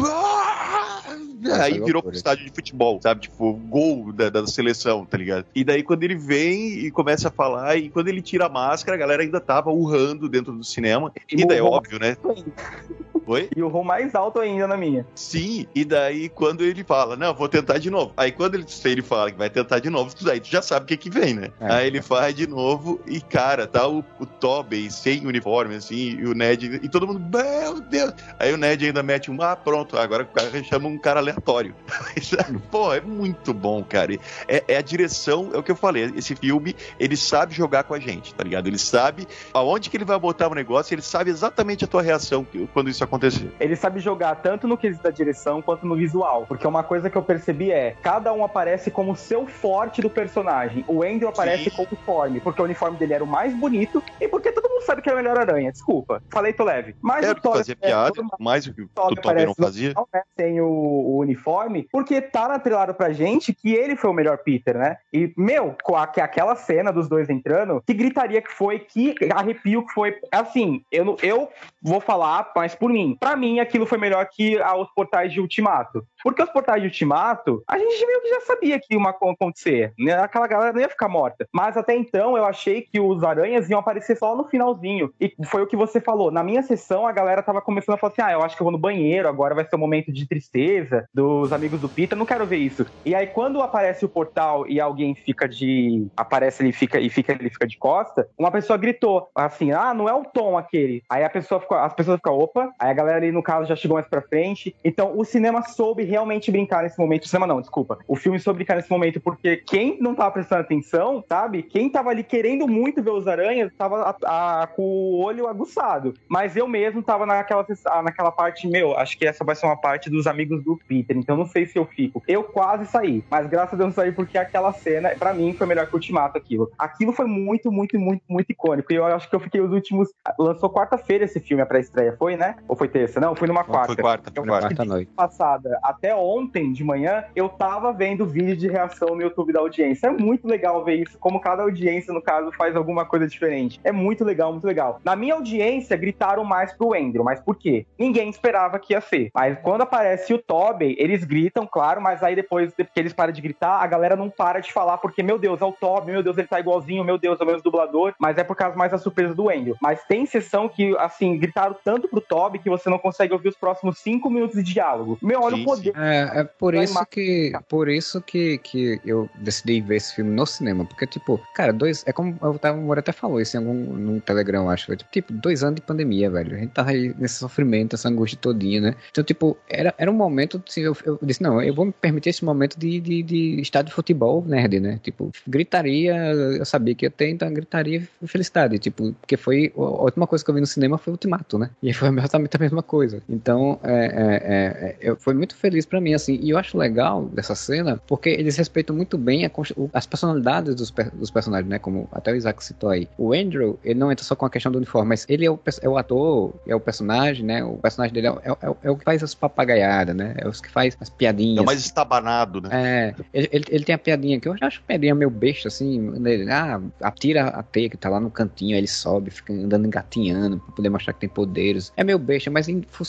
Speaker 2: Aí virou pro estádio de futebol, sabe? Tipo, gol da, da, seleção, tá ligado? E daí quando ele vem e começa a falar, e quando ele tira a máscara, a galera ainda tava urrando dentro do cinema. E daí, é óbvio, né?
Speaker 3: Oi? E o roll mais alto ainda na minha.
Speaker 2: Sim, e daí quando ele fala, não, vou tentar de novo. Aí quando ele, ele fala que vai tentar de novo, tu, aí tu já sabe o que que vem, né? É. Aí ele faz de novo e, cara, tá o, o Tobey sem uniforme, assim, e o Ned, e todo mundo, meu Deus! Aí o Ned ainda mete um, ah, pronto, agora o cara chama um cara aleatório. Pô, é muito bom, cara. É, é, a direção, é o que eu falei, esse filme, ele sabe jogar com a gente, tá ligado? Ele sabe aonde que ele vai botar o negócio, ele sabe exatamente a tua reação quando isso acontece acontecer.
Speaker 3: Ele sabe jogar tanto no quesito da direção quanto no visual. Porque uma coisa que eu percebi é: cada um aparece como o seu forte do personagem. O Andrew aparece Sim. com o uniforme, porque o uniforme dele era o mais bonito e porque todo mundo sabe que é o melhor aranha. Desculpa, falei tô leve. Mas
Speaker 2: Quero o Thor. Fazia piada, é, mais o que o Thor não fazia. Não,
Speaker 3: né, tem o, o, uniforme, porque tá atrelado pra gente que ele foi o melhor Peter, né? E, meu, com a, aquela cena dos dois entrando, que gritaria que foi, que arrepio que foi. Assim, eu, eu vou falar, mas por mim, para mim aquilo foi melhor que os portais de Ultimato. Porque os portais de Ultimato, a gente meio que já sabia que ia acontecer. Né? Aquela galera ia ficar morta. Mas até então eu achei que os aranhas iam aparecer só no finalzinho. E foi o que você falou. Na minha sessão, a galera tava começando a falar assim: ah, eu acho que eu vou no banheiro, agora vai ser um momento de tristeza dos amigos do Peter, não quero ver isso. E aí, quando aparece o portal e alguém fica de. aparece ele fica e fica, ele fica de costa, uma pessoa gritou assim: ah, não é o Tom aquele. Aí a pessoa ficou, as pessoas ficam, opa, aí a galera ali, no caso, já chegou mais pra frente. Então, o cinema soube realmente brincar nesse momento. O cinema não, desculpa. O filme soube brincar nesse momento porque quem não tava prestando atenção, sabe? Quem tava ali querendo muito ver os aranhas, tava a, a, com o olho aguçado. Mas eu mesmo tava naquela, naquela parte, meu, acho que essa vai ser uma parte dos amigos do Peter. Então, não sei se eu fico. Eu quase saí. Mas graças a Deus saí porque aquela cena, para mim, foi melhor que o Ultimato aquilo. Aquilo foi muito, muito, muito, muito icônico. E eu acho que eu fiquei os últimos. Lançou quarta-feira esse filme, a pré-estreia, foi, né? Ou foi terça? Não, foi numa quarta. Foi
Speaker 2: quarta,
Speaker 3: foi
Speaker 2: quarta
Speaker 3: noite. Passada, até ontem de manhã, eu tava vendo vídeo de reação no YouTube da audiência. É muito legal ver isso, como cada audiência, no caso, faz alguma coisa diferente. É muito legal, muito legal. Na minha audiência, gritaram mais pro Andrew, mas por quê? Ninguém esperava que ia ser. Mas quando aparece o Tobey, eles gritam, claro, mas aí depois que eles param de gritar, a galera não para de falar, porque, meu Deus, é o Tobey, meu Deus, ele tá igualzinho, meu Deus, é mesmo dublador, mas é por causa mais da surpresa do Andrew. Mas tem sessão que, assim, gritaram tanto pro Tobey que você não consegue ouvir os próximos cinco minutos de diálogo. Meu, olha sim, o poder.
Speaker 4: É, é por isso que por isso que, que eu decidi ver esse filme no cinema, porque tipo, cara, dois, é como eu tava, o até falou isso em algum num Telegram, acho, foi, tipo, dois anos de pandemia, velho. A gente tava aí nesse sofrimento, essa angústia todinha, né? Então, tipo, era, era um momento, assim, eu, eu disse, não, eu vou me permitir esse momento de, de, de estádio de futebol nerd, né? Tipo, gritaria, eu sabia que ia ter, então gritaria felicidade, tipo, porque foi a última coisa que eu vi no cinema foi o Ultimato, né? E foi exatamente a mesma coisa. Então, é, é, é, eu, foi muito feliz para mim, assim. E eu acho legal dessa cena, porque eles respeitam muito bem a, as personalidades dos, dos, personagens, né? Como até o Isaac citou aí. O Andrew, ele não entra só com a questão do uniforme, mas ele é o, é o ator, é o personagem, né? O personagem dele é, é, é, é o que faz as papagaiadas, né? É os que faz as piadinhas. É o
Speaker 2: mais estabanado, né?
Speaker 4: É. Ele, ele, ele, tem a piadinha que eu acho piadinha meio besta, assim. Ele, ah, atira a teia que tá lá no cantinho, aí ele sobe, fica andando engatinhando pra poder mostrar que tem poderes. É meio besta mas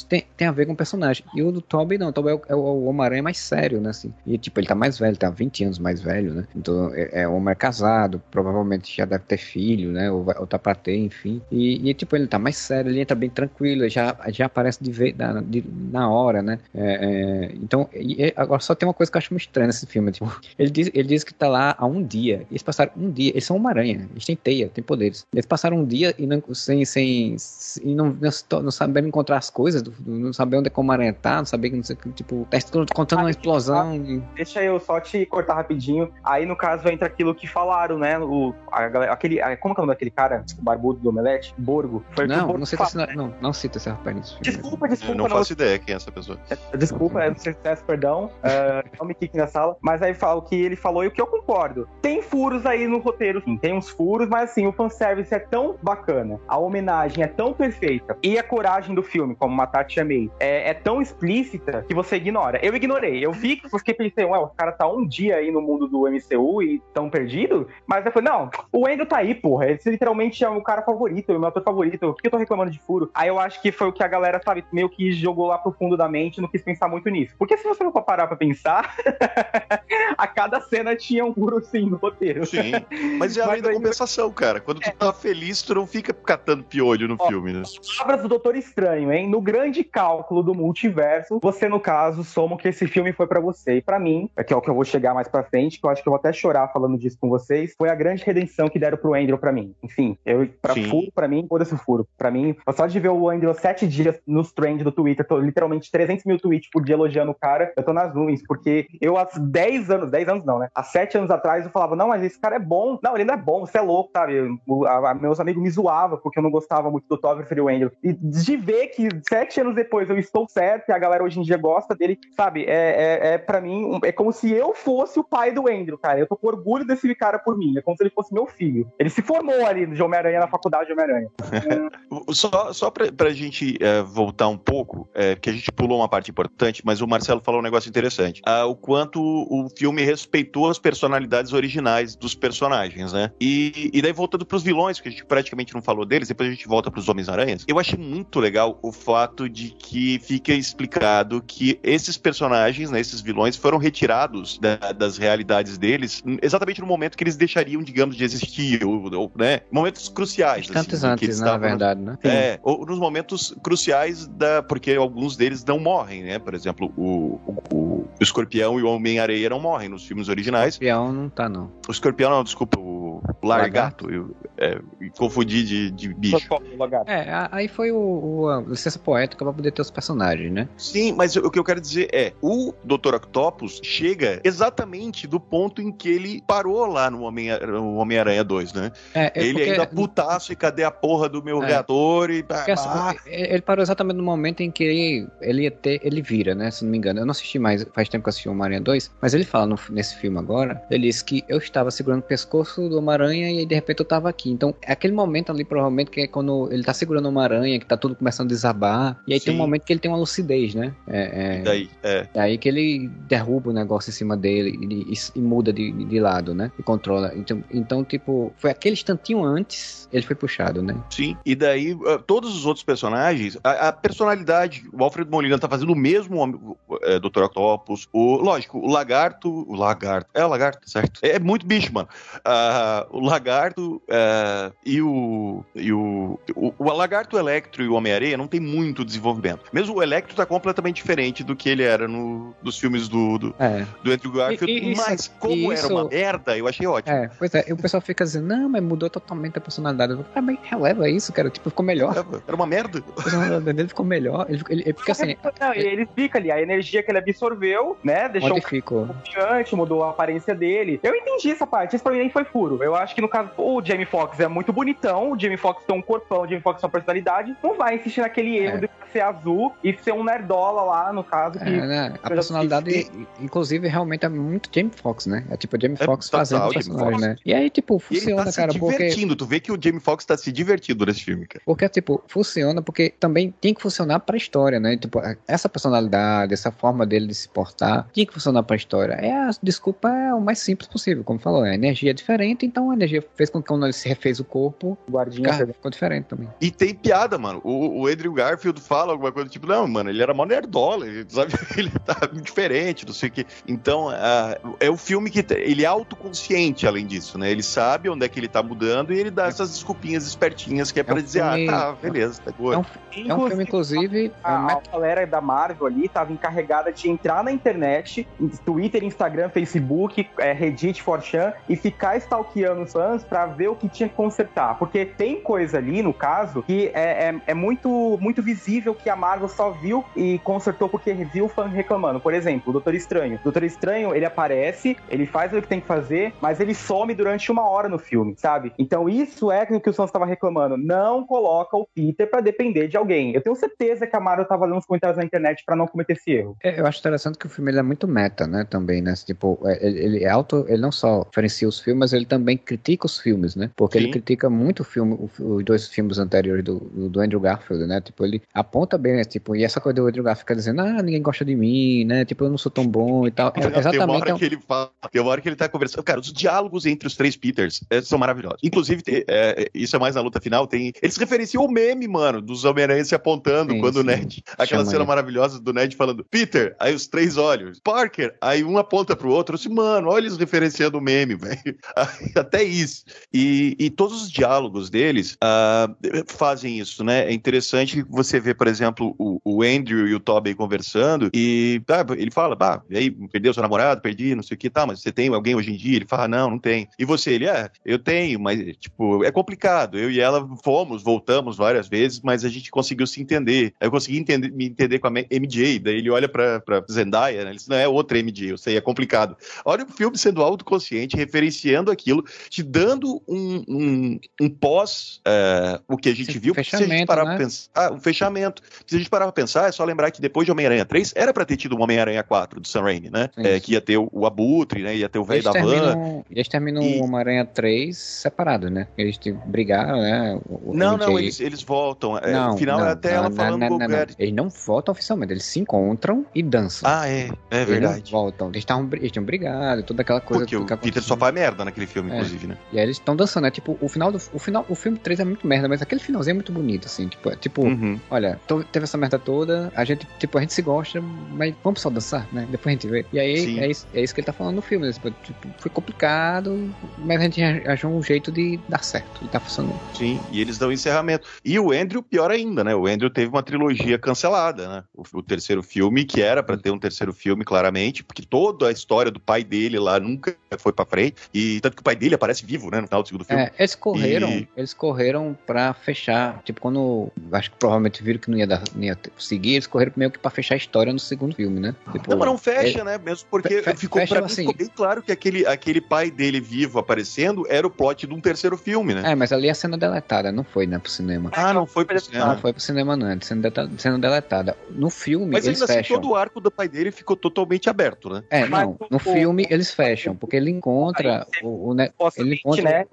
Speaker 4: tem, tem a ver com o personagem. E o do Toby não, o Toby é o, é o Homem-Aranha mais sério, né, assim. E, tipo, ele tá mais velho, tá 20 anos mais velho, né? Então, é, é homem casado, provavelmente já deve ter filho, né? Ou, ou tá pra ter, enfim. E, e, tipo, ele tá mais sério, ele entra bem tranquilo, já, já aparece de, ver, na, de, na hora, né? É, é, então, e, agora só tem uma coisa que eu acho muito estranha nesse filme, tipo, ele diz, ele diz que tá lá há um dia, eles passaram um dia, eles são uma aranha, eles têm teia, têm poderes. Eles passaram um dia e não, sem, sem, e não, não, não sabendo encontrar as coisas, não saber onde é como aranha tá, não saber, não sei, tipo, tá contando uma explosão. E...
Speaker 3: Deixa eu só te cortar rapidinho. Aí, no caso, entra aquilo que falaram, né? O, a, aquele, a, como é o nome daquele cara? O barbudo do Omelete? Borgo.
Speaker 4: Foi não, Borgo não, cita esse, não, não cita esse rapaz
Speaker 3: filme. Desculpa, desculpa.
Speaker 2: Eu não, não faço ideia quem é essa pessoa.
Speaker 3: É, desculpa, é, não sei se é, perdão. Uh, não me kick na sala. Mas aí fala o que ele falou e o que eu concordo. Tem furos aí no roteiro, sim. Tem uns furos, mas assim, o fanservice é tão bacana. A homenagem é tão perfeita. E a coragem do filme, como Matar Te Amei, é, é tão explícita que você ignora. Eu ignorei. Eu vi que porque pensei, ué, o cara tá um dia aí no mundo do MCU e tão perdido. Mas eu falei, não, o Andrew tá aí, porra. Esse literalmente é o cara favorito, o meu ator favorito. Por que eu tô reclamando de furo? Aí eu acho que foi o que a galera, sabe, meio que jogou lá pro fundo da mente, não quis pensar muito nisso. Porque se você não for parar pra pensar, a cada cena tinha um furo sim no roteiro.
Speaker 2: Sim. Mas é a lei da compensação, cara. Quando tu é. tá feliz, tu não fica catando piolho no Ó, filme, né?
Speaker 3: Palavras do Doutor Estranho, hein? No grande cálculo do multiverso, você, no caso, soma que esse filme foi para você. E pra mim, que é o que eu vou chegar mais pra frente, que eu acho que eu vou até chorar falando disso com vocês, foi a grande redenção que deram pro Andrew pra mim. Enfim, eu, pra Sim. furo, pra mim, foda esse furo. Pra mim, só de ver o Andrew sete dias nos trends do Twitter, tô literalmente 300 mil tweets por dia elogiando o cara, eu tô nas nuvens, porque eu há 10 anos, 10 anos não, né? Há 7 anos atrás eu falava, não, mas esse cara é bom. Não, ele não é bom, é louco, sabe? A, a, meus amigos me zoavam porque eu não gostava muito do Toby e o Andrew. E de ver que sete anos depois eu estou certo e a galera hoje em dia gosta dele, sabe? É, é, é para mim, é como se eu fosse o pai do Andrew, cara. Eu tô com orgulho desse cara por mim. É como se ele fosse meu filho. Ele se formou ali de Homem-Aranha na faculdade de Homem-Aranha.
Speaker 2: só só pra, pra gente é, voltar um pouco, é, que a gente pulou uma parte importante, mas o Marcelo falou um negócio interessante. Ah, o quanto o filme respeitou as personalidades originais dos personagens, né? E, e daí voltando pros vilões, que a gente praticamente não falou deles, depois a gente volta pros Homens-Aranhas. Eu achei muito legal o fato de que fica explicado que esses personagens, né, esses vilões, foram retirados da, das realidades deles exatamente no momento que eles deixariam, digamos, de existir, ou, ou né? Momentos cruciais.
Speaker 4: Tantos assim, antes, na verdade, né?
Speaker 2: É, ou nos momentos cruciais da. Porque alguns deles não morrem, né? Por exemplo, o, o, o Escorpião e o Homem-Areia não morrem nos filmes originais.
Speaker 4: O Escorpião não tá, não.
Speaker 2: O Escorpião não, desculpa, o Largato. Eu, é, confundi de, de bicho.
Speaker 4: É, aí foi o, o a licença poética pra poder ter os personagens, né?
Speaker 2: Sim, mas o que eu quero dizer é, o Dr. Octopus chega exatamente do ponto em que ele parou lá no Homem-Aranha Homem 2, né? É, é ele porque... ainda putaço e cadê a porra do meu é. reator e...
Speaker 4: Porque, assim, ele parou exatamente no momento em que ele, ele ia ter, ele vira, né? Se não me engano. Eu não assisti mais, faz tempo que eu assisti o Homem-Aranha 2, mas ele fala no, nesse filme agora, ele disse que eu estava segurando o pescoço do Homem-Aranha e de repente eu tava aqui. Então, é aquele momento ali, provavelmente, que é quando ele tá segurando uma aranha, que tá tudo começando a desabar, e aí Sim. tem um momento que ele tem uma lucidez, né?
Speaker 2: É, é, daí, é.
Speaker 4: Daí que ele derruba o negócio em cima dele e, e, e muda de, de, lado, né? E controla. Então, então, tipo, foi aquele instantinho antes, ele foi puxado, né?
Speaker 2: Sim, e daí uh, todos os outros personagens, a, a, personalidade, o Alfred Molina tá fazendo o mesmo é, Dr. Octopus, o, lógico, o Lagarto, o Lagarto, é o Lagarto, certo? É, é muito bicho, mano. Uh, o Lagarto uh, e o e o, o, o Lagarto, Electro e o Homem-Areia não tem muito desenvolvimento. Mesmo o Electro tá completamente diferente do que ele era no, dos filmes do, do, é. do Andrew Garfield, e, e, mas como isso... era uma merda, eu achei ótimo.
Speaker 4: É, pois é, e o pessoal fica dizendo, não, mas mudou totalmente a personalidade. Eu falo, ah, mas releva isso, cara, tipo, ficou melhor.
Speaker 2: Era uma merda.
Speaker 4: A personalidade dele ficou melhor. Ele, ele, ele fica assim...
Speaker 3: Não, ele, ele fica ali, a energia que ele absorveu, né, deixou
Speaker 4: Modificou.
Speaker 3: confiante, mudou a aparência dele. Eu entendi essa parte, isso pra mim nem foi furo. Eu acho que no caso, o Jamie Foxx é muito bonitão, o Jamie Foxx tem um corpão, o Jamie Foxx tem uma personalidade, não vai insistir naquele erro é. de ser azul e ser um nerdola lá, no caso. Que
Speaker 4: é, né? A personalidade, inclusive, realmente é muito Jamie Foxx, né? É tipo o Jamie é Foxx fazendo o personagem, né? E aí, tipo, funciona,
Speaker 2: tá
Speaker 4: cara,
Speaker 2: porque... divertindo, tu vê que o Jamie Foxx tá se divertindo nesse filme, cara.
Speaker 4: Porque, tipo, funciona porque também tem que funcionar pra história, né? Tipo, essa personalidade, essa forma dele de se portar, tem que funcionar pra história. É a desculpa é o mais simples possível, como falou, a energia é diferente, então a energia fez com que quando ele se refez o corpo, o guardinha ficou diferente também.
Speaker 2: E tem piada, mano. O, o Andrew Garfield fala fala alguma coisa tipo, não, mano, ele era mó nerdola, sabe? Ele tá diferente, não sei o que. Então, uh, é o filme que ele é autoconsciente, além disso, né? Ele sabe onde é que ele tá mudando e ele dá essas desculpinhas espertinhas que é, é pra um dizer, ah, filme... ah, tá, beleza, tá boa.
Speaker 4: É um, é um filme, inclusive.
Speaker 3: A, a galera da Marvel ali tava encarregada de entrar na internet, Twitter, Instagram, Facebook, é, Reddit, Forchan, e ficar stalkeando os fãs pra ver o que tinha que consertar. Porque tem coisa ali, no caso, que é, é, é muito, muito visível que a Marvel só viu e consertou porque viu o fã reclamando. Por exemplo, o Doutor Estranho. O Doutor Estranho, ele aparece, ele faz o que tem que fazer, mas ele some durante uma hora no filme, sabe? Então isso é o que o fãs estava reclamando. Não coloca o Peter para depender de alguém. Eu tenho certeza que a Marvel tava lendo os comentários na internet para não cometer esse erro.
Speaker 4: É, eu acho interessante que o filme ele é muito meta, né? Também, né? Tipo, é, ele, ele é auto, ele não só diferencia os filmes, mas ele também critica os filmes, né? Porque Sim. ele critica muito o filme, os dois filmes anteriores do, do Andrew Garfield, né? Tipo, ele aponta bem, né? Tipo, e essa coisa do Andrew Garfield fica dizendo, ah, ninguém gosta de mim, né? Tipo, eu não sou tão bom e tal. É, exatamente. Tem uma
Speaker 2: hora que ele fala, tem uma hora que ele tá conversando. Cara, os diálogos entre os três Peters é, são maravilhosos. Inclusive, é, isso é mais na luta final, tem. Eles referenciam o meme, mano, dos Homem-Aranha se apontando sim, quando sim. o Ned. Aquela Chama cena ele. maravilhosa do Ned falando, Peter, aí os três olhos, Parker, aí um aponta pro outro, assim, mano, olha eles referenciando o meme, velho. Até isso. E, e todos os diálogos deles uh, fazem isso, né? É interessante você ver, por exemplo, o, o Andrew e o Tobey conversando e tá, ele fala, bah, e aí, perdeu seu namorado, perdi, não sei o que, tá, mas você tem alguém hoje em dia? Ele fala, não, não tem. E você, ele, é, eu tenho, mas, tipo, é complicado. Eu e ela fomos, voltamos várias vezes, mas a gente conseguiu se entender. Eu consegui entender, me entender com a MJ, daí ele olha pra, pra Zendaya, né? Ele diz, não é outra MJ, eu sei, é complicado. Olha o filme sendo autoconsciente, referenciando aquilo, te dando um, um, um pós uh, o que a gente Sim, viu, se a gente parar né? pra pensar, ah, um fechamento. Se a gente parar pra pensar, é só lembrar que depois de Homem-Aranha 3, era pra ter tido um Homem-Aranha 4 do Sam Raimi, né? É, que ia ter o, o, Abutre, né? Ia ter o velho da van.
Speaker 4: Eles terminam e... o Homem-Aranha 3 separado, né? Eles brigaram, né?
Speaker 2: O, não, não, eles, eles voltam. É, não, no final não, é até não, ela falando
Speaker 4: não, não, não, Eles não voltam oficialmente, eles se encontram e dançam.
Speaker 2: Ah, é. É verdade.
Speaker 4: Eles voltam. Eles, tavam, eles tinham brigado, toda aquela coisa.
Speaker 2: Porque o Peter só faz merda naquele filme, é. inclusive, né?
Speaker 4: E aí eles estão dançando, né? Tipo, o final do o final, o filme 3 é muito merda, mas aquele finalzinho é muito bonito, assim. Tipo, é, tipo uhum. olha, teve essa merda toda, a gente, tipo, a gente se gosta, mas vamos só dançar, né? Depois a gente vê. E aí é isso, é isso que ele tá falando no filme. Né? Tipo, tipo, foi complicado, mas a gente achou um jeito de dar certo, e tá funcionando.
Speaker 2: Sim, e eles dão encerramento. E o Andrew, pior ainda, né? O Andrew teve uma trilogia cancelada, né? O, o terceiro filme, que era para ter um terceiro filme, claramente, porque toda a história do pai dele lá nunca foi para frente. E tanto que o pai dele aparece vivo, né? No final do segundo filme. É,
Speaker 4: eles correram, e... eles correram pra fechar. Tipo, quando acho que provavelmente viram que não ia, dar, não ia seguir, eles correram meio que pra fechar a história no segundo filme, né?
Speaker 2: Tipo, não, mas não fecha, é... né? Mesmo porque fe ficou, fecha, pra assim, mim, ficou bem claro que aquele, aquele pai dele vivo aparecendo era o plot de um terceiro filme, né?
Speaker 4: É, mas ali a cena deletada, não foi, né, pro cinema.
Speaker 2: Ah, não foi pro cinema.
Speaker 4: Não foi pro cinema, não. É cena, cena deletada. No filme, mas eles ainda assim, fecham.
Speaker 2: Assim, todo o arco do pai dele ficou totalmente aberto, né?
Speaker 4: É, não. No filme, eles fecham, porque ele encontra o, o, né, ele encontra, né?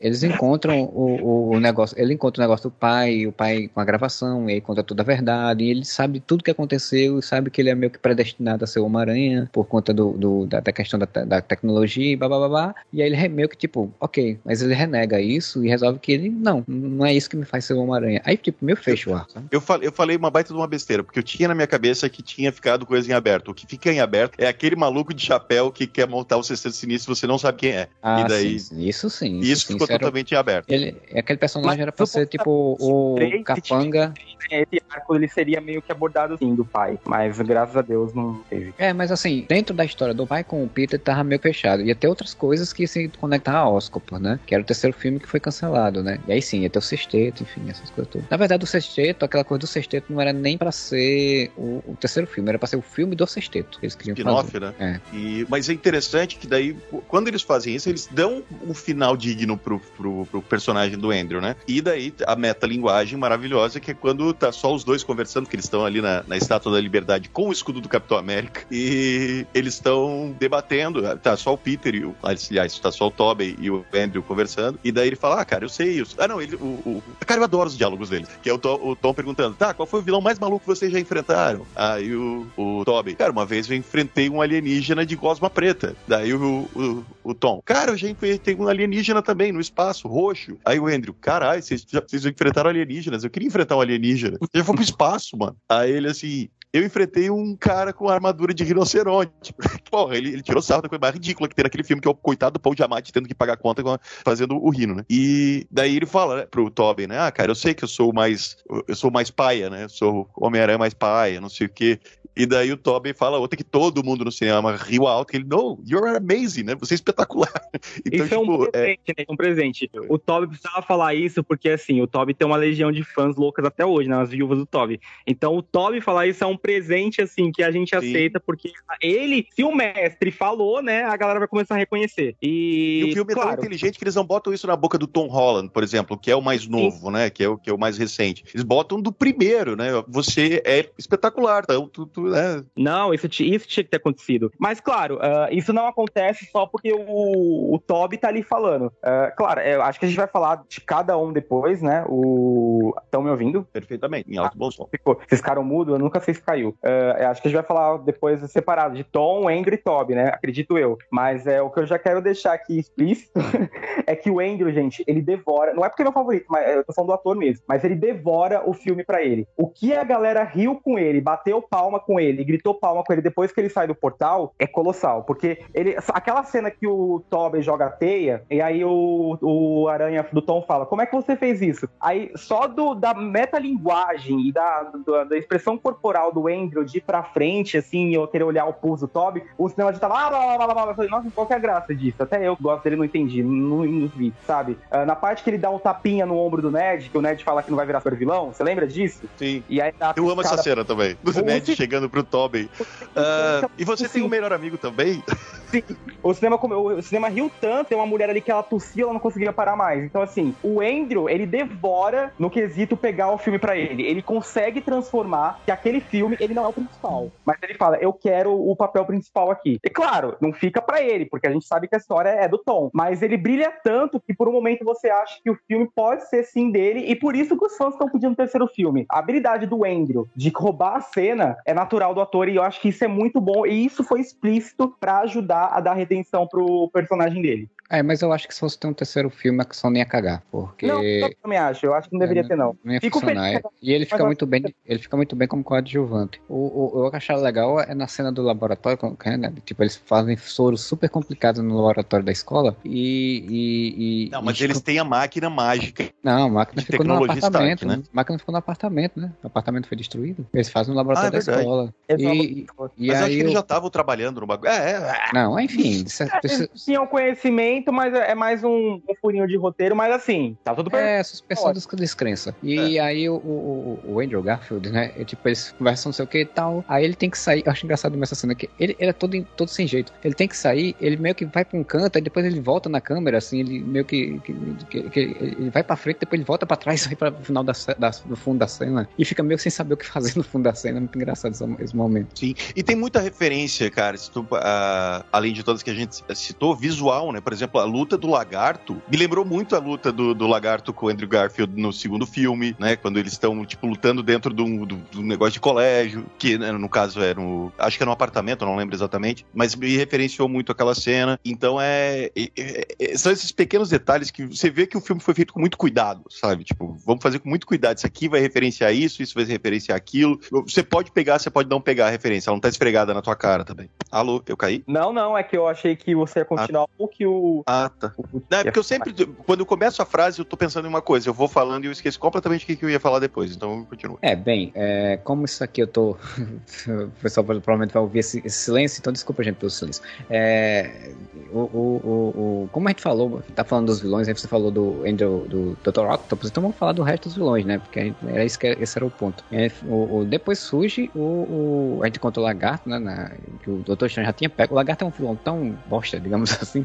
Speaker 4: Eles encontram o, o, negócio, ele encontra o negócio do pai, o pai com a gravação, e aí conta toda a verdade, e ele sabe tudo que aconteceu, e sabe que ele é meio que predestinado a ser Homem-Aranha, por conta do, do da, da, questão da, da tecnologia e blá, blá, blá, blá, e aí ele é meio que tipo, ok, mas ele renega isso e resolve que ele, não, não é isso que me faz ser Homem-Aranha. Aí tipo, meu fecho lá.
Speaker 2: Eu, falei, eu falei uma baita de uma besteira, porque eu tinha na minha cabeça que tinha ficado coisa em aberto. O que fica em aberto é aquele maluco de chapéu que quer montar o sexteto sinistro e você não sabe quem é.
Speaker 4: Ah,
Speaker 2: e daí...
Speaker 4: sim, isso sim.
Speaker 2: Isso, isso ficou totalmente era... aberto.
Speaker 4: Ele, aquele personagem Mas, era pra ser tipo o capanga.
Speaker 3: Esse arco ele seria meio que abordado assim do pai, mas graças a Deus não teve.
Speaker 4: É, mas assim, dentro da história do pai com o Peter tava meio fechado. Ia ter outras coisas que se conectar a Oscorp, né? Que era o terceiro filme que foi cancelado, né? E aí sim, ia ter o sexteto, enfim, essas coisas todas. Na verdade, o sexteto, aquela coisa do sexteto não era nem pra ser o, o terceiro filme, era pra ser o filme do sexteto que eles queriam fazer.
Speaker 2: né? É. E, mas é interessante que daí, quando eles fazem isso, eles dão um final digno pro, pro, pro personagem do Andrew, né? E daí a metalinguagem maravilhosa que é quando tá só os dois conversando, que eles estão ali na, na Estátua da Liberdade com o escudo do Capitão América e eles estão debatendo, tá só o Peter e o, aliás, tá só o Tobey e o Andrew conversando, e daí ele fala, ah, cara, eu sei isso. Ah, não, ele, o, o... cara, eu adoro os diálogos dele, que é o Tom, o Tom perguntando, tá, qual foi o vilão mais maluco que vocês já enfrentaram? Aí o, o Tobey, cara, uma vez eu enfrentei um alienígena de gosma preta. Daí o, o, o Tom, cara, eu já enfrentei um alienígena alienígena também, no espaço, roxo. Aí o Andrew, caralho, vocês, já, vocês enfrentaram alienígenas. Eu queria enfrentar um alienígena. Você já foi pro espaço, mano. Aí ele assim, eu enfrentei um cara com armadura de rinoceronte. Porra, ele, ele tirou sarro da coisa mais ridícula que tem naquele filme, que é o coitado do Paul Diamante tendo que pagar conta fazendo o rino, né? E daí ele fala né, pro Tobin, né? Ah, cara, eu sei que eu sou mais. Eu sou mais paia, né? Eu sou Homem-Aranha mais paia, não sei o quê. E daí o Tobey fala outra que todo mundo no cinema riu alto, que ele, no, you're amazing, né? Você é espetacular.
Speaker 3: Então, isso é um tipo, é presente, é... né? Um presente. O Tobey precisava falar isso porque, assim, o Tobey tem uma legião de fãs loucas até hoje, né? As viúvas do Tobey. Então, o Tobey falar isso é um presente, assim, que a gente Sim. aceita, porque ele, se o mestre falou, né? A galera vai começar a reconhecer. E,
Speaker 2: e o filme claro, é tão inteligente que eles não botam isso na boca do Tom Holland, por exemplo, que é o mais novo, Sim. né? Que é o, que é o mais recente. Eles botam do primeiro, né? Você é espetacular, então tu, tu né?
Speaker 3: Não, isso, isso tinha que ter acontecido. Mas, claro, uh, isso não acontece só porque o, o Toby tá ali falando. Uh, claro, eu acho que a gente vai falar de cada um depois, né? O. Estão me ouvindo?
Speaker 2: Perfeitamente, em alto ah, bom som.
Speaker 3: Ficou. Vocês ficaram mudo, eu nunca sei se caiu. Uh, acho que a gente vai falar depois separado, de Tom, Andrew e Toby, né? Acredito eu. Mas é, o que eu já quero deixar aqui explícito é que o Andrew, gente, ele devora. Não é porque é meu favorito, mas eu tô falando do ator mesmo. Mas ele devora o filme para ele. O que a galera riu com ele, bateu palma com ele, gritou palma com ele depois que ele sai do portal é colossal. Porque ele, aquela cena que o Toby joga a teia, e aí o, o Aranha do Tom fala: Como é que você fez isso? Aí só do, da metalinguagem e da, da, da expressão corporal do Andrew de ir pra frente, assim, eu querer olhar o pulso do Toby, o cinema já tava. Ah, blá, blá, blá, blá. Eu falei, nossa, qual que é a graça disso? Até eu gosto dele, não entendi, não, não vi, sabe? Uh, na parte que ele dá um tapinha no ombro do Ned, que o Ned fala que não vai virar super vilão, você lembra disso?
Speaker 2: Sim. E aí, eu amo essa cena também. Do Ned chegando pro Toby Uh, e você tem um melhor amigo também?
Speaker 3: Sim. O cinema, o cinema riu tanto, tem uma mulher ali que ela tossia, ela não conseguia parar mais. Então, assim, o Andrew, ele devora no quesito pegar o filme para ele. Ele consegue transformar que aquele filme, ele não é o principal. Mas ele fala, eu quero o papel principal aqui. E claro, não fica para ele, porque a gente sabe que a história é do Tom. Mas ele brilha tanto que por um momento você acha que o filme pode ser sim dele, e por isso que os fãs estão pedindo o terceiro filme. A habilidade do Andrew de roubar a cena é natural do ator, e eu acho que isso é muito bom, e isso foi explícito para ajudar a dar redenção pro personagem dele.
Speaker 4: É, mas eu acho que se fosse ter um terceiro filme, a nem ia cagar, porque...
Speaker 3: Não, eu também acho, eu acho que não deveria é, ter, não.
Speaker 4: Não ia Fico funcionar, feliz, e ele fica muito bem, ele fica muito bem como coadjuvante. O, o, o que eu achava legal é na cena do laboratório, né, tipo, eles fazem soros super complicados no laboratório da escola, e... e,
Speaker 2: e não, mas e eles têm a máquina mágica.
Speaker 4: Não, a máquina ficou no apartamento, Stark, né? A máquina ficou no apartamento, né? O apartamento foi destruído. Eles fazem no laboratório ah, é da escola.
Speaker 2: E, e, mas aí acho que eles já estavam trabalhando no bagulho. É, é.
Speaker 4: Não, enfim.
Speaker 3: É, tinham conhecimento, mas é mais um, um, furinho de roteiro, mas assim, tá tudo bem.
Speaker 4: É, suspensão de descrença. E é. aí o, o, o, Andrew Garfield, né? É, tipo, eles conversam não sei o que e tal. Aí ele tem que sair. Eu acho engraçado nessa cena que ele, ele é todo, todo sem jeito. Ele tem que sair, ele meio que vai pra um canto, aí depois ele volta na câmera, assim, ele meio que. que, que, que ele vai pra frente, depois ele volta pra trás, vai pra final da, da, do fundo da cena. E fica meio que sem saber o que fazer no fundo da cena. É muito engraçado esse, esse momento.
Speaker 2: Sim. E tem muita referência, cara, tu, uh, além de todas que a gente citou, visual, né? Por exemplo, a luta do lagarto me lembrou muito a luta do, do lagarto com o Andrew Garfield no segundo filme, né? Quando eles estão, tipo, lutando dentro de um, do, negócio de colégio, que né, no caso era no. Acho que era um apartamento, não lembro exatamente, mas me referenciou muito aquela cena. Então é, é, é, São esses pequenos detalhes que você vê que o filme foi feito com muito cuidado, sabe? Tipo, vamos fazer com muito cuidado. Isso aqui vai referenciar isso, isso vai referenciar aquilo. Você pode pegar, você pode não pegar a referência, ela não tá esfregada na tua cara também. Alô, eu caí?
Speaker 3: Não, não, é que eu achei que você ia continuar ah. o que o.
Speaker 2: Ah, tá. O... Não, é porque eu sempre, quando eu começo a frase, eu tô pensando em uma coisa, eu vou falando e eu esqueço completamente o que, eu ia falar depois, então continua.
Speaker 4: É, bem, é, como isso aqui eu tô. o pessoal provavelmente vai ouvir esse, esse, silêncio, então desculpa, gente, pelo silêncio. É, o, o, o, como a gente falou, tá falando dos vilões, aí você falou do Angel, do Dr. Octopus, então vamos falar do resto dos vilões, né? Porque gente, era isso que, esse era o ponto. É, o, depois surge o, A gente conta o lagarto, né? Na, que o Dr. Strange já tinha pego. O lagarto é um vilão tão bosta, digamos assim,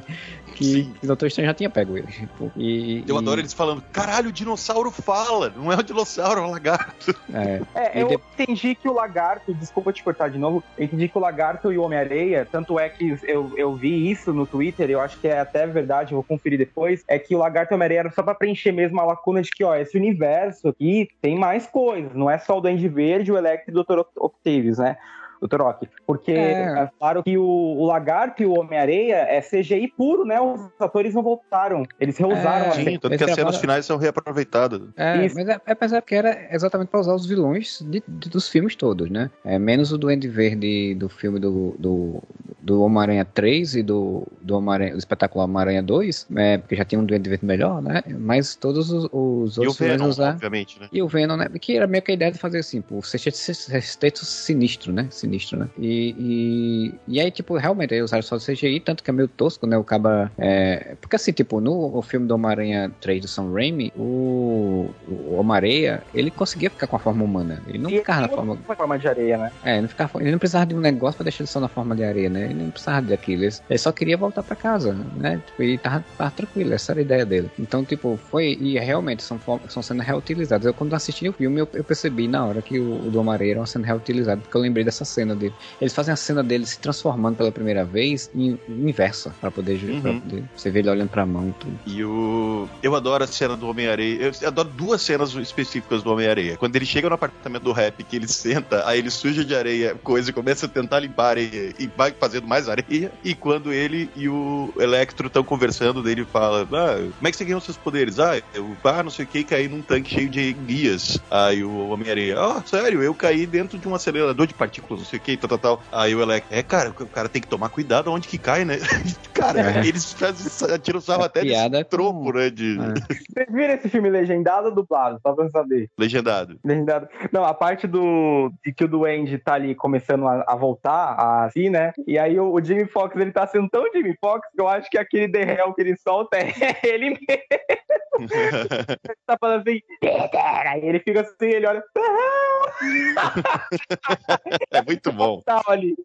Speaker 4: que Sim. o Dr. Strange já tinha pego ele.
Speaker 2: E, eu e... adoro eles falando, caralho, o dinossauro fala, não é o dinossauro, é o lagarto.
Speaker 3: É, é eu de... entendi que o lagarto, desculpa te cortar de novo, eu entendi que o lagarto e o Homem-Areia, tanto é que eu, eu vi isso no Twitter, eu acho que é até verdade, vou conferir depois, é que o lagarto e o Homem-Areia era só pra preencher mesmo a lacuna de que, ó, esse universo aqui tem mais coisas, não é só o Duende Verde, o Electro e o Dr. Octavius, né? Dr. Rock. Porque é. é claro que o, o Lagarto e o Homem-Areia é CGI puro, né? Os atores não voltaram. Eles reusaram
Speaker 2: é, a Sim, tanto que as cenas finais são reaproveitadas.
Speaker 4: É, Isso. mas é, é pensar que era exatamente para usar os vilões de, de, dos filmes todos, né? É, menos o Duende Verde do filme do, do, do Homem-Aranha 3 e do, do, Homem do espetáculo Homem-Aranha 2, é, porque já tinha um Duende Verde melhor, né? Mas todos os, os outros
Speaker 2: filmes Venom, usar. Obviamente,
Speaker 4: né? E o Venom, né? Que era meio que a ideia de fazer assim, o sexteto sinistro, né? Sinistro, né? E, e, e aí, tipo, realmente, aí usaram só o CGI, tanto que é meio tosco, né? O caba. É... Porque assim, tipo, no o filme do Homem-Aranha 3 do Sam Raimi, o, o Homem-Areia, ele conseguia ficar com a forma humana. Ele não e ficava na forma.
Speaker 3: forma de areia, né?
Speaker 4: É, ele não, ficava... ele não precisava de um negócio pra deixar ele só na forma de areia, né? Ele não precisava daquilo. Ele só queria voltar pra casa, né? Tipo, e tava, tava tranquilo, essa era a ideia dele. Então, tipo, foi. E realmente são, são sendo reutilizadas. Eu, quando assisti o filme, eu, eu percebi na hora que o, o do Homem-Areia era uma cena reutilizada, porque eu lembrei dessa cena dele. Eles fazem a cena dele se transformando pela primeira vez em, inversa, pra poder, uhum. pra poder, Você ver ele olhando pra mão e tudo.
Speaker 2: E o. Eu adoro a cena do Homem-Areia. Eu adoro duas cenas específicas do Homem-Areia. Quando ele chega no apartamento do rap, que ele senta, aí ele suja de areia, coisa, e começa a tentar limpar a areia e vai fazendo mais areia. E quando ele e o Electro estão conversando, dele fala: ah, como é que você ganhou seus poderes? Ah, eu ah, não sei o que, caí num tanque cheio de guias. Aí o Homem-Areia, ah, sério, eu caí dentro de um acelerador de partículas, sei o que, tal, tal, tal. Aí o Electro, é, cara, o cara tem que tomar cuidado onde que cai, né? cara, é. eles tiram o sarro até desse tropo, né? De...
Speaker 3: É. Vocês viram esse filme legendado ou dublado? Só pra saber.
Speaker 2: Legendado.
Speaker 3: Legendado. Não, a parte do de que o Duende tá ali começando a, a voltar, assim, né? E aí o, o Jimmy Fox, ele tá sendo tão Jimmy Fox que eu acho que aquele The Hell que ele solta é ele mesmo. ele tá falando assim, aí ele fica assim, ele olha.
Speaker 2: é muito bom.
Speaker 3: Tá ali.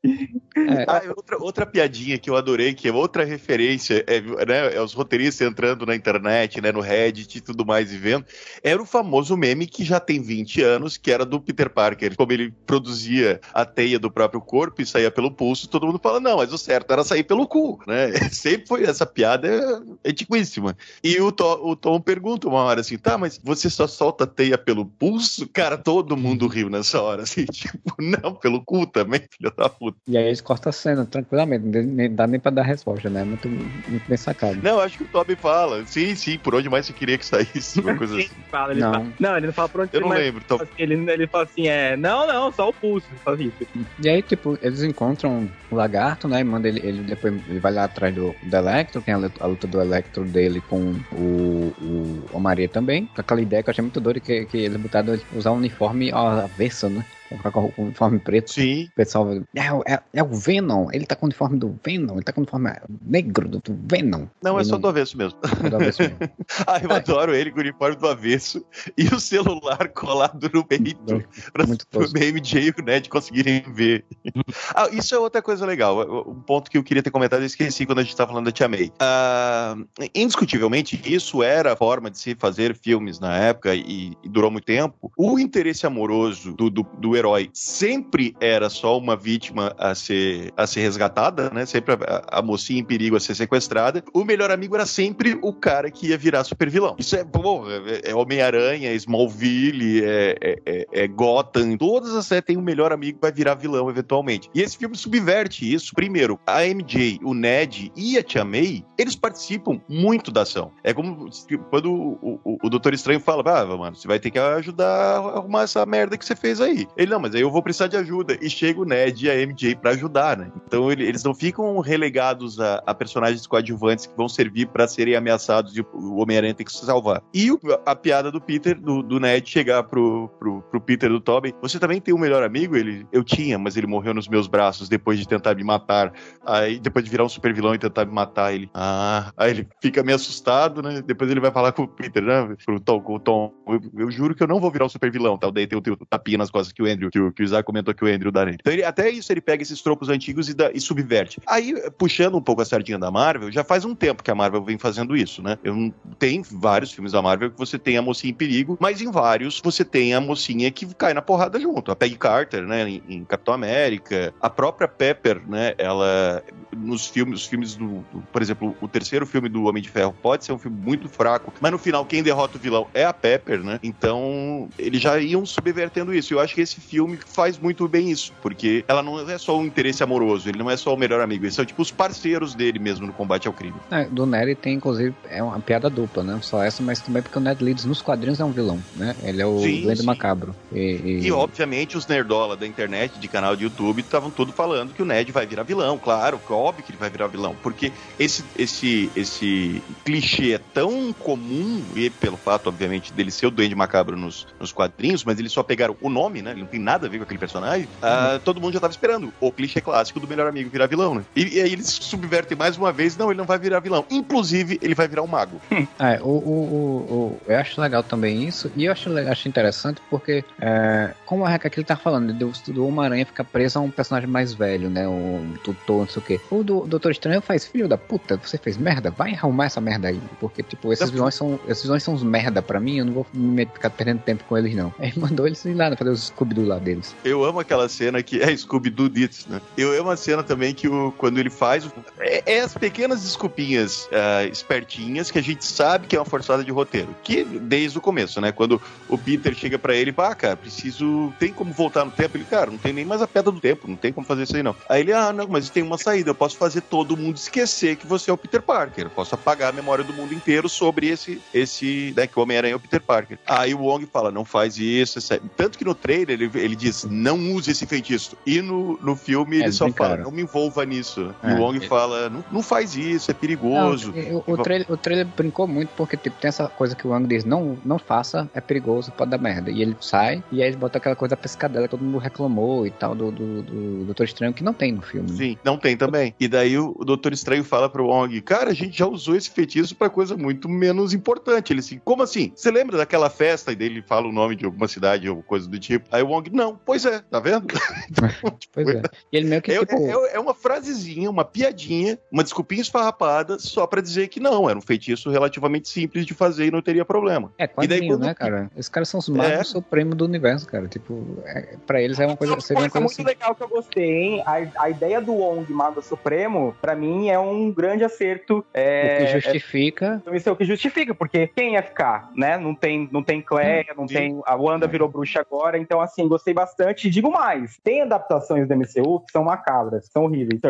Speaker 2: É. Ah, outra, outra piadinha que eu adorei, que é outra referência, é, né, é os roteiristas entrando na internet, né, no Reddit e tudo mais e vendo, era o famoso meme que já tem 20 anos, que era do Peter Parker. Como ele produzia a teia do próprio corpo e saía pelo pulso, todo mundo fala, não, mas o certo era sair pelo cu, né? Sempre foi, essa piada é antiquíssima. E o Tom, o Tom pergunta uma hora assim, tá, mas você só solta a teia pelo pulso? Cara, todo mundo riu nessa hora, assim, tipo, não, pelo cu também, filho da puta.
Speaker 4: E aí eles cortam a cena tranquilamente, não dá nem pra dar resposta, né? Muito, muito bem sacado.
Speaker 2: Não, acho que o Toby fala, sim, sim, por onde mais você queria que saísse, uma coisa assim.
Speaker 3: Fala, ele não. Fala, não, ele não fala por onde
Speaker 2: Eu não lembro. Então...
Speaker 3: Ele, ele fala assim, é, não, não, só o pulso, só isso.
Speaker 4: E aí, tipo, eles encontram o lagarto, né? E manda ele, ele depois ele vai lá atrás do, do Electro, tem a luta, a luta do Electro dele com o, o, o Maria também. Com aquela ideia que eu achei muito doida, que, que ele botaram usar um uniforme avesso, né? Com o uniforme preto.
Speaker 2: Sim.
Speaker 4: O pessoal é, é, é, o Venom, ele tá com o uniforme do Venom, ele tá com o uniforme negro do, do Venom.
Speaker 2: Não, é só do avesso mesmo. É do avesso mesmo. ah, eu adoro ele com o uniforme do avesso e o celular colado no peito para o BMJ e o Ned conseguirem ver. ah, isso é outra coisa legal. Um ponto que eu queria ter comentado, eu esqueci quando a gente tava falando da Tia May. Uh, indiscutivelmente, isso era a forma de se fazer filmes na época e, e durou muito tempo. O interesse amoroso do, do, do herói sempre era só uma vítima a ser, a ser resgatada, né? Sempre a, a mocinha em perigo a ser sequestrada. O melhor amigo era sempre o cara que ia virar super vilão. Isso é, bom, é, é Homem-Aranha, é Smallville, é, é, é, é Gotham. Todas as séries têm um melhor amigo que vai virar vilão eventualmente. E esse filme subverte isso. Primeiro, a MJ, o Ned e a Tia May, eles participam muito da ação. É como quando o, o, o Doutor Estranho fala, ah, mano, você vai ter que ajudar a arrumar essa merda que você fez aí. Ele, não, mas aí eu vou precisar de ajuda. E chega o Ned e a MJ para ajudar, né? Então ele, eles não ficam relegados a, a, personagens coadjuvantes que vão servir para serem ameaçados e o Homem-Aranha tem que se salvar. E o, a piada do Peter, do, do Ned, chegar pro, pro, pro, Peter do Tobey, você também tem um melhor amigo? Ele, eu tinha, mas ele morreu nos meus braços depois de tentar me matar. Aí, depois de virar um super vilão e tentar me matar, ele, ah, aí ele fica meio assustado, né? Depois ele vai falar com o Peter, né? Pro Tom, com o Tom, eu, eu juro que eu não vou virar um super vilão, tal. Daí tem o, o tapinha nas costas que o Andrew, que o, que o Isaac comentou que o Andrew dá nele. Então, ele, até isso ele pega esses tropos antigos e, e, subverte. Aí, puxando um pouco a sardinha da Marvel, já faz um tempo que a Marvel vem fazendo isso, né? Eu, tem vários filmes da Marvel que você tem a mocinha em perigo, mas em vários você tem a mocinha que cai na porrada junto. A Peggy Carter, né? Em, em Capitão América. A própria Pepper, né? Ela, nos filmes, os filmes do, do, por exemplo, o terceiro filme do Homem de Ferro pode ser um filme muito fraco, mas no final quem derrota o vilão é a Pepper, né? Então, eles já iam subvertendo isso. Eu acho que esse filme faz muito bem isso, porque ela não é só um interesse amoroso, ele não é só o melhor amigo, eles são tipo os parceiros dele mesmo no combate ao crime.
Speaker 4: É, do Ned tem, inclusive, é uma piada dupla, né? Só essa, mas também porque o Ned Leeds nos quadrinhos é um vilão, né? Ele é o sim. Macabro.
Speaker 2: E, e... e, obviamente, os nerdola da internet, de canal de YouTube, estavam todos falando que o Ned vai virar vilão, claro, óbvio que ele vai virar vilão, porque esse, esse, esse clichê é tão comum, e pelo fato, obviamente, dele ser o Duende Macabro nos, nos quadrinhos, mas eles só pegaram o nome, né? Ele não tem nada a ver com aquele personagem. Uhum. Uh, todo mundo já tava esperando o clichê clássico do melhor amigo virar vilão, né? E, e, aí eles subvertem mais uma vez, não, ele não vai virar vilão. Inclusive, ele vai virar um mago.
Speaker 4: é, o, o, o, eu acho legal também isso, e eu acho, acho interessante porque, é, como a aqui tá falando, do, do Homem-Aranha ficar preso a um personagem mais velho, né? Um tutor, não sei o quê. O do Doutor Estranho faz, filho da puta, você fez merda? Vai arrumar essa merda aí. Porque, tipo, esses vilões são, esses vilões são uns merda pra mim, eu não vou me ficar perdendo tempo com eles, não. Aí mandou eles ir lá fazer os Lá deles.
Speaker 2: Eu amo aquela cena que é Scooby-Doo Dits, né? Eu amo a cena também que o, quando ele faz. É, é as pequenas desculpinhas uh, espertinhas que a gente sabe que é uma forçada de roteiro. Que desde o começo, né? Quando o Peter chega para ele, pá, cara, preciso. Tem como voltar no tempo? Ele, cara, não tem nem mais a pedra do tempo, não tem como fazer isso aí, não. Aí ele, ah, não, mas tem uma saída, eu posso fazer todo mundo esquecer que você é o Peter Parker. Eu posso apagar a memória do mundo inteiro sobre esse, esse né, que o Homem-Aranha é o Peter Parker. Aí o Wong fala, não faz isso. Tanto que no trailer ele, ele diz, não use esse feitiço. E no, no filme é, ele só fala, não me envolva nisso. É, e o Wong é. fala, não, não faz isso, é perigoso.
Speaker 4: Não, o, o, trailer, o trailer brincou muito porque tipo, tem essa coisa que o Wong diz, não, não faça, é perigoso, pode dar merda. E ele sai, e aí ele bota aquela coisa da pescadela que todo mundo reclamou e tal, do, do, do Doutor Estranho, que não tem no filme.
Speaker 2: Sim, não tem também. E daí o, o Doutor Estranho fala pro Wong, cara, a gente já usou esse feitiço pra coisa muito menos importante. Ele assim, como assim? Você lembra daquela festa? E dele fala o nome de alguma cidade ou coisa do tipo. Aí o Wong, não, pois é, tá vendo?
Speaker 4: pois é. E ele meio que,
Speaker 2: é,
Speaker 4: tipo...
Speaker 2: é, é, uma frasezinha, uma piadinha, uma desculpinha esfarrapada, só pra dizer que não, era um feitiço relativamente simples de fazer e não teria problema.
Speaker 4: É, quadrinho, e daí, quando... né, cara? Esses caras são os magos é. supremos do universo, cara. Tipo, é, pra eles é uma coisa... Seria uma coisa
Speaker 3: muito
Speaker 4: assim.
Speaker 3: legal que eu gostei, hein? A, a ideia do Wong, Mago Supremo, pra mim é um grande acerto. É,
Speaker 4: o que justifica...
Speaker 3: É, isso é o que justifica, porque quem ia ficar, né? Não tem, não tem Cleia, não Sim. tem... A Wanda virou bruxa agora, então assim, gostei bastante. Digo mais, tem adaptações do MCU que são macabras, são horríveis.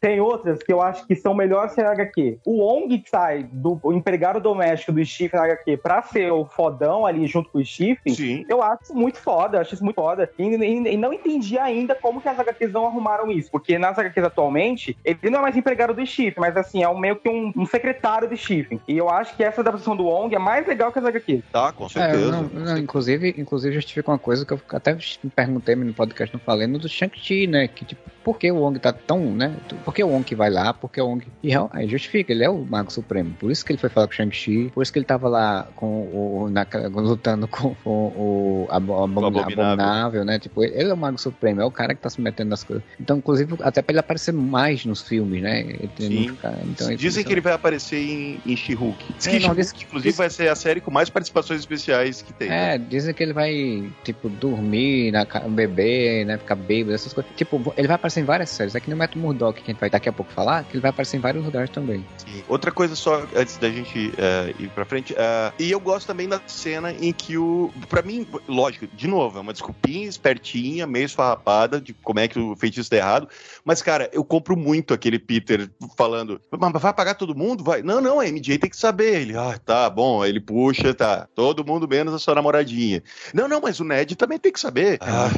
Speaker 3: Tem outras que eu acho que são melhores que a HQ. O Ong que sai do o empregado doméstico do Steve na HQ pra ser o fodão ali junto com o Steve, Sim. eu acho muito foda, eu acho isso muito foda. E, e, e, não entendi ainda como que as HQs não arrumaram isso. Porque nas HQs atualmente, ele não é mais empregado do Steve, mas assim, é um, meio que um, um secretário do Steve. E eu acho que essa adaptação do Ong é mais legal que as HQs.
Speaker 2: Tá, com certeza. É, não,
Speaker 4: não, inclusive, inclusive justifica uma coisa que eu até me perguntei no podcast, não falei, no do Shang-Chi, né? Que tipo, por que o Ong tá tão, né? Por que o Ong vai lá? Por que o Ong. E aí justifica, ele é o Mago Supremo. Por isso que ele foi falar com o Shang-Chi, por isso que ele tava lá com o. Na, lutando com o, o, abominável. abominável, né? Tipo, ele é o Mago Supremo, é o cara que tá se metendo nas coisas. Então, inclusive, até pra ele aparecer mais nos filmes, né?
Speaker 2: Sim. Ficar, então, Dizem que ele vai aparecer em, em She-Hulk. É, não, diz, inclusive, diz... vai ser a série com mais participações especiais que tem.
Speaker 4: É, né? dizem que ele vai, tipo, dormir, na, beber, né? Ficar bêbado, essas coisas. Tipo, ele vai aparecer em várias séries. É que nem o Matt Murdock, que a gente vai daqui a pouco falar, que ele vai aparecer em vários lugares também.
Speaker 2: Sim. Outra coisa só, antes da gente uh, ir pra frente, uh, e eu gosto também da cena em que o. Pra mim, lógico, de novo, é uma desculpinha espertinha, meio esfarrapada de como é que o feitiço tá errado. Mas, cara, eu compro muito aquele Peter falando, mas vai pagar todo mundo? Vai. Não, não, a MJ tem que saber. Ele, ah, tá bom, ele puxa, tá. Todo mundo menos a sua namoradinha. Não, não, mas o Ned também tem que saber. Ah,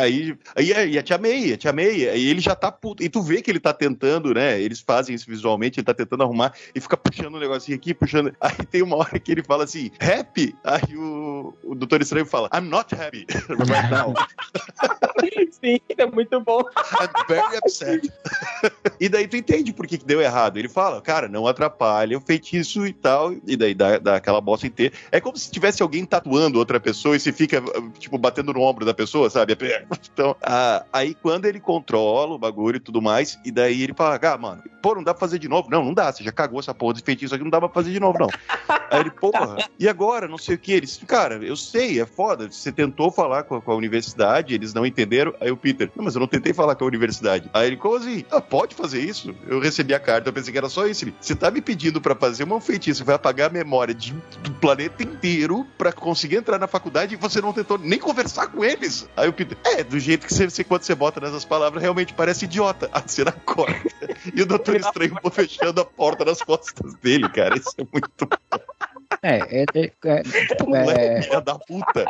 Speaker 2: aí, aí, aí, a tia May, a tia May, aí ele já tá puto. E tu vê que ele tá tentando, né? Eles fazem isso visualmente, ele tá tentando arrumar e fica puxando um negocinho aqui, puxando. Aí tem uma hora que ele fala assim, happy? Aí o, o Doutor Estranho fala, I'm not happy right now.
Speaker 3: Sim, é muito bom.
Speaker 2: I'm very upset. e daí tu entende por que, que deu errado. Ele fala, cara, não atrapalha o feitiço e tal. E daí dá, dá aquela bosta inteira. É como se tivesse alguém tatuando outra pessoa e se fica, tipo, batendo no ombro da pessoa, sabe? Então, aí quando ele controla o bagulho e tudo mais, e daí ele fala, ah, mano, pô, não dá pra fazer de novo. Não, não dá, você já cagou essa porra de feitiço aqui, não dá pra fazer de novo, não. Aí ele, porra, e agora? Não sei o que. Eles, cara, eu sei, é foda. Você tentou falar com a, com a universidade, eles não entenderam. Aí o Peter, não, mas eu não tentei falar com a universidade. Aí ele, como assim? Ah, pode fazer isso? Eu recebi a carta, eu pensei que era só isso. Ele, você tá me pedindo pra fazer uma feitiço que vai apagar a memória de, do planeta inteiro pra conseguir entrar na faculdade e você não tentou nem conversar com eles? Aí o Peter, é, do jeito que você, você quando você bota nessas palavras, realmente parece idiota. A cena corta. E o Doutor Estranho fechando a porta nas costas dele, cara. Isso é muito
Speaker 4: é, é, é,
Speaker 2: é, é da puta.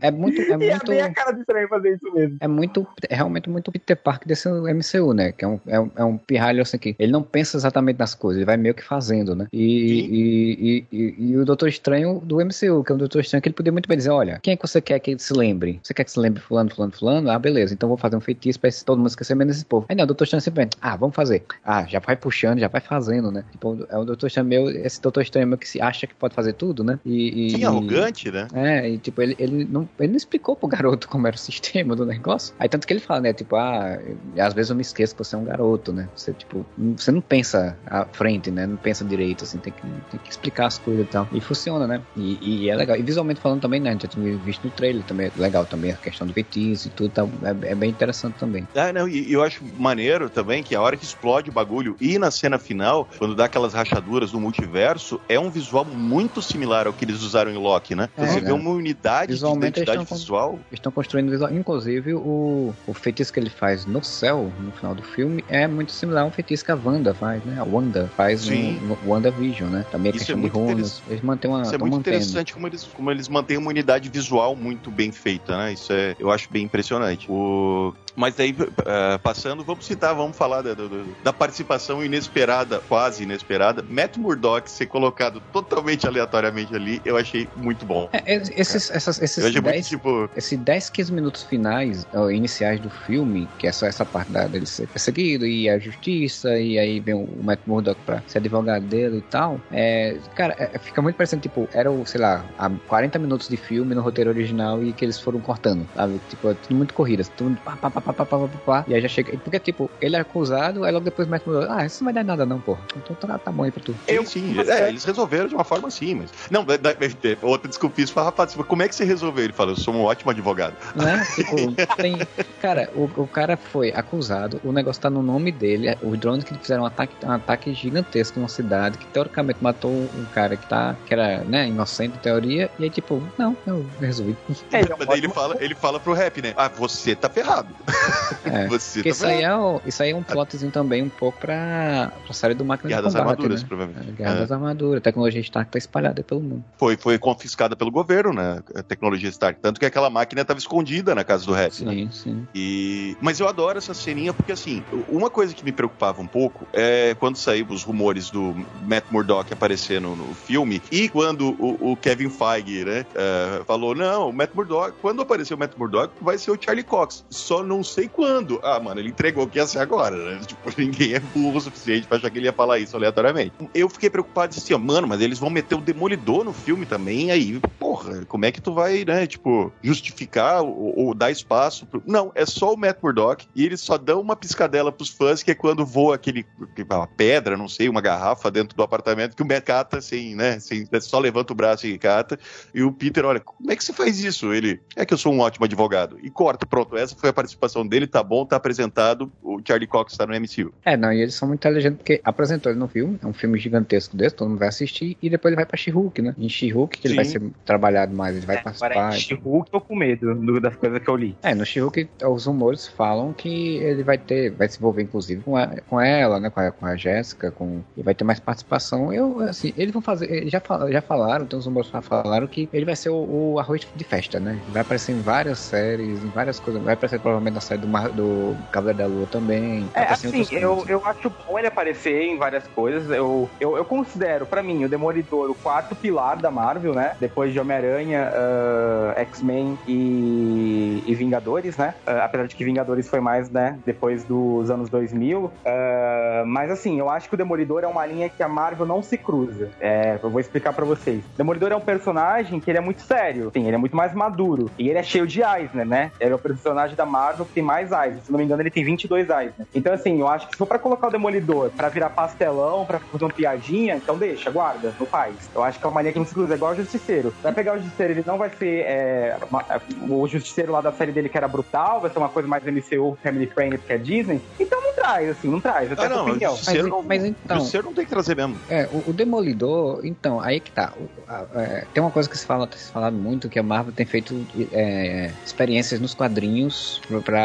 Speaker 4: É muito. É
Speaker 3: E é
Speaker 4: muito,
Speaker 3: bem a cara do estranho fazer isso mesmo.
Speaker 4: é muito. É realmente muito Peter Parker desse MCU, né? Que é um, é um, é um pirralho assim que ele não pensa exatamente nas coisas, ele vai meio que fazendo, né? E, e, e, e, e o Doutor Estranho do MCU, que é o Doutor Estranho, que ele poderia muito bem dizer: olha, quem é que você quer que se lembre? Você quer que se lembre Fulano, Fulano, Fulano? Ah, beleza, então vou fazer um feitiço pra esse- todo mundo esquecer menos esse povo. Aí não, o Doutor Estranho sempre vem, ah, vamos fazer. Ah, já vai puxando, já vai fazendo, né? Tipo, é o Doutor Estranho meu, esse Doutor Estranho meu que se acha que pode fazer tudo, né? E, e,
Speaker 2: Sim, arrogante, né?
Speaker 4: é, e tipo, ele, ele, não, ele não explicou pro garoto como era o sistema do negócio. Aí tanto que ele fala, né, tipo, ah, às vezes eu me esqueço que você é um garoto, né? Você, tipo, não- você não pensa à frente, né? Não pensa direito, assim, tem que, tem que explicar as coisas e tal. E funciona, né? E, e é legal. E visualmente falando também, né? Já tinha visto no trailer também, é legal também a questão do feitiço e tudo, tá, é, é bem interessante também.
Speaker 2: Ah, não, e e eu acho maneiro também que a hora que explode o bagulho e na cena final, quando dá aquelas rachaduras no multiverso, é um visual muito similar ao que eles usaram em Loki, né?
Speaker 4: É,
Speaker 2: Você
Speaker 4: né?
Speaker 2: vê uma unidade de identidade
Speaker 4: estão com-
Speaker 2: visual.
Speaker 4: Eles estão construindo visual. Inclusive, o, o feitiço que ele faz no céu, no final do filme, é muito similar ao feitiço que a Wanda faz, né? A Wanda faz
Speaker 2: Sim.
Speaker 4: no, no WandaVision, né? Também a
Speaker 2: Isso é
Speaker 4: de
Speaker 2: muito
Speaker 4: runas.
Speaker 2: interessante.
Speaker 4: Eles mantêm uma.
Speaker 2: Isso é muito
Speaker 4: mantendo.
Speaker 2: interessante como eles, como eles mantêm uma unidade visual muito bem feita, né? Isso é, eu acho bem impressionante. O... Mas daí, eh, passando, vamos citar, vamos falar da, da participação inesperada, quase inesperada. Matt Murdock ser colocado totalmente aleatoriamente ali, eu achei muito bom.
Speaker 4: É, es- esses, essas, esses
Speaker 2: eu achei muito
Speaker 4: 10,
Speaker 2: tipo.
Speaker 4: esses 10, 15 minutos finais, ó, iniciais do filme, que é só essa parte da, dele ser perseguido e a justiça, e aí vem o Matt Murdock pra ser advogado dele e tal. É, cara, é- fica muito parecendo, tipo, era o, sei lá, há 40 minutos de filme no roteiro original e que eles foram cortando, sabe? Tipo, é tudo muito corrida, tudo muito pá, pá, pá, pá, pá, pá, pá, pá, e aí já chega. Porque, tipo, ele é acusado, aí logo depois o Murdock, ah, isso não vai dar nada não, porra. Então tá, tá bom aí pra tu.
Speaker 2: Sim, sim. É, eles resolveram de uma forma assim, mas. Não, da, da, outra desculpice foi, rapaz, como é que você resolveu? Ele falou, eu sou um ótimo advogado.
Speaker 4: né? Tipo, tem. Cara, o, o cara foi acusado, o negócio tá no nome dele. é, Os drones que fizeram um ataque, um ataque gigantesco numa cidade, que teoricamente matou um cara que tá. que era, né, inocente em teoria. E aí, tipo, não, eu resolvi.
Speaker 3: É, ele é um
Speaker 2: Mas daí ele fala, ele fala pro rap, né? Ah, você tá ferrado.
Speaker 4: É.
Speaker 2: Você
Speaker 4: isso aí,
Speaker 2: ferrado.
Speaker 4: é o, isso aí é um plotzinho também um pouco pra, pra série do Máquina
Speaker 2: Guerra
Speaker 4: de
Speaker 2: das
Speaker 4: Combate,
Speaker 2: Armaduras,
Speaker 4: né?
Speaker 2: provavelmente.
Speaker 4: É, Guerra
Speaker 2: É.
Speaker 4: das Armaduras. A tecnologia Stark tá espalhada pelo mundo.
Speaker 2: Foi, foi confiscada pelo governo, né? A tecnologia Stark. Tanto que aquela máquina estava escondida na casa do rap, né?
Speaker 4: Sim, sim.
Speaker 2: E... Mas eu adoro essa ceninha porque, assim, uma coisa que me preocupava um pouco é quando saíram os rumores do Matt Murdock aparecer no, no filme e quando o, o Kevin Feige, né, eh, falou, não, o Matt Murdock, quando aparecer o Matt Murdock, vai ser o Charlie Cox. Só não sei quando. Ah, mano, ele entregou que ia ser agora, né? Tipo, ninguém é burro o suficiente pra achar que ele ia falar isso aleatoriamente. Eu fiquei preocupado assim, ó, mano, mas eles vão meter o Demolidor no filme também, aí, porra, como é que tu vai, né, tipo, justificar ou, ou dar espaço pro... Não, é só o Matt Murdock e eles só dão uma piscadela pros fãs, que é quando voa aquele, uma pedra, não sei, uma garrafa dentro do apartamento, que o Matt cata assim, né, sem, só levanta o braço e cata, e o Peter, olha, como é que você faz isso? Ele, é que eu sou um ótimo advogado. E corta, pronto, essa foi a participação dele, tá bom, tá apresentado, o Charlie Cox tá no MCU.
Speaker 4: É, não, e eles são muito inteligentes porque apresentou ele no filme, é um filme gigantesco desse, todo mundo vai assistir, e depois ele vai pra She-Hulk, né? Em She-Hulk, que ele
Speaker 2: Sim.
Speaker 4: vai ser trabalhado mais, ele vai
Speaker 3: Agora,
Speaker 4: participar.
Speaker 3: em She-Hulk, tô com medo do- das coisas que eu li.
Speaker 4: É, no She-Hulk, os rumores falam que ele vai ter, vai se envolver inclusive com, a- com ela, né, com a, com a Jéssica, com, e vai ter mais participação. Eu, assim, eles vão fazer, eles já, fal- já falaram, tem uns rumores que já falaram que ele vai ser o, o arroz de festa, né? Vai aparecer em várias séries, em várias coisas, vai aparecer provavelmente na série do, Mar, do Cavaleiro da Lua também.
Speaker 3: É,
Speaker 4: em
Speaker 3: assim, eu, eu acho bom ele aparecer em várias coisas. Eu, eu, eu considero, pra mim, o Demolidor o quarto pilar da Marvel, né? Depois de Homem-Aranha, uh, X-Men e, e, Vingadores, né? Uh, apesar de que Vingadores foi mais, né, depois dos anos 2000. Uh, mas assim, eu acho que o Demolidor é uma linha que a Marvel não se cruza. É, eu vou explicar para vocês. Demolidor é um personagem que ele é muito sério, sim, ele é muito mais maduro. E ele é cheio de Eisner, né? Ele é o personagem da Marvel tem mais Eisner. Se não me engano, ele tem 22 Eisner. Então, assim, eu acho que se for pra colocar o Demolidor pra virar pastelão, pra fazer uma piadinha, então deixa, guarda, não faz. Eu acho que é uma linha que não se cruza, é igual o Justiceiro. Vai pegar o Justiceiro, ele não vai ser é, uma, o Justiceiro lá da série dele que era brutal, vai ser uma coisa mais MCU, Family Friendly, porque é Disney. Então não traz, assim, não traz. Até
Speaker 2: ah, não, opinião.
Speaker 4: Mas, não, mas então. O
Speaker 2: Justiceiro não tem que trazer mesmo.
Speaker 4: É, o, o Demolidor, então, aí que tá. O, a, é, tem uma coisa que se fala, tem se falado muito, que a Marvel tem feito é, experiências nos quadrinhos pra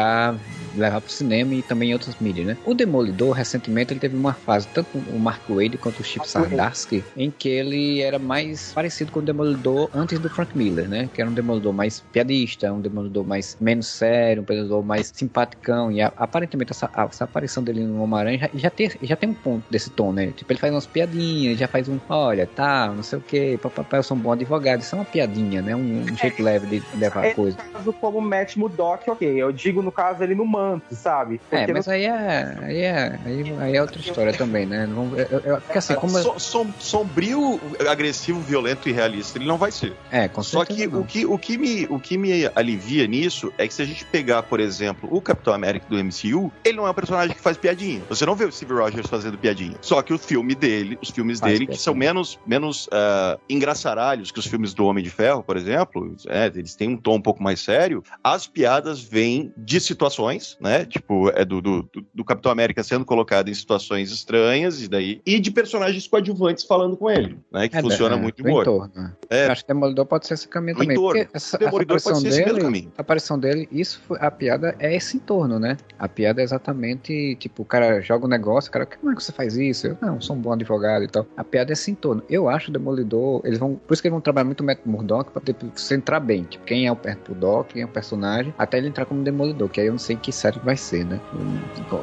Speaker 4: levar pro cinema e também em outras mídias, né? O Demolidor, recentemente, ele teve uma fase, tanto o Mark Wade quanto o Chip Sardarsky, em que ele era mais parecido com o Demolidor antes do Frank Miller, né? Que era um Demolidor mais piadista, um Demolidor mais menos sério, um Demolidor mais simpaticão. E a, aparentemente essa, a, essa, aparição dele no Homem-Aranha já, já, tem, já tem um ponto desse tom, né? Tipo, ele faz umas piadinhas, já faz um, olha, tá, não sei o que, papai, eu sou um bom advogado. Isso é uma piadinha, né? Um, um jeito é, leve de levar a coisa.
Speaker 3: Caso, como Matt Murdock, ok. Eu digo, no caso, ele no manto, sabe?
Speaker 4: É, Porque é, mas no... aí, é, aí, é, aí, aí é outra história também, né? Não, eu, eu, porque assim, como...
Speaker 2: So, som, sombrio, agressivo, violento e realista, ele não vai ser.
Speaker 4: É, com
Speaker 2: Só que o, que o que me o que me alivia nisso é que se a gente pegar, por exemplo, o Capitão América do MCU, ele não é um personagem que faz piadinha. Você não vê o Steve Rogers fazendo piadinha. Só que o filme dele, os filmes faz dele, que são menos, menos uh, engraçaralhos que os filmes do Homem de Ferro, por exemplo, é, eles têm um tom um pouco mais sério, as piadas vêm de situações, né? Tipo, é do, do, do Capitão América sendo colocado em situações estranhas e daí e de personagens coadjuvantes falando com ele, né? Que é, funciona é, muito bom.
Speaker 4: É. Acho que Demolidor pode ser esse caminho também. Entorno. Essa, Demolidor pode ser dele, esse caminho. A aparição dele, isso foi, a piada é esse entorno, né? A piada é exatamente, tipo, o cara joga um negócio, o cara, como é que você faz isso? Eu, não, sou um bom advogado e tal. A piada é esse entorno. Eu acho o Demolidor, eles vão, por isso que eles vão trabalhar muito o Matt Murdock pra tipo, você entrar bem. Tipo, quem é o Murdock, quem é o personagem, até ele entrar como Demolidor, que aí eu não sei que série vai ser, né?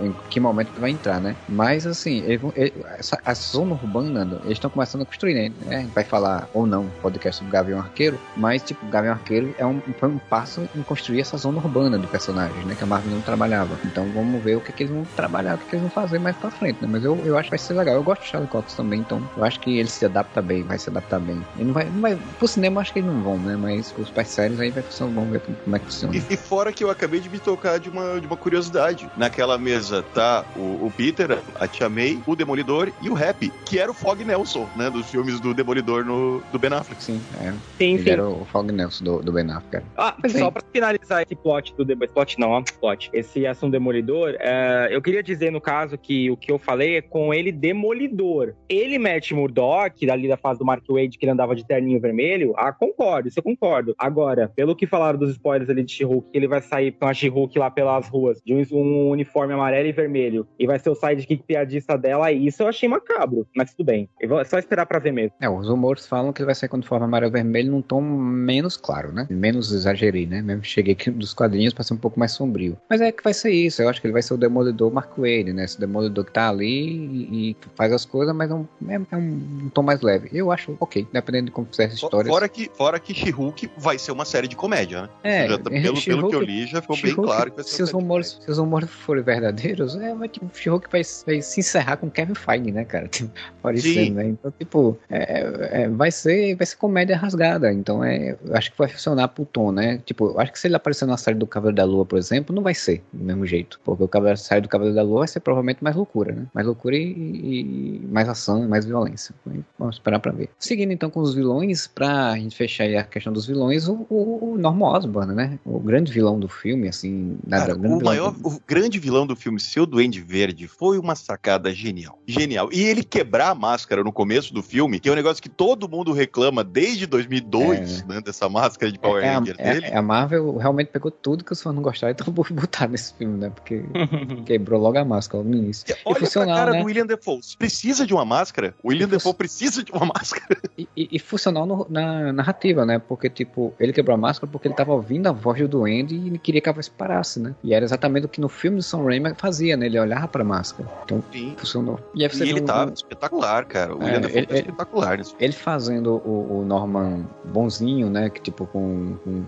Speaker 4: Em, que momento que vai entrar, né? Mas, assim, ele, ele, essa, a zona urbana, eles estão começando a construir, né? É, vai falar, ou não, podcast do Gavião Arqueiro, mas, tipo, Gavião Arqueiro é um, foi um passo em construir essa zona urbana de personagens, né? Que a Marvel não trabalhava. Então, vamos ver o que, que eles vão trabalhar, o que, que eles vão fazer mais pra frente, né? Mas eu, eu acho que vai ser legal. Eu gosto de Charlie Cox também, então eu acho que ele se adapta bem, vai se adaptar bem. Ele não vai, não vai pro cinema acho que eles não vão, né? Mas os parceiros aí vai vamos ver como é que funciona.
Speaker 2: E, e, fora que eu acabei de me tocar de uma, de uma curiosidade. Naquela mesa tá o, o Peter, a Tia May, o Demolidor e o Happy, que era o Fog Nelson, né? Dos filmes do Demolidor no, do Ben Affleck.
Speaker 4: Sim, é. Sim, ele sim. era o Fog Nelson do, do Ben Affleck.
Speaker 3: Ah, mas só pra finalizar esse plot do Demolidor. Plot não, ó, plot. Esse assunto Demolidor, é, eu queria dizer, no caso, que o que eu falei é com ele Demolidor. Ele mete Murdock, dali da fase do Mark Wade, que ele andava de terninho vermelho. Ah, concordo, isso eu concordo. Agora, pelo que falaram dos spoilers ali de She-Hulk, ele vai sair com a She-Hulk lá pelas ruas de um, um uniforme amarelo e vermelho e vai ser o sidekick piadista dela, isso eu achei macabro, mas tudo bem. É só esperar pra ver mesmo.
Speaker 4: É, os rumores falam que ele vai sair com uniforme amarelo e vermelho num tom menos claro, né? Menos exagerei, né? Mesmo cheguei aqui dos quadrinhos pra ser um pouco mais sombrio. Mas é que vai ser isso, eu acho que ele vai ser o Demolidor Mark Wade, né? Esse Demolidor que tá ali e, e faz as coisas, mas é um, é, é um, tom mais leve. Eu acho ok, dependendo de como fizer essa história.
Speaker 2: Fora que, fora que She-Hulk vai ser uma série de comédia, né?
Speaker 4: É,
Speaker 2: já, pelo, pelo que eu li, já ficou bem claro que vai ser
Speaker 4: se os rumores, Se os rumores forem verdadeiros, é, vai, tipo, She-Hulk vai, vai se encerrar com Kevin Feige, né, cara? Tipo, aparecendo, né? Então, tipo, é, é, vai, ser, vai ser comédia rasgada. Então, é, eu acho que vai funcionar pro tom, né? Tipo, acho que se ele aparecer na série do Cavaleiro da Lua, por exemplo, não vai ser do mesmo jeito. Porque o Cavaleiro, a série do Cavaleiro da Lua vai ser provavelmente mais loucura, né? Mais loucura e, e mais ação e mais violência. Vamos esperar pra ver. Seguindo então com os vilões, pra gente fechar aí a questão dos vilões, o, o, o Norman Osborn, né? O grande vilão do filme, assim.
Speaker 2: Cara, o maior, o grande vilão do filme, seu Duende Verde, foi uma sacada genial. Genial. E ele quebrar a máscara no começo do filme, que é um negócio que todo mundo reclama desde 2002, é. né? Dessa máscara de Power é, Ranger
Speaker 4: é,
Speaker 2: dele.
Speaker 4: É, a Marvel realmente pegou tudo que os fãs não gostaram e então botar nesse filme, né? Porque quebrou logo a máscara no início.
Speaker 2: E olha e pra cara né? do William Defoe. Precisa de uma máscara? O William Defoe precisa de uma máscara.
Speaker 4: E, e, e funcional no, na narrativa, né? Porque, tipo, ele quebrou a máscara porque ele tava ouvindo a voz do Duende e ele queria que a voz parasse, né? E era exatamente o que no filme do Sam Raimi fazia, né? Ele olhava pra máscara. Então,
Speaker 2: Sim.
Speaker 4: funcionou. E,
Speaker 2: E ele
Speaker 4: um-
Speaker 2: tá espetacular, cara. O
Speaker 4: É,
Speaker 2: William
Speaker 4: ele- ele-
Speaker 2: espetacular nisso.
Speaker 4: ele fazendo o, o Norman bonzinho, né? Que tipo, com. com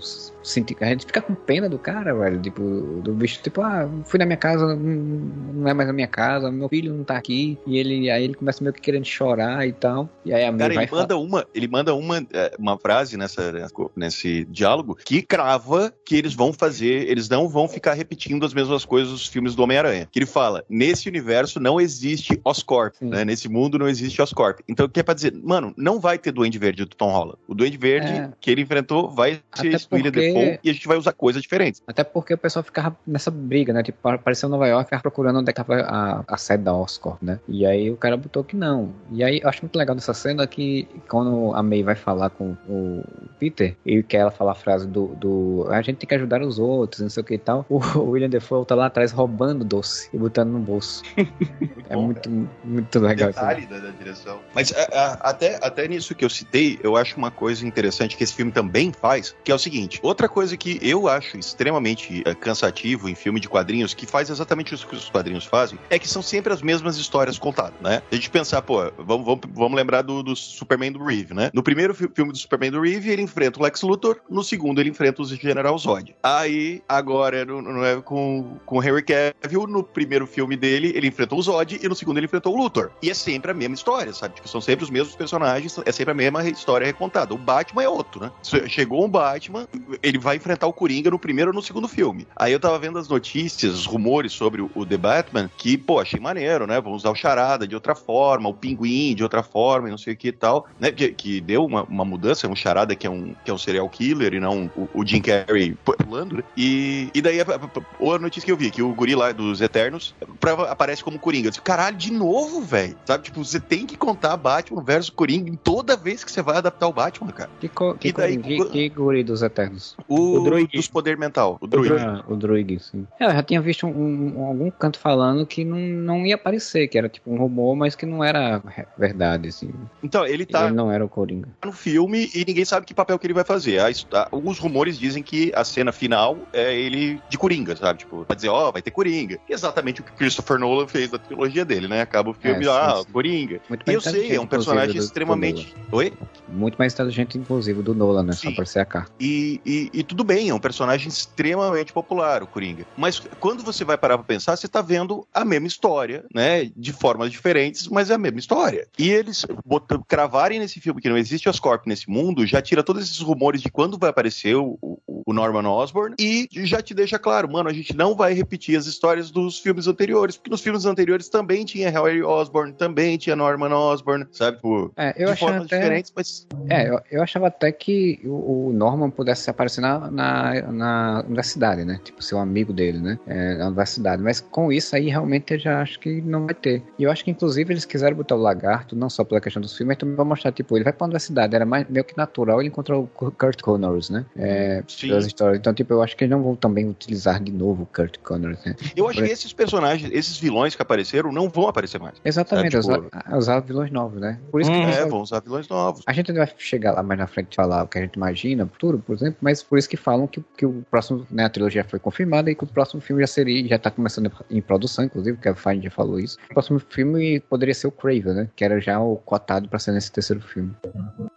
Speaker 4: a gente fica com pena do cara, velho. Tipo, do bicho, tipo, ah, fui na minha casa, não, é mais a minha casa, meu filho não tá aqui. E ele aí ele começa meio que querendo chorar e tal. E aí a
Speaker 2: Cara,
Speaker 4: vai
Speaker 2: ele manda uma, ele manda uma, é, uma frase nessa, nesse diálogo que crava que eles vão fazer, eles não vão ficar repetindo as mesmas coisas dos filmes do Homem-Aranha. Que ele fala: nesse universo não existe Oscorp,
Speaker 4: Sim.
Speaker 2: né? Nesse mundo não existe Oscorp. Então, o que é pra dizer? Mano, não vai ter Duende Verde do Tom Holland. O Duende Verde
Speaker 4: É.
Speaker 2: que ele enfrentou vai ser
Speaker 4: Até porque-
Speaker 2: Dafoe e a gente vai usar coisas diferentes.
Speaker 4: Até porque o pessoal ficava nessa briga, né? Tipo, apareceu em Nova York, ficava procurando onde é que tava a, a sede da Oscorp, né? E aí o cara botou que não. E aí eu acho muito legal nessa cena que quando a May vai falar com o Peter e quer ela falar a frase do, do a gente tem que ajudar os outros, não sei o que e tal, o William Defoe tá lá atrás roubando doce e botando no bolso. É
Speaker 2: bom,
Speaker 4: muito, muito legal
Speaker 2: detalhe da, da direção. Mas a- a- até, até nisso que eu citei, eu acho uma coisa interessante que esse filme também faz, que é o seguinte: outra coisa que eu acho extremamente eh, cansativo em filme de quadrinhos, que faz exatamente isso que os quadrinhos fazem, é que são sempre as mesmas histórias contadas, né? Se a gente pensar, pô, vamos, vamos, vamos lembrar do, do Superman do Reeve, né? No primeiro fi- filme do Superman do Reeve, ele enfrenta o Lex Luthor, no segundo, ele enfrenta o General Zod. Aí, agora, no, no, é com, com o Henry Cavill, no primeiro filme dele, ele enfrentou o Zod e no segundo ele enfrentou o Luthor. E é sempre a mesma história, sabe? Tipo, são sempre os mesmos personagens, é sempre a mesma história recontada. O Batman é outro, né? Chegou um Batman, ele vai enfrentar o Coringa no primeiro ou no segundo filme. Aí eu tava vendo as notícias, os rumores sobre o, The Batman, que, pô, achei maneiro, né? Vamos usar o Charada de outra forma, o Pinguim de outra forma, não sei o que e tal, né? Que, que deu uma, uma mudança, um Charada que é um, que é um serial killer e não o, o Jim Carrey pulando, né? E, e daí a, a, a- a notícia que eu vi, que o guri lá dos Eternos pra- aparece como Coringa. Eu disse, caralho, de novo, velho. Sabe, tipo, você tem que contar Batman versus Coringa em toda vez que você vai adaptar o Batman, cara.
Speaker 4: Que, co, que,
Speaker 2: E daí-
Speaker 4: que, que guri dos Eternos?
Speaker 2: O,
Speaker 3: O Druig.
Speaker 2: dos poder mental, o Druid.
Speaker 4: Ah, o Druig, sim. Eu já tinha visto um, um- algum canto falando que não, não ia aparecer, que era tipo um rumor, mas que não era verdade, assim.
Speaker 2: Então, ele tá
Speaker 4: Ele não era o Coringa.
Speaker 2: no filme e ninguém sabe que papel que ele vai fazer. A his- a- Os rumores dizem que a cena final é ele de Coringa, sabe? Tipo, vai dizer, ó, vai ter Coringa. Exatamente o que Christopher Nolan fez na trilogia dele, né? Acaba o filme,
Speaker 4: É,
Speaker 2: ah,
Speaker 4: sim.
Speaker 2: Coringa.
Speaker 4: Muito
Speaker 2: E eu sei, é um personagem extremamente. Oi?
Speaker 4: Muito mais inteligente, inclusive, do Nolan, né? Só
Speaker 2: Sim.
Speaker 4: pra ser a carta.
Speaker 2: E, e- e tudo bem, é um personagem extremamente popular, o Coringa. Mas quando você vai parar pra pensar, você tá vendo a mesma história, né? De formas diferentes, mas é a mesma história. E eles botam, cravarem nesse filme que não existe Oscorp nesse mundo, já tira todos esses rumores de quando vai aparecer o, o- o Norman Osborn e já te deixa claro, mano, a gente não vai repetir as histórias dos filmes anteriores, porque nos filmes anteriores também tinha Harry Osborn, também tinha Norman Osborn, sabe? Tipo,
Speaker 4: É, eu
Speaker 2: de
Speaker 4: achava
Speaker 2: formas
Speaker 4: até.
Speaker 2: diferentes, mas
Speaker 4: É, eu, eu achava até que o, o Norman pudesse aparecer na, na, na universidade, né? Tipo, ser um amigo dele, né? É, na universidade. Mas com isso aí, realmente, eu já acho que não vai ter. E eu acho que, inclusive, eles quiseram botar o lagarto, não só pela questão dos filmes, mas também pra mostrar, tipo, ele vai pra universidade. Era mais, meio que natural ele encontrar o Kurt Connors, né? É,
Speaker 2: sim.
Speaker 4: pelas histórias. Então, tipo, eu acho que eles não vão também utilizar de novo o Kurt Connors, né?
Speaker 2: Eu acho
Speaker 4: Por-
Speaker 2: que esses personagens, esses vilões que apareceram, não vão aparecer mais.
Speaker 4: Exatamente,
Speaker 2: É, tipo-
Speaker 4: usar, usar vilões novos, né? Por isso que
Speaker 3: Hum,
Speaker 4: eles
Speaker 2: É,
Speaker 4: só-
Speaker 2: vão usar vilões novos.
Speaker 4: A gente ainda vai chegar lá mais na frente e falar o que a gente imagina, futuro, por exemplo, mas por isso que falam que, que o próximo, né, a trilogia foi confirmada e que o próximo filme já seria, já tá começando em produção, inclusive, que a Fine já falou isso. O próximo filme poderia ser o Craven, né? Que era já o cotado pra ser nesse terceiro filme.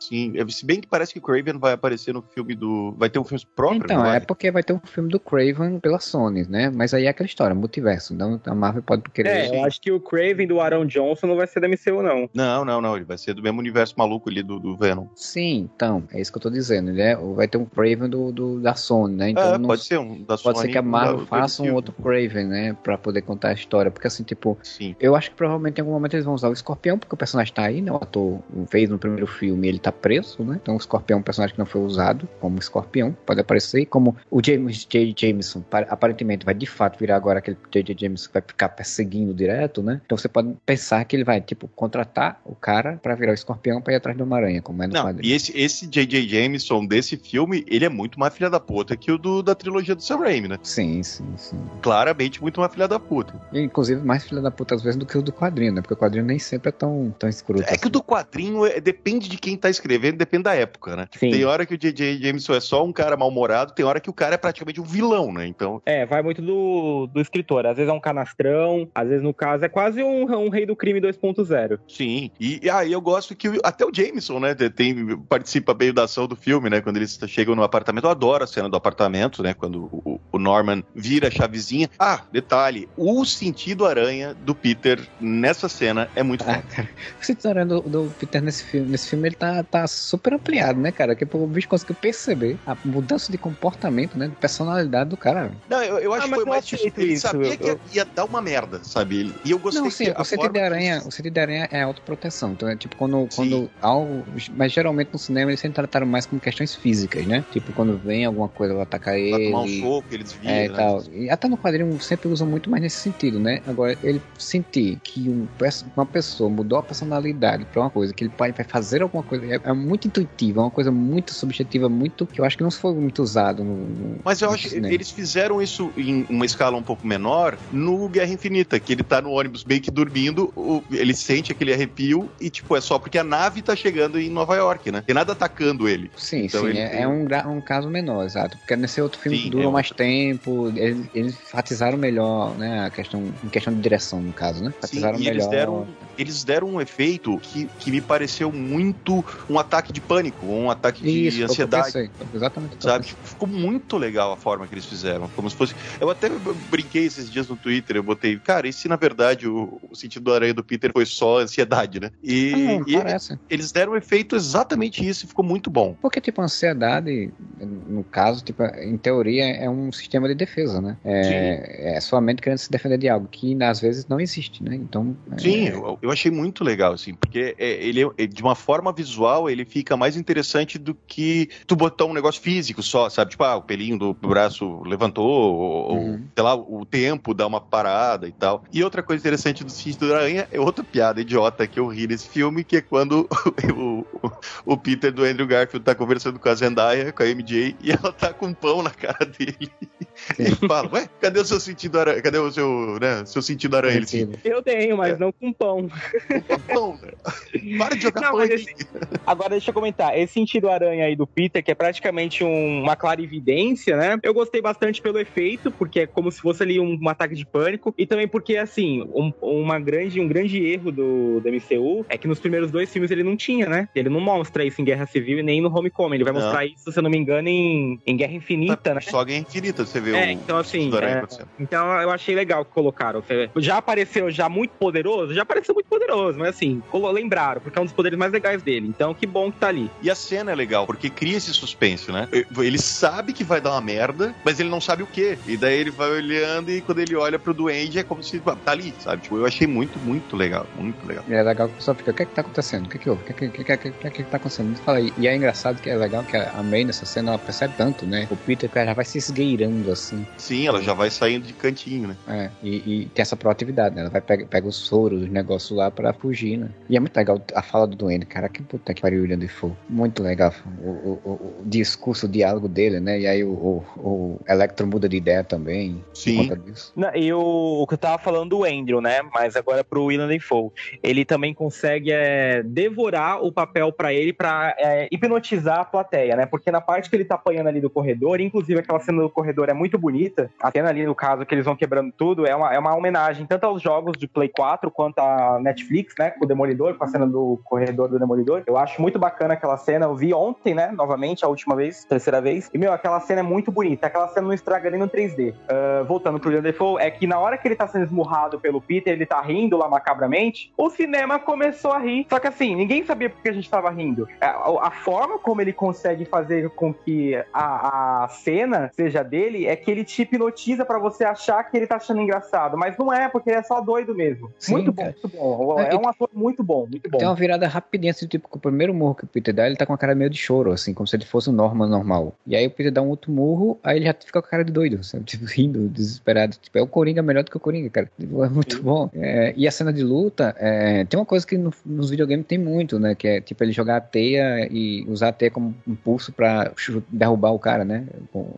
Speaker 2: Sim, é, se bem que parece que o Craven vai aparecer no filme do. Vai ter um filme próprio,
Speaker 4: então,
Speaker 2: vai?
Speaker 4: é porque vai ter um filme do Craven pela Sony, né? Mas aí é aquela história, multiverso. Então a Marvel pode querer.
Speaker 3: É, eu acho que o Craven do Aaron Johnson não vai ser da MCU, não.
Speaker 2: Não, não, não. Ele vai ser do mesmo universo maluco ali do, do Venom.
Speaker 4: Sim, então, é isso que eu tô dizendo. Ele é, vai ter um Craven do, do- da Sony, né? Então
Speaker 2: é,
Speaker 4: não
Speaker 2: pode ser um da
Speaker 4: Pode
Speaker 2: Sony,
Speaker 4: ser que a
Speaker 2: um da-
Speaker 4: Marvel faça um outro Craven, né? Pra poder contar a história. Porque assim, tipo,
Speaker 2: Sim.
Speaker 4: eu acho que provavelmente em algum momento eles vão usar o escorpião, porque o personagem tá aí, né? O ator fez no primeiro filme ele tá preso, né? Então o escorpião é um personagem que não foi usado como escorpião, pode aparecer. Como o James J. Jameson pa- aparentemente vai de fato virar agora aquele J.J. Jameson que vai ficar perseguindo direto, né? Então você pode pensar que ele vai, tipo, contratar o cara pra virar o escorpião pra ir atrás do Homem-Aranha, como é no
Speaker 2: Não,
Speaker 4: quadrinho.
Speaker 2: e esse, esse J.J. Jameson desse filme, ele é muito mais filha da puta que o do, da trilogia do Sam Raimi, né?
Speaker 4: Sim, sim, sim.
Speaker 2: Claramente muito mais filha da puta.
Speaker 4: E, inclusive, mais filha da puta às vezes do que o do quadrinho, né? Porque o quadrinho nem sempre é tão, tão escroto.
Speaker 2: É que o do quadrinho é- depende de quem tá escrevendo, depende da época, né?
Speaker 3: Sim.
Speaker 2: Tem hora que o J.J. Jameson é só um cara mal-humorado tem hora que o cara é praticamente um vilão, né? Então.
Speaker 3: É, vai muito do, do escritor. Às vezes é um canastrão, às vezes, no caso, é quase um, um rei do crime 2.0.
Speaker 2: Sim. E, e aí eu gosto que até o Jameson, né, tem, participa bem da ação do filme, né? Quando eles chegam no apartamento. Eu adoro a cena do apartamento, né? Quando o, o Norman vira a chavezinha. Ah, detalhe: o sentido aranha do Peter nessa cena é muito ah,
Speaker 4: cara, O sentido aranha do, do, Peter nesse filme, nesse filme ele tá, tá super ampliado, né, cara? Que o bicho conseguiu perceber a mudança de comportamento, né? De personalidade do cara.
Speaker 2: Não, eu, eu acho ah, que foi mais tipo, ele isso, sabia eu, que ia, ia, dar uma merda, sabe? E eu gostei
Speaker 4: não, sim,
Speaker 2: que
Speaker 4: o sentido de aranha, que... o sentido de aranha é autoproteção. Então é tipo quando, quando algo, mas geralmente no cinema eles sempre trataram mais como questões físicas, né? Tipo quando vem alguma coisa vai atacar ele. Vai
Speaker 2: tomar um soco, eles viram, é,
Speaker 4: né? tal. E até no quadrinho sempre usam muito mais nesse sentido, né? Agora ele sentir que um, uma pessoa mudou a personalidade para uma coisa, que ele vai fazer alguma coisa, é, é muito intuitivo, é uma coisa muito subjetiva, muito que eu acho que não foi muito usado no, no
Speaker 2: Mas eu acho eles fizeram isso em uma escala um pouco menor no Guerra Infinita, que ele tá no ônibus meio que dormindo, ele sente aquele arrepio e, tipo, é só porque a nave tá chegando em Nova York, né? Tem nada atacando ele.
Speaker 4: Sim, então, sim, é, tem... é, um, um caso menor, exato. Porque nesse outro filme sim, durou é mais tempo, eles, eles enfatizaram melhor, né, a questão, em questão de direção, no caso, né? Enfatizaram
Speaker 2: sim, melhor. Eles deram, eles deram um efeito que, que me pareceu muito um ataque de pânico, um ataque de Isso, ansiedade.
Speaker 4: Exatamente.
Speaker 2: Sabe? Ficou muito legal a forma que eles fizeram. Como se fosse. Eu até brinquei esses dias no Twitter, eu botei, cara, e se na verdade o, o sentido do aranha do Peter foi só ansiedade, né? E, ah, e eles deram um efeito exatamente isso e ficou muito bom.
Speaker 4: Porque, tipo, ansiedade, no caso, tipo, em teoria, é um sistema de defesa, né? É, é sua mente querendo se defender de algo que às vezes não existe, né? Então.
Speaker 2: É... Sim, eu, eu, achei muito legal, assim, porque é, ele, é, de uma forma visual, ele fica mais interessante do que tu botar um negócio físico só, sabe? Tipo, ah, o pelinho do braço levantou, ou, uhum. sei lá, o tempo dá uma parada e tal. E outra coisa interessante do Sítio da Aranha é outra piada idiota que eu ri nesse filme, que é quando o, o, o, Peter do Andrew Garfield tá conversando com a Zendaya, com a MJ, e ela tá com um pão na cara dele. E ele fala, ué, cadê o seu sentido aranha? Cadê o seu, né, seu sentido aranha? Ele, assim,
Speaker 3: eu tenho, mas é. não com pão.
Speaker 2: Né? Para de jogar não, esse...
Speaker 3: Agora deixa eu comentar, esse sentido aranha aí do Peter, que é praticamente um, uma clarividência, né? Eu gostei bastante pelo efeito, porque é como se fosse ali um, um ataque de pânico, e também porque, assim, um, uma grande, um grande erro do, do MCU é que nos primeiros dois filmes ele não tinha, né? Ele não mostra isso em Guerra Civil e nem no Homecoming. Ele vai não. mostrar isso, se eu não me engano, em, em Guerra Infinita, né?
Speaker 2: Só Guerra Infinita, você vê
Speaker 3: é, o. Então, assim. É, então eu achei legal que colocaram. Já apareceu já muito poderoso? Já apareceu muito poderoso, mas assim, lembraram, porque é um dos poderes mais legais dele. Então, que bom que tá ali.
Speaker 2: E a cena é legal, porque cria esse suspense, né? Ele sabe que vai dar uma merda, mas ele não sabe o que. E daí ele vai olhando e quando ele olha pro duende é como se tá ali, sabe? Tipo, eu achei muito, muito legal. Muito legal.
Speaker 4: E é legal que o pessoal fica, o que é que tá acontecendo? O que é que houve? O que é que, que, que, que, que tá acontecendo? Fala aí. E é engraçado que é legal que a May nessa cena ela percebe tanto, né? O Peter já vai se esgueirando assim.
Speaker 2: Sim, ela já vai saindo de cantinho, né?
Speaker 4: É, e, e tem essa proatividade, né? Ela vai pegar pega os soros, os negócios lá pra fugir, né? E é muito legal a fala do duende, cara. Que puta que pariu, William Defoe. Muito legal o, o, o, o discurso, o diálogo dele, né? E aí o, o, o Electro muda de ideia também.
Speaker 2: Sim.
Speaker 3: Não, e o, o que eu tava falando do Andrew, né? Mas agora pro William Defoe. Ele também consegue é, devorar o papel para ele para é, hipnotizar a plateia, né? Porque na parte que ele tá apanhando ali do corredor, inclusive aquela cena do corredor é muito bonita. A cena ali, no caso, que eles vão quebrando tudo, é uma, é uma homenagem tanto aos jogos de Play 4 quanto a Netflix, né? Com o Demolidor, com a cena do corredor do Demolidor. Eu acho muito bacana aquela cena. Eu vi ontem, né? Novamente, a última vez, terceira vez. E, meu, aquela cena é muito bonita. Aquela cena não estraga nem no 3D. Uh, ah, voltando pro William Defoe, é que na hora que ele tá sendo esmurrado pelo Peter, ele tá rindo lá macabramente, o cinema começou a rir. Só que assim, ninguém sabia porque a gente tava rindo. A, a forma como ele consegue fazer com que a, a cena seja dele é que ele te hipnotiza para você achar que ele tá achando engraçado. Mas não é, porque ele é só doido mesmo. Sim, muito bom, muito bom. É, é um ator muito bom, muito bom.
Speaker 4: Tem uma virada rapidinha, assim, tipo, o primeiro murro que o Peter dá, ele tá com a cara meio de choro, assim, como se ele fosse um Norman normal. E aí o Peter dá um outro murro, aí ele já fica com a cara de doido, sabe? Tipo, rindo, desesperado. Tipo, é o Coringa melhor do que o Coringa, cara. Tipo, é muito Sim. bom. É, e a cena de luta, é, tem uma coisa que no, nos videogames tem muito, né? Que é, tipo, ele jogar a teia e usar a teia como impulso pra derrubar o cara, né?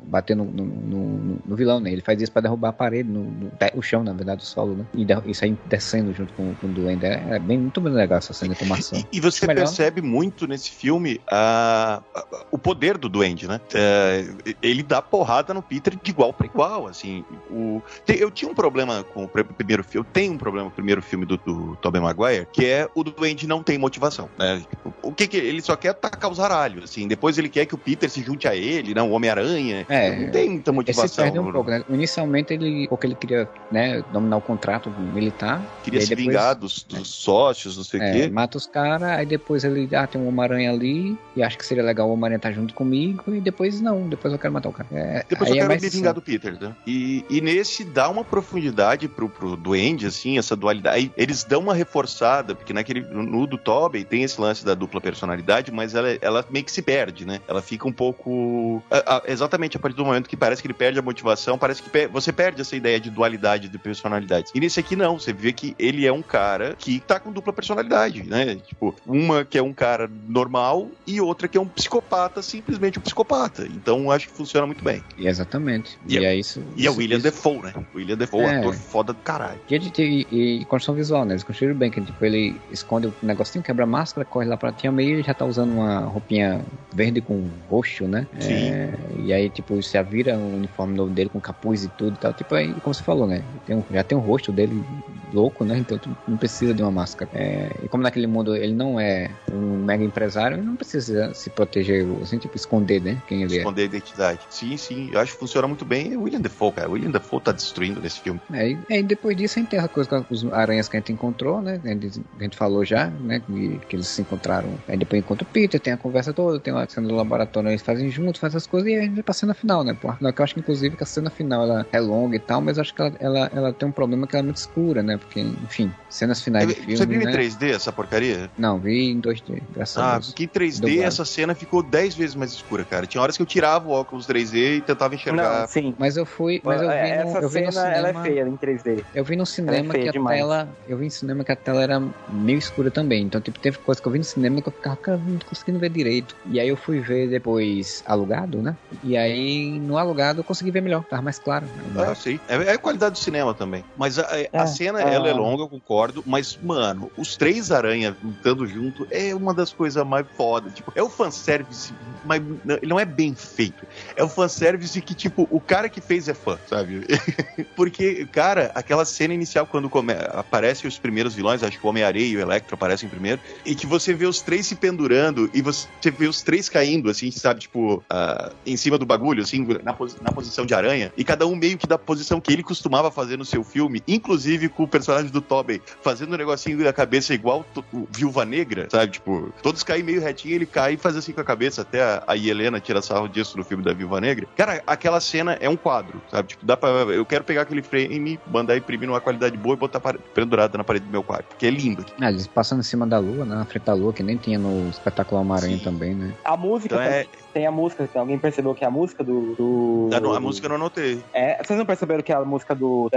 Speaker 4: Bater no, no, no, no vilão, né? Ele faz isso pra derrubar a parede, no, no, o chão, na verdade, o solo, né? E, e sair descendo junto com, com o Duende. É, é, bem, muito legal essa cena de tomação.
Speaker 2: E, e você percebe muito nesse filme a, a, o poder do Duende, né? É, ele dá porrada no Peter de igual para igual, assim. O, eu tinha um problema com o primeiro filme, eu tenho um problema com o primeiro filme do, do Tobey Maguire, que é o Duende não tem motivação, né? O que que ele só quer tacar os aralhos, assim. Depois ele quer que o Peter se junte a ele, né? O Homem-Aranha.
Speaker 4: É,
Speaker 2: não tem muita motivação.
Speaker 4: Esse um pouco, né? Inicialmente ele, porque ele queria, né, dominar o contrato militar.
Speaker 2: Queria se depois, vingar dos, dos sócios, não sei o é, quê.
Speaker 4: Mata os caras, aí depois ele, ah, tem um Homem-Aranha ali, e acho que seria legal o Homem-Aranha estar tá junto comigo, e depois não, depois eu quero matar o cara. É,
Speaker 2: depois eu é quero é me vingar do Peter, né? E, e nesse dá uma profundidade pro, pro Duende, assim, essa dualidade. Aí eles dão uma reforçada, porque naquele, no do Tobey tem esse lance da dupla personalidade, mas ela, ela meio que se perde, né? Ela fica um pouco. A, a, exatamente a partir do momento que parece que ele perde a motivação, parece que per, você perde essa ideia de dualidade de personalidades. E nesse aqui não, você vê que ele é um cara que tá com dupla personalidade, né? Tipo, uma que é um cara normal e outra que é um psicopata, simplesmente um psicopata. Então acho que funciona muito bem.
Speaker 4: Exatamente. E, e é, é isso.
Speaker 2: E é o William isso. Defoe, né? O William Defoe, é. ator foda do caralho.
Speaker 4: E, e, e, construção visual, né? Eles construíram bem, que tipo, ele esconde o negocinho, quebra a máscara, corre lá pra Tia May e já tá usando uma roupinha verde com roxo, né? Sim. É, e aí, tipo, se vira o uniforme novo dele com capuz e tudo e tal. Tipo, aí, como você falou, né? Tem um, já tem o rosto dele louco, né? Então tu não precisa de uma máscara. É, e como naquele mundo ele não é um mega empresário, ele não precisa se proteger, assim, tipo, esconder, né? Quem ele
Speaker 2: esconder é. Esconder a identidade. Sim, sim. Eu acho que funciona muito bem. É William Defoe, cara. William Defoe tá destruindo nesse filme.
Speaker 4: É, e depois disso a gente tem a coisa com os aranhas que a gente encontrou, né? A gente falou já, né? Que, que eles se encontraram. Aí depois encontra o Peter, tem a conversa toda, tem a cena do laboratório, eles fazem juntos, fazem as coisas e a gente vai pra cena final, né? Porque eu acho que inclusive que a cena final ela é longa e tal, mas acho que ela, ela, ela tem um problema que ela é muito escura, né? Porque, enfim, cenas finais de filme.
Speaker 2: Você viu
Speaker 4: né?
Speaker 2: em 3D essa porcaria?
Speaker 4: Não, vi em 2D,
Speaker 2: graças ah, a Deus. porque em 3D essa cena ficou 10 vezes mais escura, cara. Tinha horas que eu tirava o óculos 3D e tentava enxergar.
Speaker 4: Não, sim. Mas eu fui. Mas eu vi
Speaker 3: essa
Speaker 4: no, eu
Speaker 3: vi
Speaker 4: no cinema,
Speaker 3: ela é feia em 3D.
Speaker 4: Eu vi no cinema é que a demais. tela. Eu vi no cinema que a tela era meio escura também. Então, tipo, teve coisa que eu vi no cinema que eu ficava, cara, não tô conseguindo ver direito. E aí eu fui ver depois alugado, né? E aí no alugado eu consegui ver melhor, tava mais claro.
Speaker 2: Ah, sim. É, é a qualidade do cinema também. Mas a, a é, cena, é... ela é longa, eu concordo. Mas, mano, os três aranhas lutando junto é uma das coisas mais fodas. Tipo, é o fanservice, mas ele não é bem feito. É o fanservice que, tipo, o cara que fez é fã, sabe? Porque, cara, aquela cena inicial quando come... aparecem os primeiros vilões, acho que o Homem-Areia e o Electro aparecem primeiro, e que você vê os três se pendurando e você vê os três caindo, assim, sabe? Tipo, uh, em cima do bagulho, assim, na, na posição de aranha, e cada um meio que da posição que ele costumava fazer no seu filme, inclusive com o personagem do Tobey fazendo um negocinho da cabeça igual o Viúva Negra, sabe? Tipo, todos caem meio retinho, ele cai e faz assim com a cabeça, até a, a Helena tira sarro disso no filme da Viúva Negra. Cara, aquela cena é um quadro, sabe? Tipo, dá pra. Eu quero pegar aquele frame, mandar imprimir numa qualidade boa e botar pendurada na parede do meu quarto, porque é lindo.
Speaker 4: Ah, eles passando em cima da lua, né? Na frente da lua, que nem tinha no espetacular Homem-Aranha também, né?
Speaker 3: A música então é... tem a música, alguém percebeu que é a música do. do...
Speaker 2: Ah, não, a música eu não anotei.
Speaker 3: É, vocês não perceberam que é a música do.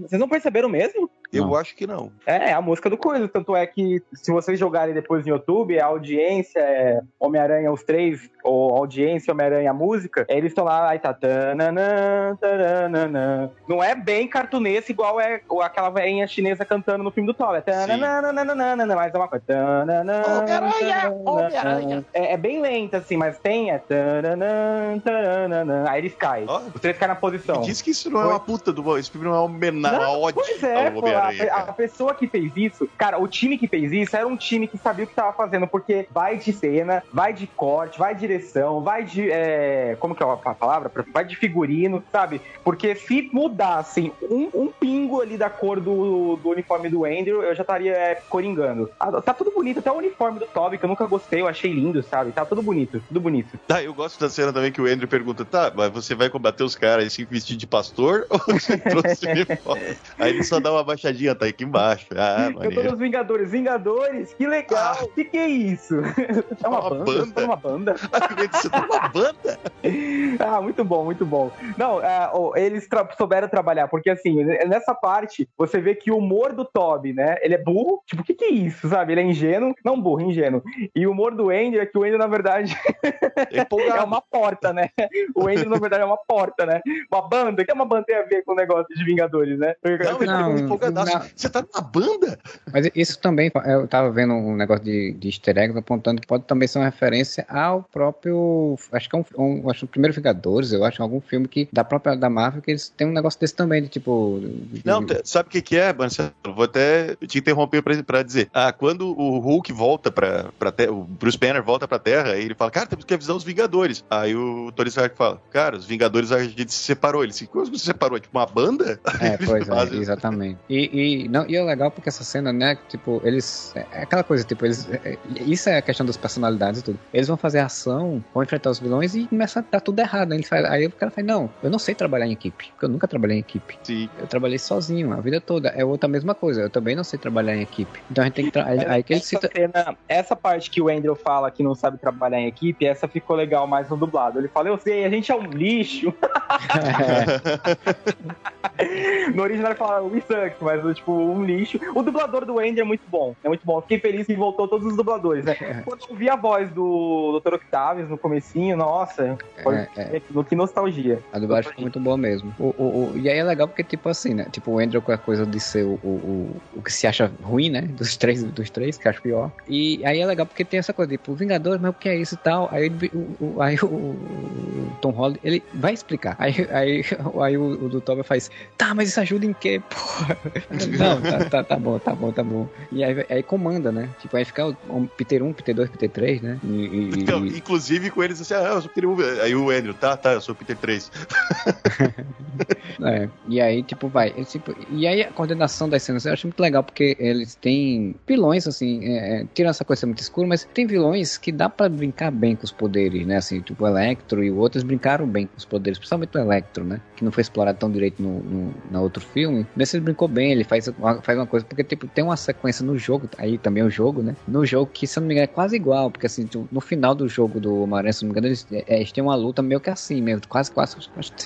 Speaker 3: Vocês não perceberam mesmo?
Speaker 2: Eu não. acho que não.
Speaker 3: É, é a música do Coisa. Tanto é que, se vocês jogarem depois no YouTube, a audiência é Homem-Aranha, os três, ou audiência, Homem-Aranha, a música, eles estão lá, aí tá. Tananã, tananã. Não é bem cartunês igual é aquela velhinha chinesa cantando no filme do Thor. É tananã, mas é uma coisa. Homem-Aranha! Homem-Aranha! É, é, bem lenta, assim, mas tem. É. Aí eles caem. Oh, os três caem na posição.
Speaker 2: Diz que isso não é uma puta do. Esse filme não é uma homenagem, ódio.
Speaker 3: Pois é, pô, a, a, pessoa que fez isso, cara, o time que fez isso era um time que sabia o que tava fazendo, porque vai de cena, vai de corte, vai de direção, vai de. É, como que é a palavra? Vai de figurino, sabe? Porque se mudassem um, um pingo ali da cor do, do uniforme do Andrew, eu já estaria é, coringando. Ah, tá tudo bonito, até o uniforme do Toby, que eu nunca gostei, eu achei lindo, sabe? Tá tudo bonito, tudo bonito.
Speaker 2: Tá, eu gosto da cena também que o Andrew pergunta: tá, mas você vai combater os caras assim vestido de pastor ou você trouxe uniforme? Aí ele só dá uma baixadinha tá aqui embaixo. Ah,
Speaker 3: Eu tô nos Vingadores. Vingadores? Que legal. O que, que é isso? É uma,
Speaker 2: Uma
Speaker 3: banda?
Speaker 2: banda?
Speaker 3: Tá numa banda?
Speaker 2: Você tá numa banda?
Speaker 3: Ah, muito bom, muito bom. Não, ah, oh, eles tra- souberam trabalhar, porque assim, nessa parte, você vê que o humor do Toby, né? Ele é burro, tipo, o que, que é isso, sabe? Ele é ingênuo, não burro, ingênuo. E o humor do Andy é que o Andy, na verdade,
Speaker 2: É empolgado.
Speaker 3: é uma porta, né? O Andy, na verdade, é uma porta, né? Uma banda, o que uma banda tem a ver com o negócio de Vingadores, né?
Speaker 2: Não, ele
Speaker 4: Não,
Speaker 2: empolgadaço.
Speaker 4: não.
Speaker 2: Você tá numa banda?
Speaker 4: Mas isso também, eu tava vendo um negócio de, de easter eggs apontando que pode também ser uma referência ao próprio. Acho que é um, um acho que o primeiro Vingadores, eu acho, algum filme que da própria da Marvel, que eles têm um negócio desse também, de tipo. de-
Speaker 2: Não, sabe o que, que é, Marcelo? Vou até te interromper pra, pra dizer. Ah, quando o Hulk volta pra, pra Terra, o Bruce Banner volta pra Terra, ele fala, cara, temos que avisar os Vingadores. Aí o Tony Stark fala, cara, os Vingadores a gente se separou. Ele disse, como você se separou? Tipo, uma banda?
Speaker 4: É, pois é, exatamente. E, e, não, e é legal porque essa cena, né, tipo, eles. É é aquela coisa, tipo, eles. é- é- isso é a questão das personalidades e tudo. Eles vão fazer ação, vão enfrentar os vilões e começa a dar tudo errado. Né? Ele faz, aí o cara fala, não, eu não sei trabalhar em equipe, porque eu nunca trabalhei em equipe.
Speaker 2: Sim.
Speaker 4: Eu trabalhei sozinho a vida toda. É outra mesma coisa. Eu também não sei trabalhar em equipe. Então a gente tem que. Aí, aí que ele
Speaker 3: essa,
Speaker 4: cita.
Speaker 3: cena, essa parte que o Andrew fala que não sabe trabalhar em equipe, essa ficou legal mais no dublado. Ele fala, eu sei, a gente é um lixo. No original ele fala we suck, mas tipo, um lixo. O dublador do Andy é muito bom. É muito bom. Fiquei feliz que voltou todos os dubladores, né? Quando eu vi a voz do Dr. Octavius no comecinho, nossa, foi
Speaker 4: É, é.
Speaker 3: que nostalgia.
Speaker 4: A dublagem ficou muito boa mesmo. O, o, o- e aí é legal porque, tipo assim, né? Tipo, o Andrew com a coisa de ser o, o, o, que se acha ruim, né? Dos três, dos três, que acha pior. E aí é legal porque tem essa coisa, tipo, Vingadores, mas o que é isso e tal? Aí, o, aí o, o Tom Holland, ele vai explicar. Aí, aí, aí o, o do Toby faz, tá, mas isso ajuda em quê, porra? Não, tá, tá, tá bom, tá bom, tá bom. E aí, aí comanda, né? Tipo, aí fica o, o Peter 1, Peter 2, Peter 3, né? E, e-
Speaker 2: Então,
Speaker 4: e-
Speaker 2: inclusive com eles assim, ah, eu sou Peter 1. Aí o Andrew, tá, tá, eu sou Peter 3.
Speaker 4: É, e aí, tipo, vai. ele, tipo, e aí a coordenação das cenas eu acho muito legal, porque eles têm vilões, assim, é, é, tirando essa coisa muito escura, mas tem vilões que dá pra brincar bem com os poderes, né? Assim, tipo, o Electro e outros brincaram bem com os poderes, principalmente o Electro, né? Que não foi explorado tão direito no, no, na outro filme. Nesse ele brincou bem, ele faz uma, faz uma coisa, porque, tipo, tem uma sequência no jogo, aí também é o jogo, né? No jogo que, se eu não me engano, é quase igual, porque, assim, tipo, no final do jogo do Homem-Aranha, se eu não me engano, eles, é, eles têm uma luta meio que assim mesmo, quase, quase,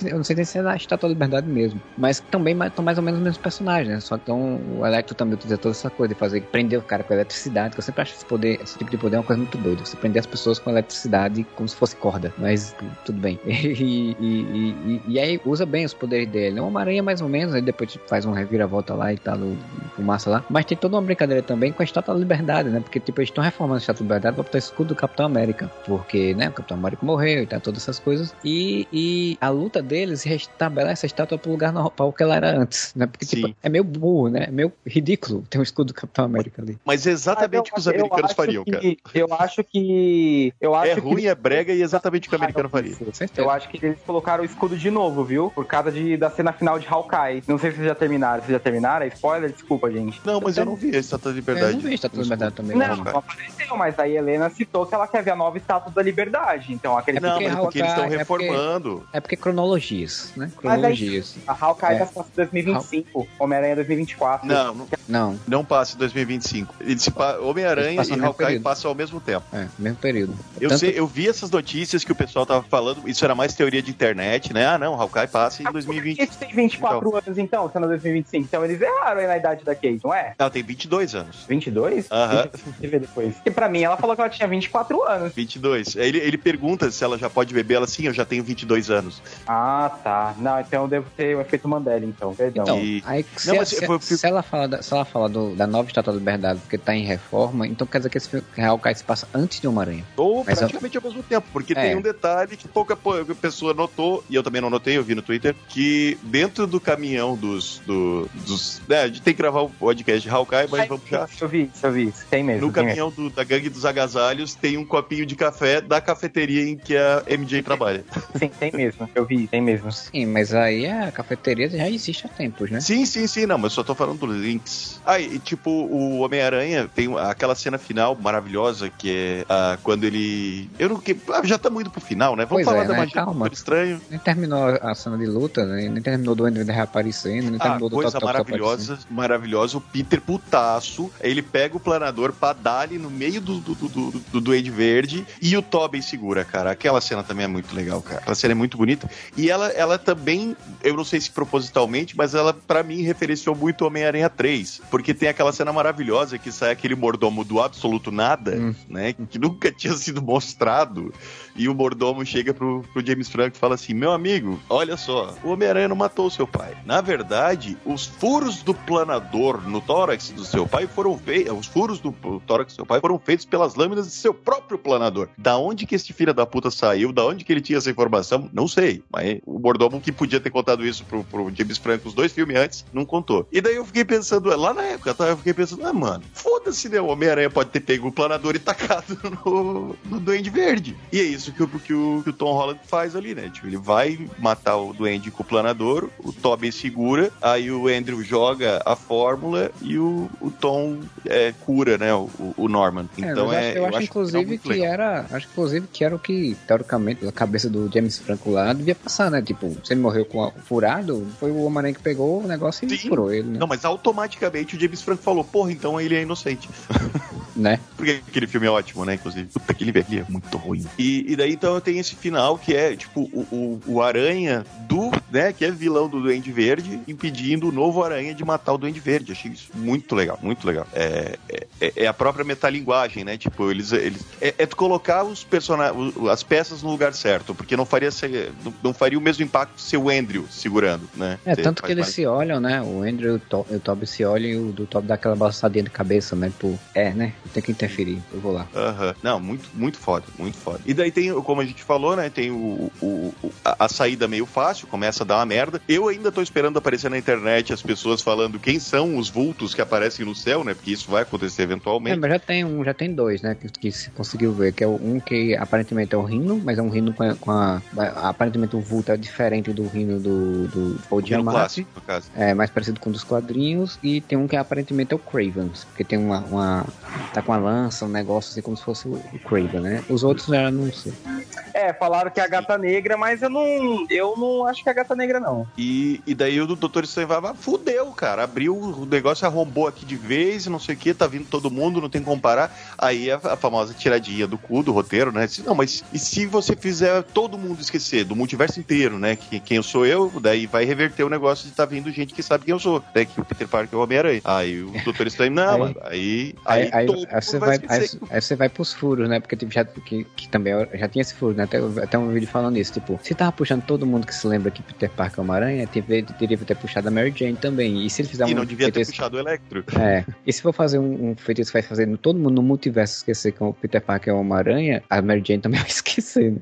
Speaker 4: eu não sei se é da Estátua da Liberdade mesmo, mas também estão mais ou menos os mesmos personagens, né? Só que então, o Electro também utiliza toda essa coisa de fazer, prender o cara com eletricidade, que eu sempre acho esse poder, esse tipo de poder é uma coisa muito doida, você prender as pessoas com eletricidade como se fosse corda, mas tudo bem. E, e, e- e aí usa bem os poderes dele, é uma aranha mais ou menos, aí depois tipo, faz um reviravolta lá e tal, o massa lá, mas tem toda uma brincadeira também com a Estátua da Liberdade, né? Porque tipo, eles estão reformando a Estátua da Liberdade pra botar o escudo do Capitão América, porque, né, o Capitão América morreu e tal, todas essas coisas, e, e a luta deles restabelece a estátua pro lugar normal, que ela era antes, né? Porque, tipo,
Speaker 2: Sim.
Speaker 4: é meio burro, né? É meio ridículo ter um escudo do Capitão América ali.
Speaker 2: Mas é exatamente o que os americanos
Speaker 3: acho
Speaker 2: fariam,
Speaker 3: que,
Speaker 2: cara.
Speaker 3: Eu acho que. Eu acho
Speaker 2: É
Speaker 3: que
Speaker 2: ruim, é brega e é exatamente o que o americano faria.
Speaker 3: Eu acho que eles colocaram o escudo de novo, viu? Por causa de, da cena final de Hawkeye. Não sei se vocês já terminaram. Vocês já terminaram? É Spoiler? Desculpa, gente.
Speaker 2: Não, mas eu não vi a Estátua da
Speaker 4: É,
Speaker 2: Liberdade.
Speaker 4: eu não vi a Estátua da Liberdade também.
Speaker 3: Não,
Speaker 4: não.
Speaker 3: não apareceu, mas a Helena citou que ela quer ver a nova estátua da liberdade. Então, aquele
Speaker 2: Não,
Speaker 4: porque
Speaker 2: mas porque eles
Speaker 4: Hawkeye-
Speaker 2: estão
Speaker 4: é porque-
Speaker 2: reformando.
Speaker 4: É porque cronologias, né?
Speaker 3: Mas aí-
Speaker 4: Cronologias.
Speaker 3: A Hawkeye
Speaker 4: É.
Speaker 3: passar em 2025. Homem-Aranha 2024.
Speaker 2: Não, não,
Speaker 4: Não,
Speaker 2: não passa em 2025. Ele se pa...
Speaker 4: Eles
Speaker 2: Homem-Aranha e Hawkeye
Speaker 4: período.
Speaker 2: passam ao mesmo tempo.
Speaker 4: é, mesmo período.
Speaker 2: Eu,
Speaker 4: Tanto-
Speaker 2: sei, eu vi essas notícias que o pessoal tava falando, isso era mais teoria de internet, né? Ah, não, Hawkeye passa em
Speaker 3: Por
Speaker 2: 2020.
Speaker 3: que têm 24 anos, então, sendo 2025? Então, eles erraram aí na idade da Kate, não é?
Speaker 2: Ela tem 22 anos.
Speaker 3: 22?
Speaker 2: Aham.
Speaker 3: Deixa eu ver depois. Porque pra mim, ela falou que ela tinha 24 anos.
Speaker 2: 22. Ele, ele pergunta se ela já pode beber. Ela, sim, eu já tenho 22 anos.
Speaker 3: Ah, tá. Não, então eu devo ter o efeito Mandela, então. Perdão.
Speaker 4: Então,
Speaker 2: E-
Speaker 4: aí, se,
Speaker 2: Não, mas
Speaker 4: se-
Speaker 2: eu- eu-
Speaker 4: se ela fala, da, se ela fala do- da nova Estátua da Liberdade porque tá em reforma, então quer dizer que esse filme Hawkeye se passa antes de Homem-Aranha.
Speaker 2: Ou
Speaker 4: Mas
Speaker 2: praticamente ao mesmo tempo, porque
Speaker 4: É.
Speaker 2: tem um detalhe que pouca po- pessoa notou, e eu também não notei, eu vi no Twitter, que dentro do caminhão dos. Do, dos né, a gente tem que gravar o podcast de Hawkeye, mas
Speaker 3: Ai,
Speaker 2: vamos já.
Speaker 3: Eu vi isso, eu vi isso. Tem mesmo.
Speaker 2: No
Speaker 3: tem mesmo.
Speaker 2: caminhão do- da gangue dos agasalhos tem um copinho de café da cafeteria em que a MJ trabalha.
Speaker 3: Sim, tem mesmo. Eu vi, tem mesmo.
Speaker 4: Sim, mas aí a cafeteria já existe há tempos, né?
Speaker 2: Sim, sim, sim, não, mas só tô falando dos links. Ah, e tipo, o Homem-Aranha tem aquela cena final maravilhosa que é ah, quando ele. Eu não. que- ah, já estamos indo pro final, né? Vamos
Speaker 4: Pois
Speaker 2: falar
Speaker 4: é,
Speaker 2: da
Speaker 4: né?
Speaker 2: magia
Speaker 4: Calma.
Speaker 2: do Estranho.
Speaker 4: Nem terminou a cena de luta, né? nem terminou do Andrew reaparecendo, nem
Speaker 2: Ah,
Speaker 4: terminou do
Speaker 2: coisa
Speaker 4: Top Top Top
Speaker 2: maravilhosa, maravilhosa. O Peter putaço, ele pega o planador pra dar ali no meio do, do, do, do, do Duende Verde e o Tobey segura, cara. Aquela cena também é muito legal, cara. Aquela cena é muito bonita. E ela, ela também, eu não sei se propositalmente, mas ela, para mim, referenciou muito Homem-Aranha 3. Porque tem aquela cena maravilhosa que sai aquele mordomo do absoluto nada, hum. né? Que nunca tinha sido mostrado. E o mordomo chega pro, pro James Franco e fala assim: Meu amigo, olha só, o Homem-Aranha não matou seu pai. Na verdade, os furos do planador no tórax do seu pai foram feitos. Os furos do tórax do seu pai foram feitos pelas lâminas de seu próprio planador. Da onde que este filho da puta saiu? Da onde que ele tinha essa informação? Não sei. Mas o mordomo que podia ter contado isso pro, pro James Franco os dois filmes antes, não contou. E daí eu fiquei pensando, lá na época, tá? eu fiquei pensando, ah, mano, foda-se, né? O Homem-Aranha pode ter pego o planador e tacado no, no Duende Verde. E é isso isso que, o, que, o, que o Tom Holland faz ali, né? Tipo, ele vai matar o Duende com o planador, o Tobey segura, aí o Andrew joga a fórmula e o, o Tom é, cura, né? O, o Norman.
Speaker 4: É, então é. Eu, acho, acho inclusive que, que era. Acho inclusive que era o que, teoricamente, a cabeça do James Franco lá devia passar, né? Tipo, se ele morreu com a, furado, foi o Homem-Aranha que pegou o negócio e Sim. furou ele, né?
Speaker 2: Não, mas automaticamente o James Franco falou, porra, então ele é inocente.
Speaker 4: né?
Speaker 2: Porque aquele filme é ótimo, né? Inclusive, puta, aquele velho é muito ruim. E, e daí então tem esse final que é tipo o, o, o, Aranha do, né, que é vilão do Duende Verde, impedindo o novo Aranha de matar o Duende Verde. Achei isso muito legal, muito legal. É, é, é a própria metalinguagem, né? Tipo, eles. eles é, é colocar os personagens, as peças no lugar certo, porque não faria ser, não, não faria o mesmo impacto se o Andrew segurando, né?
Speaker 4: É, tanto que eles mais... se olham, né? O Andrew e o, Toby se olham e o do Toby dá aquela balançadinha de cabeça, né? Tipo, é, né? Tem que interferir, eu vou lá.
Speaker 2: Aham. Não, muito, muito foda, muito foda. E daí tem tem, como a gente falou, né? Tem o, o, a, a, saída meio fácil, começa a dar uma merda. Eu ainda tô esperando aparecer na internet as pessoas falando quem são os vultos que aparecem no céu, né? Porque isso vai acontecer eventualmente. É,
Speaker 4: mas já tem um, já tem dois, né? Que, que se conseguiu ver, que é um que aparentemente é o rino, mas é um rino com a, com a aparentemente o vulto é diferente do rino do, do Paul Giamatti. no caso. É, mais parecido com um dos quadrinhos. E tem um que aparentemente é o Cravens, porque tem uma, uma tá com a lança, um negócio assim como se fosse o Craven, né? Os outros já não
Speaker 3: É, falaram que é a gata negra, mas eu não. Eu não acho que é a gata negra, não.
Speaker 2: E, e daí o doutor Estranho fudeu, cara. Abriu o negócio, arrombou aqui de vez, não sei o que, tá vindo todo mundo, não tem como parar. Aí a, a famosa tiradinha do cu do roteiro, né? Disse, não, mas e se você fizer todo mundo esquecer do multiverso inteiro, né? Que, quem eu sou eu, daí vai reverter o negócio de tá vindo gente que sabe quem eu sou, né? Que o Peter Parker é o Homem-Aranha. Aí o doutor Estranho, não, aí, mano, aí.
Speaker 4: Aí, aí, aí, aí você vai, aí, aí, você vai pros furos, né? Porque tipo, já, que, que também já tinha esse furo, né? Até, até um vídeo falando isso, tipo, se tava puxando todo mundo que se lembra que Peter Parker é uma aranha, teria, teria ter puxado a Mary Jane também. E se ele fizer
Speaker 2: e
Speaker 4: um
Speaker 2: não devia ter puxado o Electro.
Speaker 4: É. E se for fazer um, um feitiço que vai fazer todo mundo no multiverso esquecer que o Peter Parker é uma aranha, a Mary Jane também vai esquecer, né?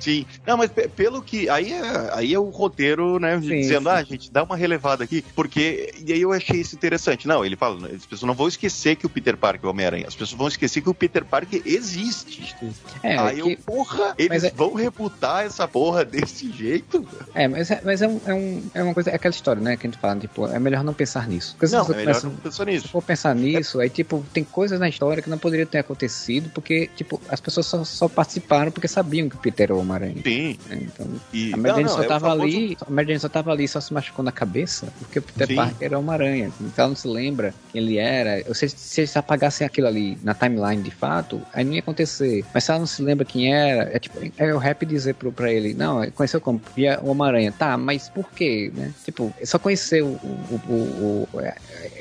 Speaker 2: Sim. Não, mas pelo que. Aí é, aí é o roteiro, né? Sim, dizendo, sim. ah, gente, dá uma relevada aqui. Porque. E aí eu achei isso interessante. Não, ele fala, as pessoas não vão esquecer que o Peter Parker é Homem-Aranha. As pessoas vão esquecer que o Peter Parker existe. É, aí que... eu, porra, eles é... vão reputar essa porra desse jeito?
Speaker 4: É, mas, é, mas é, um, é, um, é uma coisa, é aquela história, né, que a gente fala, tipo, é melhor não pensar nisso.
Speaker 2: Porque não, é melhor pensa, não pensar nisso.
Speaker 4: Se for pensar nisso, aí, tipo, tem coisas na história que não poderiam ter acontecido, porque, tipo, as pessoas só, só participaram porque sabiam que o Peter era o Homem-Aranha.
Speaker 2: Sim.
Speaker 4: É, então, e... a Mary Jane só é tava famoso... ali, a Mary Jane só tava ali, só se machucou na cabeça, porque o Peter Sim. Parker era o Homem-Aranha. Então ela não se lembra quem ele era. Ou seja, se eles apagassem aquilo ali na timeline de fato, aí não ia acontecer. Mas se ela não se lembra quem era, é tipo, é o rap dizer pro, pra ele, não, conheceu como? Via o Homem-Aranha. Tá, mas por quê, né? Tipo, só conheceu o, o, o, o, é,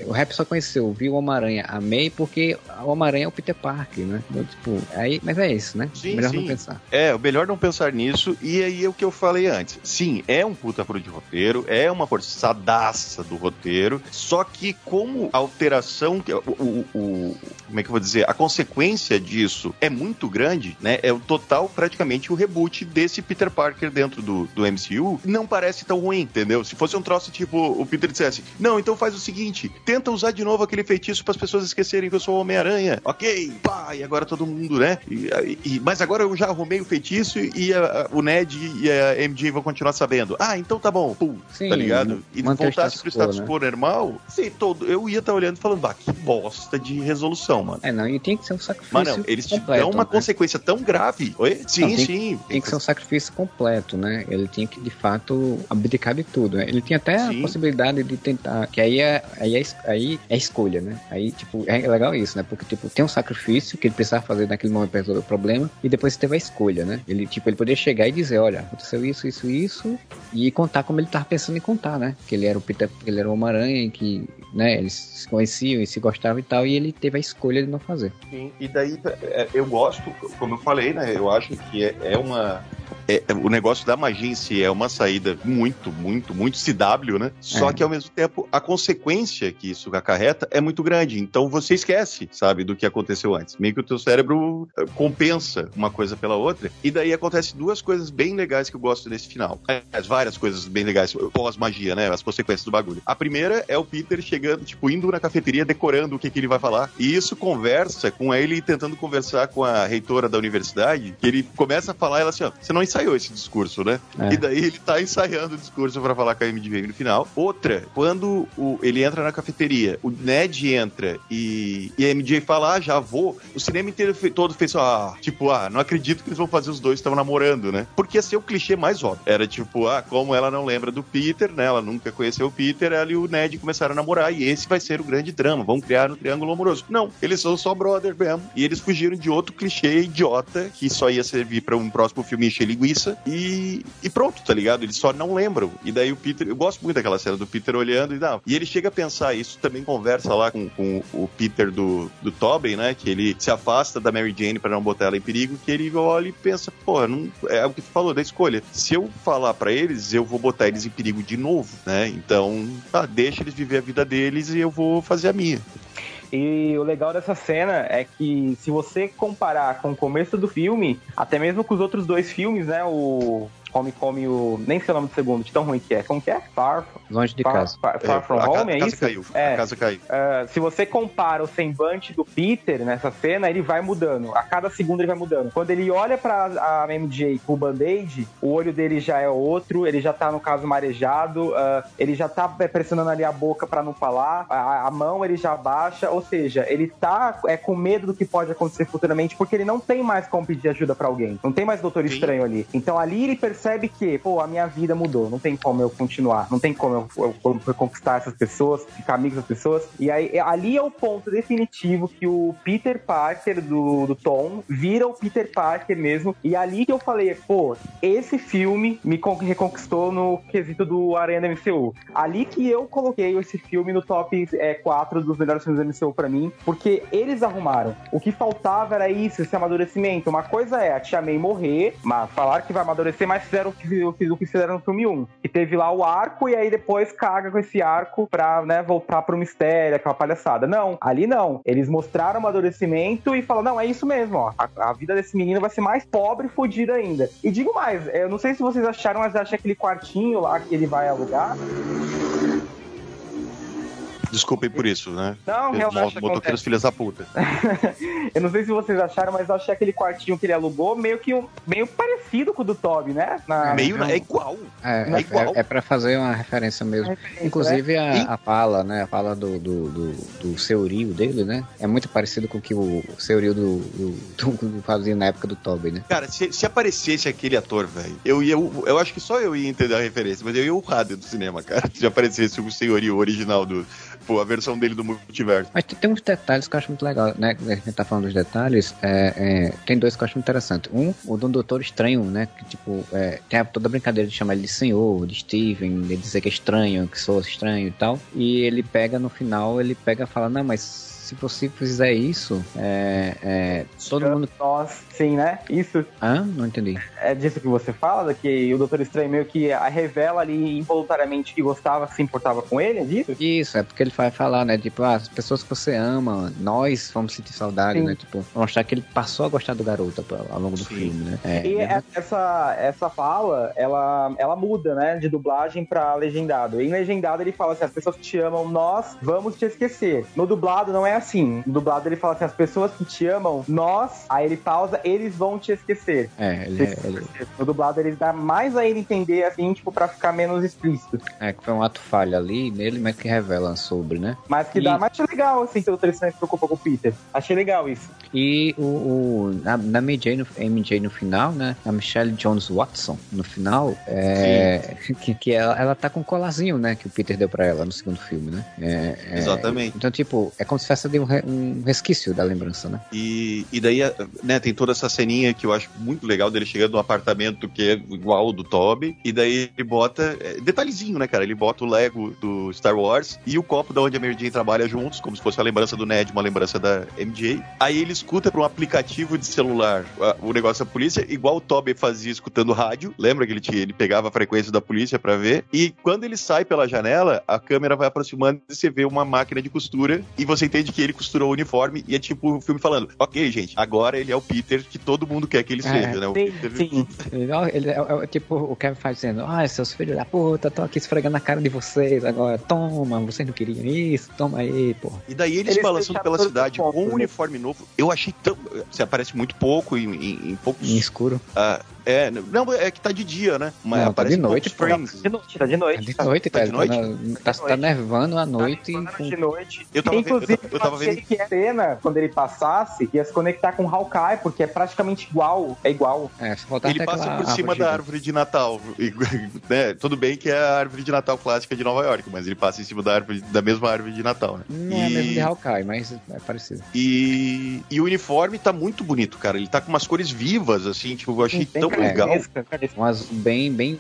Speaker 4: o rap só conheceu, viu o Homem-Aranha, amei porque o Homem-Aranha é o Peter Parker, né? Então, tipo, aí, mas é isso, né?
Speaker 2: Sim, melhor sim. não pensar. É, o melhor não pensar nisso, e aí é o que eu falei antes. Sim, é um puta furo de roteiro, é uma forçadaça do roteiro, só que como alteração, o, o, o, como é que eu vou dizer, a consequência disso é muito grande, né? É o total, praticamente, o reboot desse Peter Parker dentro do, do MCU, não parece tão ruim, entendeu? Se fosse um troço tipo, o Peter dissesse, não, então faz o seguinte, tenta usar de novo aquele feitiço para as pessoas esquecerem que eu sou Homem-Aranha, ok, pá, e agora todo mundo, né? E, e, mas agora eu já arrumei o feitiço e a, o Ned e a MJ vão continuar sabendo. Ah, então tá bom, pum, Sim, tá ligado? E voltasse pro status quo né? normal, sei, todo, eu ia estar tá olhando e falando, ah, que bosta de resolução, mano.
Speaker 4: É, não, e tem que ser um sacrifício
Speaker 2: Mas não, eles completo, dão uma né? consequência tão grave. Oi? Sim, não,
Speaker 4: tinha, sim. Tem que ser um sacrifício completo, né? Ele tinha que, de fato, abdicar de tudo. Né? Ele tinha até sim. a possibilidade de tentar. Que aí é, aí é, aí é escolha, né? Aí, tipo, é legal isso, né? Porque, tipo, tem um sacrifício que ele precisava fazer naquele momento para resolver o problema, e depois teve a escolha, né? Ele, tipo, ele poderia chegar e dizer, olha, aconteceu isso, isso, isso, e contar como ele tava pensando em contar, né? Que ele era o Peter, ele era o Homem-Aranha, que, né, eles se conheciam e se gostavam e tal, e ele teve a escolha de não fazer.
Speaker 2: Sim, e daí é, eu gosto, como eu falei, né? Eu acho que é, é uma é, é, o negócio da magia em si é uma saída muito, muito, muito CW, né? Só é. que ao mesmo tempo a consequência que isso acarreta é muito grande. Então você esquece, sabe, do que aconteceu antes. Meio que o teu cérebro eh, compensa uma coisa pela outra. E daí acontece duas coisas bem legais que eu gosto nesse final. As várias coisas bem legais pós-magia, né? As consequências do bagulho. A primeira é o Peter chegando, tipo, indo na cafeteria decorando o que, que ele vai falar. E isso conversa com ele tentando conversar com a reitora da universidade, que ele começa a falar, ela assim, ó, você não ensaiou esse discurso, né? É. E daí ele tá ensaiando o discurso para falar com a MDV no final. Outra, quando o, ele entra na cafeteria, o Ned entra e, e a MJ fala, ah, já vou. O cinema inteiro todo fez ah, tipo, ah, não acredito que eles vão fazer os dois estavam namorando, né? Porque ia ser o clichê mais óbvio. Era tipo, ah, como ela não lembra do Peter, né? Ela nunca conheceu o Peter, ela e o Ned começaram a namorar e esse vai ser o grande drama. Vão criar um triângulo amoroso. Não, eles são só brother mesmo. E eles fugiram de outro clichê idiota que só ia servir para um próximo filme encher linguiça e, e pronto, tá ligado? Eles só não lembram. E daí o Peter, eu gosto muito daquela cena do Peter olhando e não. E ele chega a pensar, isso também conversa lá com, com o Peter do, do Tobin, né? Que ele se afasta da Mary Jane para não botar ela em perigo, que ele olha e pensa, pô, não, é o que tu falou da escolha. Se eu falar para eles, eu vou botar eles em perigo de novo, né? Então, tá, deixa eles viver a vida deles e eu vou fazer a minha.
Speaker 3: E o legal dessa cena é que se você comparar com o começo do filme, até mesmo com os outros dois filmes, né, o Come Come o. Nem sei o nome do segundo, de tão ruim que é. Como que é?
Speaker 4: Far. Longe de
Speaker 3: far,
Speaker 4: casa.
Speaker 3: Far, far é, from
Speaker 2: a
Speaker 3: Home,
Speaker 2: é
Speaker 3: isso?
Speaker 2: Caiu.
Speaker 3: É.
Speaker 2: A casa caiu.
Speaker 3: Uh, se você compara o semblante do Peter nessa cena, ele vai mudando. A cada segundo ele vai mudando. Quando ele olha pra a MJ com o band-aid, o olho dele já é outro, ele já tá, no caso, marejado, uh, ele já tá pressionando ali a boca para não falar, a, a, mão ele já baixa, ou seja, ele tá é, com medo do que pode acontecer futuramente, porque ele não tem mais como pedir ajuda para alguém. Não tem mais doutor Sim. estranho ali. Então ali ele percebe que, pô, a minha vida mudou, não tem como eu continuar, não tem como eu, eu, eu essas pessoas, ficar amigo das pessoas. E aí, ali é o ponto definitivo que o Peter Parker do, do Tom vira o Peter Parker mesmo. E ali que eu falei, pô, esse filme me reconquistou no quesito do Aranha da MCU. Ali que eu coloquei esse filme no top é, 4 dos melhores filmes da MCU pra mim, porque eles arrumaram. O que faltava era isso, esse amadurecimento. Uma coisa é a Tia May morrer, mas falar que vai amadurecer, mas fizeram o que, fizeram no filme 1. Que teve lá o arco e aí depois caga com esse arco pra, né, voltar pro mistério, aquela palhaçada. Não, ali não. Eles mostraram o amadurecimento e falaram, não, é isso mesmo, ó. A, a vida desse menino vai ser mais pobre e fodida ainda. E digo mais, eu não sei se vocês acharam, mas achei aquele quartinho lá que ele vai alugar
Speaker 2: Desculpem por isso, né?
Speaker 3: Não, realmente.
Speaker 2: Motoqueiros filhas da puta.
Speaker 3: eu não sei se vocês acharam, mas eu achei aquele quartinho que ele alugou meio que meio parecido com o do Toby, né?
Speaker 2: Na... Meio é igual.
Speaker 4: É, é, é igual. É, é pra fazer uma referência mesmo. Referência, Inclusive né? a, a, fala, né? A fala do, do, do, do Seurio dele, né? É muito parecido com o que o Seurio do, do, do, fazia na época do Toby, né?
Speaker 2: Cara, se, se aparecesse aquele ator, velho, eu ia. Eu, eu acho que só eu ia entender a referência, mas eu ia dentro do cinema, cara. Se aparecesse o Senhorio original do, tipo, a versão dele do multiverso.
Speaker 4: Mas tem uns detalhes que eu acho muito legal, né? A gente tá falando dos detalhes, é, é, tem dois que eu acho muito interessante. Um, o do Doutor Estranho, né? Que, tipo, é, tem toda a brincadeira de chamar ele de senhor, de Steven, de dizer que é estranho, que sou estranho e tal. E ele pega, no final, ele pega e fala, não, mas se você fizer isso, é, é, todo mundo.
Speaker 3: Nós, sim, né? Isso.
Speaker 4: Ah, não entendi.
Speaker 3: É disso que você fala, que o Doutor Estranho meio que revela ali involuntariamente que gostava, se importava com ele, é disso?
Speaker 4: Isso, é porque ele vai falar, né? Tipo, ah, as pessoas que você ama, nós vamos sentir saudade, sim. né? Tipo, mostrar que ele passou a gostar do garoto ao longo do sim. filme, né?
Speaker 3: É, e é... essa, essa fala, ela, ela muda, né? De dublagem pra legendado. Em legendado ele fala assim: as pessoas que te amam, nós vamos te esquecer. No dublado não é assim. No dublado ele fala assim: as pessoas que te amam, nós, aí ele pausa, eles vão te esquecer.
Speaker 4: É, ele, ele...
Speaker 3: No dublado ele dá mais a ele entender, assim, tipo, pra ficar menos explícito.
Speaker 4: É, que foi um ato falha ali nele, mas que revela sobre, né?
Speaker 3: Mas que
Speaker 4: E-
Speaker 3: dá, mas achei legal, assim, que o Tristan se preocupa com o Peter. Achei legal isso.
Speaker 4: E o, o- na, na MJ, no, MJ no final, né? A Michelle Jones Watson no final, é, que, que ela, ela tá com um colarzinho, né? Que o Peter deu pra ela no segundo filme, né? É, é,
Speaker 2: Exatamente.
Speaker 4: Então, tipo, é como se fosse ali um, re- um resquício da lembrança, né?
Speaker 2: E, e daí, né, tem toda essa ceninha que eu acho muito legal dele chegando num apartamento que é igual ao do Toby. E daí ele bota. é, detalhezinho, né, cara? Ele bota o Lego do Star Wars e o copo da onde a Mary Jane trabalha juntos, como se fosse uma lembrança do Ned, uma lembrança da MJ. Aí ele escuta por um aplicativo de celular a- o negócio da polícia, igual o Toby fazia escutando rádio. Lembra que ele, tinha, ele pegava a frequência da polícia pra ver? E quando ele sai pela janela, a câmera vai aproximando e você vê uma máquina de costura e você entende que ele costurou o uniforme e é tipo o filme falando: Ok, gente, agora ele é o Peter que todo mundo quer que ele
Speaker 4: É,
Speaker 2: seja, né? O
Speaker 3: Sim,
Speaker 2: Peter-
Speaker 3: sim.
Speaker 4: Ele, ele é, é tipo o Kevin faz dizendo: Ai, seus filhos da puta, tô aqui esfregando na cara de vocês agora. Toma, vocês não queriam isso, toma aí, porra.
Speaker 2: E daí eles,
Speaker 3: Eles
Speaker 2: balançando pela cidade com um
Speaker 3: né?
Speaker 2: uniforme novo. Eu achei tão. Você aparece muito pouco em, em- em poucos.
Speaker 4: Em escuro.
Speaker 2: ah, é, não, é que tá de dia, né? Mas
Speaker 4: Não, tá
Speaker 2: aparece
Speaker 4: de
Speaker 2: em
Speaker 4: noite,
Speaker 2: frames.
Speaker 3: De noite, tá de
Speaker 4: Tá
Speaker 3: noite.
Speaker 4: de noite,
Speaker 2: Tá
Speaker 4: tá,
Speaker 2: de noite?
Speaker 4: tá, na- tá, tá nevando à noite.
Speaker 3: Tá de noite.
Speaker 2: Eu tava vendo-
Speaker 3: Inclusive,
Speaker 2: eu tava- eu tava
Speaker 3: achei
Speaker 2: vendo-
Speaker 3: que a cena, quando ele passasse, ia se conectar com o Hawkeye, porque é praticamente igual. É igual.
Speaker 4: É, se faltar
Speaker 2: Ele passa por cima
Speaker 4: árvore
Speaker 2: da árvore de Natal. E, né, Tudo bem que é a árvore de Natal clássica de Nova York, mas ele passa em cima da árvore da mesma árvore de Natal, né?
Speaker 4: Não é
Speaker 2: E-
Speaker 4: mesmo de Hawkeye, mas é parecido.
Speaker 2: E, e o uniforme tá muito bonito, cara. Ele tá com umas cores vivas, assim, tipo, eu achei
Speaker 3: Bem
Speaker 2: tão legal.
Speaker 3: carnesca, carnesca.
Speaker 4: Um azul bem, bem,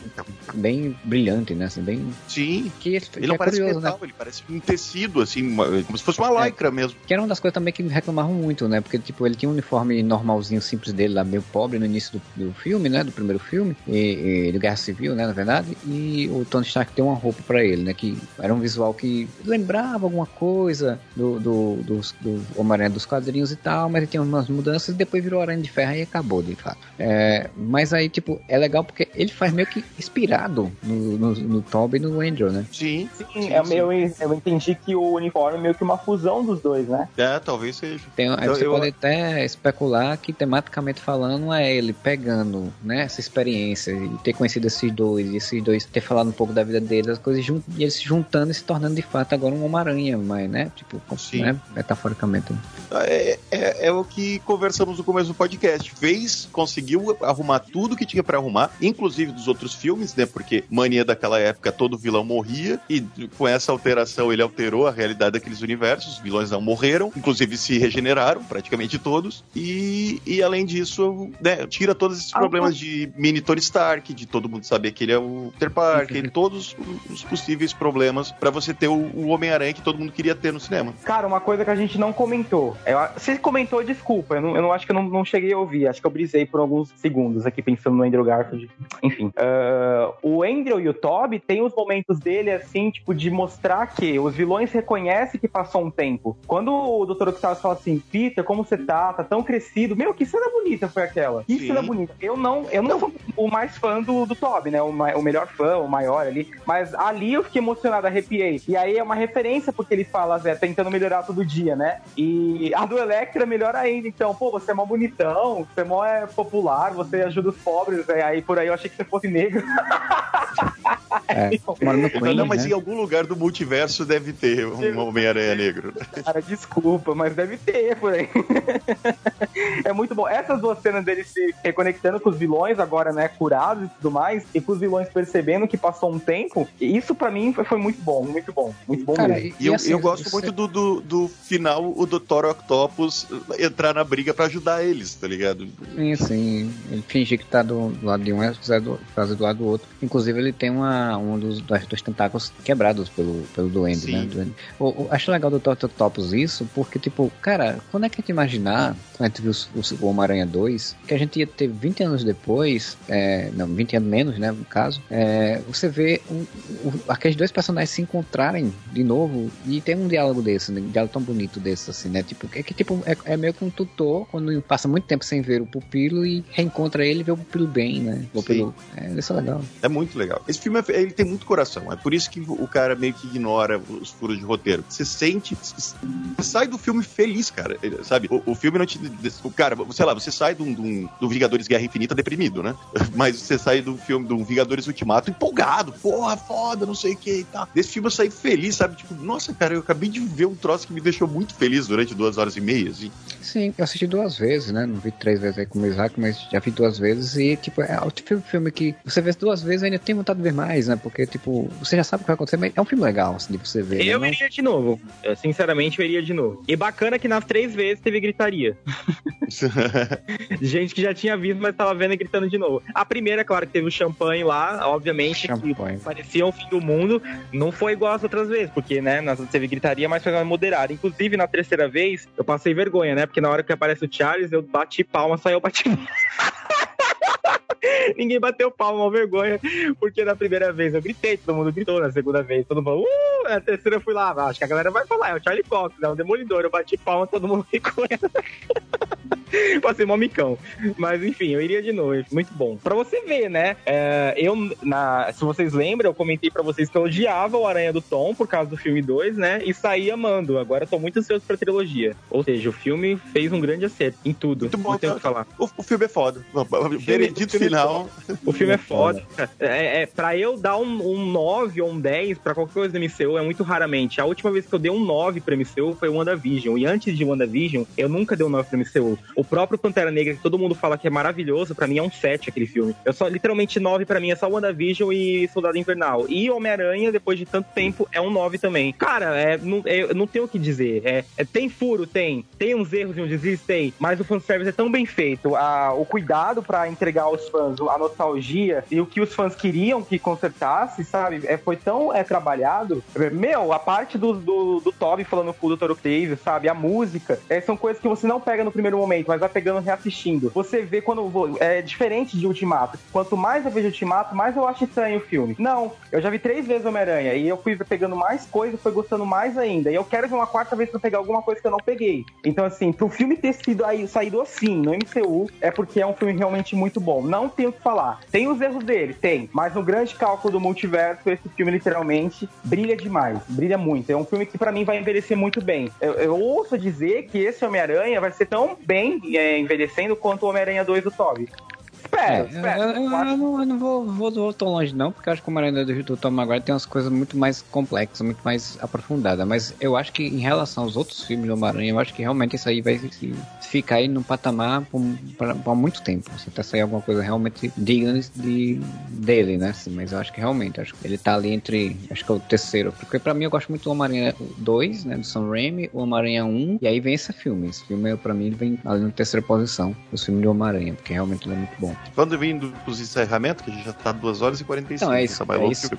Speaker 4: bem brilhante, né? Assim, bem.
Speaker 2: Sim.
Speaker 4: Que,
Speaker 2: Ele
Speaker 4: que
Speaker 2: não
Speaker 4: é
Speaker 2: parece
Speaker 4: curioso,
Speaker 2: metal,
Speaker 4: né?
Speaker 2: ele parece um tecido, assim, uma- como se fosse uma
Speaker 4: É.
Speaker 2: lycra mesmo.
Speaker 4: Que era uma das coisas também que me reclamavam muito, né? Porque, tipo, ele tinha um uniforme normalzinho, simples dele lá, meio pobre no início do, do filme, né? Do primeiro filme, e, e do Guerra Civil, né? Na verdade. E o Tony Stark deu uma roupa pra ele, né? Que era um visual que lembrava alguma coisa do, do, dos- do Homem-Aranha dos quadrinhos e tal, mas ele tinha umas mudanças e depois virou Aranha de Ferro e acabou, de fato. É, mas aí, tipo, é legal porque ele faz meio que inspirado no, no, no Toby e no Andrew, né?
Speaker 2: Sim.
Speaker 3: Sim, é meio, eu entendi que o uniforme é meio que uma fusão dos dois, né?
Speaker 2: É, talvez seja.
Speaker 4: Tem, aí
Speaker 2: Eu-
Speaker 4: você
Speaker 2: eu-
Speaker 4: pode até especular que tematicamente falando é ele pegando né, essa experiência e ter conhecido esses dois, e esses dois ter falado um pouco da vida deles, as coisas jun- e eles se juntando e se tornando de fato agora um Homem-Aranha, mas né? Tipo,
Speaker 2: Sim.
Speaker 4: né, metaforicamente.
Speaker 2: É, é, é o que conversamos no começo do podcast. Fez, conseguiu arrumar tudo que tinha pra arrumar, inclusive dos outros filmes, né? Porque mania daquela época todo vilão morria e com essa alteração ele alterou a realidade daqueles universos. Os vilões não morreram, inclusive se regeneraram, praticamente todos. E, e além disso, né, tira todos esses problemas de mini Tony Stark, de todo mundo saber que ele é o Peter Parker, todos os possíveis problemas pra você ter o, o Homem-Aranha que todo mundo queria ter no cinema.
Speaker 3: Cara, uma coisa que a gente não comentou. Eu, se comentou, desculpa. Eu não, eu não acho que eu não, não cheguei a ouvir. Acho que eu brisei por alguns segundos aqui pensando no Andrew Garfield. Enfim. ah, o Andrew e o Toby tem os momentos dele, assim, tipo, de mostrar que os vilões reconhecem que passou um tempo. Quando o Dr. Octavius fala assim, Peter, como você tá? Tá tão crescido. Meu, que cena bonita foi aquela. Que
Speaker 2: Sim.
Speaker 3: cena bonita. Eu não, eu não sou o mais fã do, do Toby, né? O, ma- o melhor fã, o maior ali. Mas ali eu fiquei emocionado, arrepiei. E aí é uma referência porque ele fala, Zé, tentando melhorar todo dia, né? E a do Electra melhor ainda. Então, pô, você é mó bonitão, você é mó é, popular, você ajuda os pobres. é, Aí por aí eu achei que você fosse negro.
Speaker 4: É,
Speaker 2: fala,
Speaker 4: Queen,
Speaker 2: não, mas
Speaker 4: né?
Speaker 2: em algum lugar do multiverso deve ter um Homem-Aranha negro.
Speaker 3: Cara, desculpa, mas deve ter por aí. é muito bom. Essas duas cenas dele se reconectando com os vilões, agora, né, curados e tudo mais, e com os vilões percebendo que passou um tempo, isso pra mim foi, foi muito bom, muito bom, muito bom
Speaker 4: Cara,
Speaker 3: mesmo.
Speaker 2: E eu,
Speaker 4: assim,
Speaker 2: eu gosto
Speaker 4: você-
Speaker 2: muito do, do, do final, o Dr. Octopus entrar na briga pra ajudar eles, tá ligado?
Speaker 4: Sim, sim. Ele fingir que tá do, do lado de um e fazer do, fazer do lado do outro. Inclusive, ele tem uma, um dos, dos, tentáculos quebrados pelo, pelo Duende,
Speaker 2: Sim.
Speaker 4: né? Duende. O, o- acho legal do Dr. Octopus isso, porque, tipo, cara, quando é que a gente imaginar, quando a gente viu o, o Homem-Aranha 2, que a gente ia ter 20 anos depois, é, não, 20 anos menos, né, no caso, é, você vê um, o- aqueles dois personagens se encontrarem de novo e tem um diálogo desse, né, um diálogo tão bonito desse, assim, né? Tipo, é que tipo, é, é meio que um tutor quando passa muito tempo sem ver o pupilo e reencontra ele e vê o pupilo bem, né? O pupilo, é, isso é legal.
Speaker 2: É muito legal. Esse filme, é- ele tem muito coração. É por isso que o cara meio que ignora os furos de roteiro. Você sente, você sai do filme feliz, cara. Sabe? O, o filme não te. O cara, sei lá, você sai do, do, do Vingadores Guerra Infinita deprimido, né? Mas você sai do filme do Vingadores Ultimato empolgado. Porra, foda, não sei o que e tal. Desse filme eu saí feliz, sabe? Tipo, nossa, cara, eu acabei de ver um troço que me deixou muito feliz durante duas horas e meia, assim.
Speaker 4: Sim, eu assisti duas vezes, né? Não vi três vezes aí com o Isaac, mas já vi duas vezes. E, tipo, é o tipo de filme que você vê duas vezes e ainda tem vontade de ver mais, né? Porque, tipo, você já sabe o que vai acontecer, mas é um filme legal, assim, de você ver.
Speaker 3: Eu
Speaker 4: né?
Speaker 3: iria de novo. Eu, sinceramente, eu iria de novo. E bacana que nas três vezes teve gritaria. Gente que já tinha visto, mas tava vendo e gritando de novo. A primeira, claro, que teve o champanhe lá, obviamente, champanhe. que parecia um fim do mundo. Não foi igual às outras vezes, porque, né, nas teve gritaria, mas foi moderada. Inclusive, na terceira vez, eu passei vergonha, né? Porque na hora que aparece o Charles, eu bati palma, saiu bati Ninguém bateu palma, uma vergonha, porque na primeira vez eu gritei, todo mundo gritou, na segunda vez todo mundo falou, uh, na terceira eu fui lá, acho que a galera vai falar, é o Charlie Cox, é o Demolidor, eu bati palma, todo mundo ficou. Passei mó micão. Mas enfim, eu iria de novo. Muito bom. Pra você ver, né? É, eu, na, se vocês lembram, eu comentei pra vocês que eu odiava o Aranha do Tom por causa do filme 2, né? E saí amando. Agora tô muito ansioso pra trilogia. Ou seja, o filme fez um grande acerto em tudo. Muito bom, não tem o que falar.
Speaker 2: O, o, filme é foda. O veredito final.
Speaker 3: O filme é foda. É, é, pra eu dar um, um 9 ou um 10 pra qualquer coisa do MCU é muito raramente. A última vez que eu dei um 9 pra MCU foi o WandaVision. E antes de WandaVision, eu nunca dei um 9 pra MCU. O próprio Pantera Negra, que todo mundo fala que é maravilhoso, para mim é um 7 aquele filme. Eu só, literalmente, 9 para mim é só WandaVision e Soldado Invernal. E Homem-Aranha, depois de tanto tempo, é um 9 também. Cara, é, não, é, não tenho o que dizer. É, é, tem furo? Tem. Tem uns erros e um deslize? Tem. Mas o fanservice é tão bem feito. A, o cuidado para entregar aos fãs a nostalgia e o que os fãs queriam que consertasse, sabe? É, foi tão é, trabalhado. Meu, a parte do, do, do Toby falando com o Dr. Octavio, sabe? A música, é, são coisas que você não pega no primeiro momento, mas vai pegando reassistindo. Você vê quando. É diferente de Ultimato. Quanto mais eu vejo Ultimato, mais eu acho estranho o filme. Não, eu já vi três vezes Homem-Aranha e eu fui pegando mais coisas, foi gostando mais ainda. E eu quero ver uma quarta vez pra pegar alguma coisa que eu não peguei. Então, assim, pro filme ter sido aí, saído assim no MCU, é porque é um filme realmente muito bom. Não tenho o que falar. Tem os erros dele, tem. Mas no grande cálculo do multiverso, esse filme literalmente brilha demais. Brilha muito. É um filme que para mim vai envelhecer muito bem. Eu, eu ouço dizer que esse Homem-Aranha vai ser tão bem é, envelhecendo quanto o Homem-Aranha 2 do Tobey.
Speaker 4: Espero, é. Eu, não, eu não vou, vou, vou, tão longe, não, porque eu acho que o Homem-Aranha do, do Tom Maguire tem umas coisas muito mais complexas, muito mais aprofundadas. Mas eu acho que em relação aos outros filmes do Homem-Aranha, eu acho que realmente isso aí vai ficar aí no patamar por, muito tempo. Assim, até sair alguma coisa realmente digna de, dele, né? Assim, mas eu acho que realmente, acho que ele tá ali entre. Acho que é o terceiro. Porque pra mim eu gosto muito do Homem-Aranha 2, né? Do Sam Raimi, o Homem-Aranha 1, e aí vem esse filme. Esse filme, pra mim, vem ali na terceira posição do filme do Homem-Aranha, porque realmente ele é muito bom.
Speaker 2: Quando vindo os encerramentos, que a gente já tá 2 horas e 45.
Speaker 4: Não, é isso, tá é isso,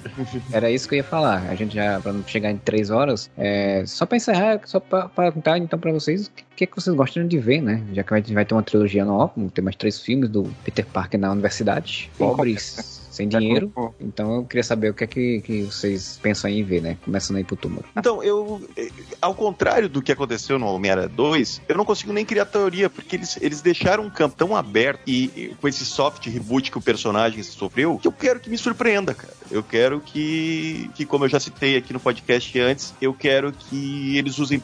Speaker 4: era isso que eu ia falar. A gente já, pra não chegar em 3 horas, é, só pra encerrar, só pra perguntar então pra vocês o que, que vocês gostam de ver, né? Já que a gente vai ter uma trilogia nova, tem mais três filmes do Peter Parker na universidade. Pobres sem dinheiro. Então eu queria saber o que é que, que vocês pensam em ver, né? Começando aí pro túmulo.
Speaker 2: Então, eu. Eh, ao contrário do que aconteceu no Homem-Aranha 2, eu não consigo nem criar teoria, porque eles, eles deixaram um campo tão aberto e, e, com esse soft reboot que o personagem sofreu, que eu quero que me surpreenda, cara. Eu quero que, que como eu já citei aqui no podcast antes, eu quero que eles usem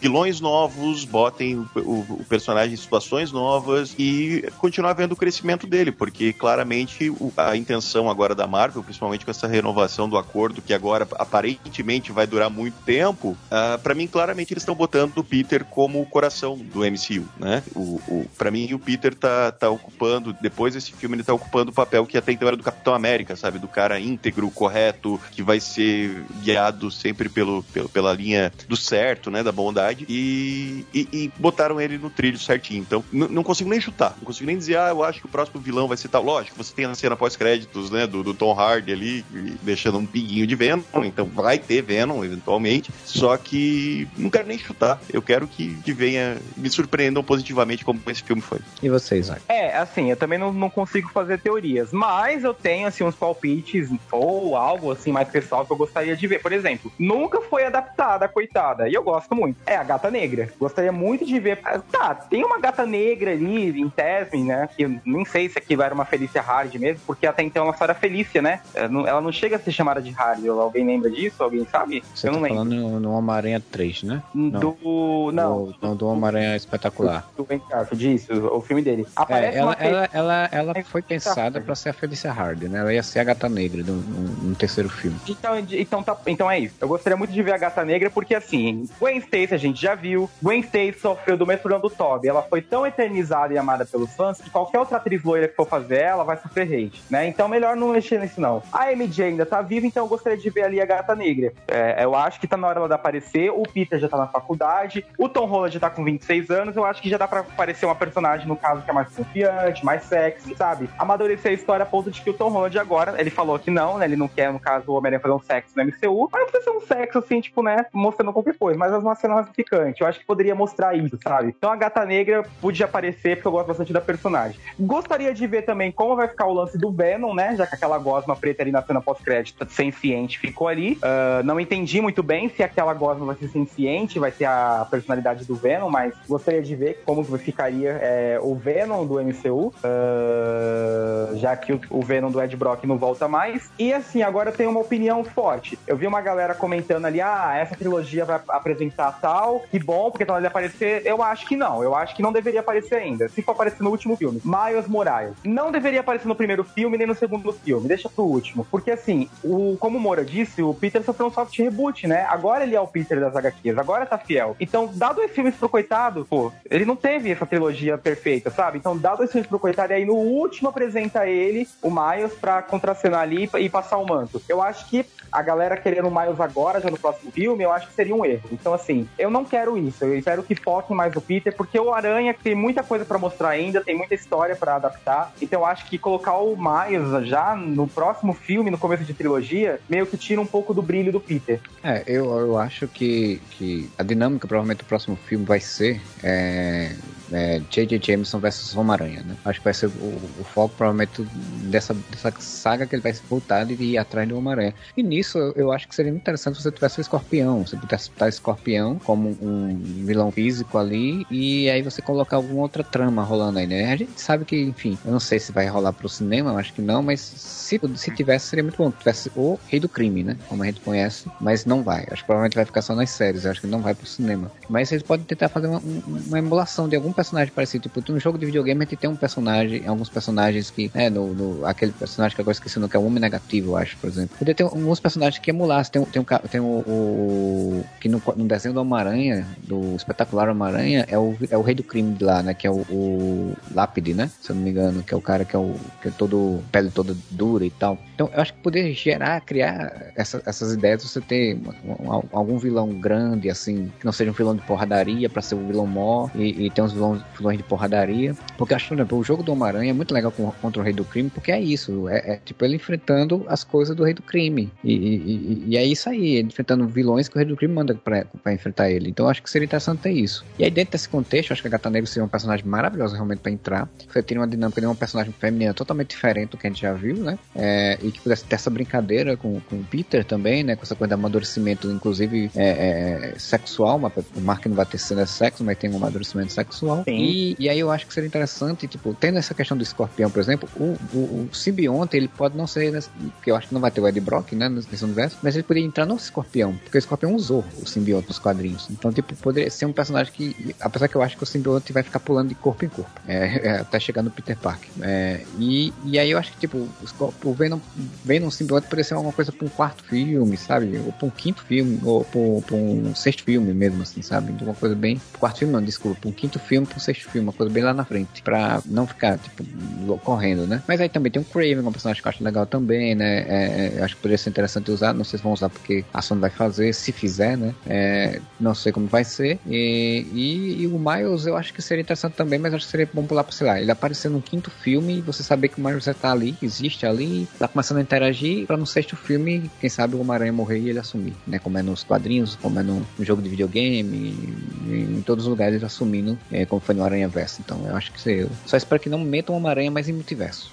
Speaker 2: vilões novos, botem o, o, o personagem em situações novas e continuar vendo o crescimento dele, porque claramente a intenção agora da Marvel, principalmente com essa renovação do acordo que agora aparentemente vai durar muito tempo, uh, ah, para mim claramente eles estão botando o Peter como o coração do MCU, né? O, o para mim o Peter tá, tá ocupando depois desse filme ele tá ocupando o papel que até então era do Capitão América, sabe, do cara íntegro, correto, que vai ser guiado sempre pelo, pelo pela linha do certo, né, da bondade e, e, e botaram ele no trilho certinho. Então não consigo nem chutar, não consigo nem dizer, ah, eu acho que o próximo vilão vai ser tal. Lógico, você tem a cena pós-crédito né, do, do, Tom Hardy ali, deixando um pinguinho de Venom, então vai ter Venom eventualmente, só que não quero nem chutar, eu quero que, que venha, me surpreendam positivamente como esse filme foi.
Speaker 4: E vocês, Isaac?
Speaker 3: É, assim, eu também não, não consigo fazer teorias, mas eu tenho, assim, uns palpites, ou algo assim mais pessoal que eu gostaria de ver. Por exemplo, nunca foi adaptada, coitada, e eu gosto muito. É a Gata Negra. Gostaria muito de ver. Ah, tá, tem uma Gata Negra ali em Tasmin, né? Que eu nem sei se aquilo era uma Felícia Hard mesmo, porque até então ela só era Felícia, né? Ela não chega a ser chamada de Hard. Alguém lembra disso? Alguém sabe?
Speaker 4: Você eu tá não lembro. falando no Homem-Aranha 3, né? Do.
Speaker 3: Não.
Speaker 4: Do, não, do Homem-Aranha Espetacular.
Speaker 3: Do Ben disso, o filme dele.
Speaker 4: É, Aparece é, ela, ela, ela, ela, foi pensada para ser a Felícia Hard, né? Ela ia ser a Gata Negra no, no, terceiro filme.
Speaker 3: Então, então, tá, então é isso. Eu gostaria muito de ver a Gata Negra porque, assim, Gwen Stacy a gente já viu. Gwen Stacy sofreu do mesmo problema do Toby. Ela foi tão eternizada e amada pelos fãs que qualquer outra atriz loira que for fazer ela vai sofrer hate, né? Então, melhor não mexer nisso, não. A MJ ainda tá viva, então eu gostaria de ver ali a Gata Negra. É, eu acho que tá na hora de aparecer. O Peter já tá na faculdade. O Tom Holland já tá com 26 anos. Eu acho que já dá pra aparecer uma personagem, no caso, que é mais confiante, mais sexy, sabe? Amadurecer a história a ponto de que o Tom Holland agora, ele falou que não, né? Ele não quer, no caso, o Homem-Aranha fazer um sexo no MCU, mas não precisa ser um sexo, assim, tipo, né? Mostrando qualquer coisa, mas uma cena mais picante. Eu acho que poderia mostrar isso, sabe? Então a Gata Negra podia aparecer, porque eu gosto bastante da personagem. Gostaria de ver também como vai ficar o lance do Venom, né? Já que aquela gosma preta ali na cena pós-crédito, senciente, ficou ali. Uh, não entendi muito bem se aquela gosma vai ser senciente, vai ser a personalidade do Venom, mas gostaria de ver como ficaria é, o Venom do MCU, uh, ah, já que o, o Venom do Ed Brock não volta mais. E assim, agora tem uma opinião forte. Eu vi uma galera comentando ali, ah, essa trilogia vai apresentar tal, que bom, porque então ele aparecer. Eu acho que não, eu acho que não deveria aparecer ainda. Se for aparecer no último filme, Miles Morales. Não deveria aparecer no primeiro filme nem no segundo filme, deixa pro último. Porque assim, o, como o Moura disse, o Peter sofreu um soft reboot, né? Agora ele é o Peter das HQs, agora tá fiel. Então, dá dois filmes pro coitado, pô, ele não teve essa trilogia perfeita, sabe? Então, dá dois filmes pro coitado e aí no último apresenta ele, o Miles, pra contracenar ali e passar o manto. Eu acho que a galera querendo o Miles agora, já no próximo filme, eu acho que seria um erro. Então, assim, eu não quero isso. Eu espero que foquem mais no Peter, porque o Aranha tem muita coisa para mostrar ainda, tem muita história para adaptar. Então, eu acho que colocar o Miles já no próximo filme, no começo de trilogia, meio que tira um pouco do brilho do Peter.
Speaker 4: É, eu, eu acho que, que a dinâmica, provavelmente, do próximo filme vai ser. É é, J.J. Jameson versus Homem-Aranha, né? Acho que vai ser o, o, foco, provavelmente, dessa, dessa saga que ele vai voltar de ir atrás do Homem-Aranha. E nisso, eu, acho que seria muito interessante se você tivesse o Escorpião. Você pudesse botar Escorpião como um vilão físico ali e aí você colocar alguma outra trama rolando aí, né? A gente sabe que, enfim, eu não sei se vai rolar pro cinema, acho que não, mas se, se tivesse, seria muito bom. Tivesse o Rei do Crime, né? Como a gente conhece, mas não vai. Acho que provavelmente vai ficar só nas séries, acho que não vai pro cinema. Mas eles podem tentar fazer uma, uma emulação de algum personagem parecido. Tipo, no jogo de videogame a gente tem um personagem, alguns personagens que, né, no, no aquele personagem que agora esqueci o nome, que é o Homem Negativo, eu acho, por exemplo. Podia ter alguns personagens que emulassem. Tem, tem, um, tem o, o que no, no, desenho do Homem-Aranha, do espetacular Homem-Aranha, é o, é o rei do crime de lá, né? Que é o, o Lápide, né? Se eu não me engano, que é o cara que é o que é todo pele toda dura e tal. Então, eu acho que poder gerar, criar essa, essas ideias, você ter um, algum vilão grande, assim, que não seja um vilão de porradaria para ser um vilão mó e, e ter uns vilões, vilões de porradaria. Porque acho que, o jogo do Homem-Aranha é muito legal contra o Rei do Crime, porque é isso. É, é, tipo ele enfrentando as coisas do Rei do Crime. E, e, e, é isso aí, ele enfrentando vilões que o Rei do Crime manda pra, pra enfrentar ele. Então acho que seria interessante ter isso. E aí, dentro desse contexto, acho que a Gata Negra seria um personagem maravilhoso realmente pra entrar. Você teria uma dinâmica de uma personagem feminina totalmente diferente do que a gente já viu, né? É, e que pudesse ter essa brincadeira com, com o Peter também, né? Com essa coisa de amadurecimento, inclusive é, é, sexual. O Mark não vai ter cena sexo, mas tem um amadurecimento sexual. Sim. E e, aí eu acho que seria interessante, tipo, tendo essa questão do escorpião, por exemplo, o, o, o simbionte, ele pode não ser, porque eu acho que não vai ter o Ed Brock, né, nesse universo, mas ele poderia entrar no escorpião, porque o escorpião usou o simbionte nos quadrinhos. Então, tipo, poderia ser um personagem que, apesar que eu acho que o simbionte vai ficar pulando de corpo em corpo, é, é, até chegar no Peter Parker. É, e, e aí eu acho que, tipo, o Venom, Venom simbionte poderia ser alguma coisa para um quarto filme, sabe? Ou para um quinto filme, ou para um sexto filme mesmo, assim, sabe? Então, uma coisa bem. Quarto filme não, desculpa, um quinto filme um sexto filme, uma coisa bem lá na frente, pra não ficar, tipo, correndo, né? Mas aí também tem o Craven, que é um personagem que eu acho legal também, né? É, é, acho que poderia ser interessante usar, não sei se vão usar porque a Sony vai fazer, se fizer, né? É, não sei como vai ser. E, e, e, o Miles eu acho que seria interessante também, mas acho que seria bom pular pra, sei lá, ele aparecer no quinto filme e você saber que o Miles já tá ali, existe ali, tá começando a interagir, pra no sexto filme, quem sabe o Homem-Aranha morrer e ele assumir, né? Como é nos quadrinhos, como é no, jogo de videogame, em todos os lugares ele assumindo é, como foi no Aranha Verso. Então eu acho que sei. Eu só espero que não metam uma aranha mais em multiverso.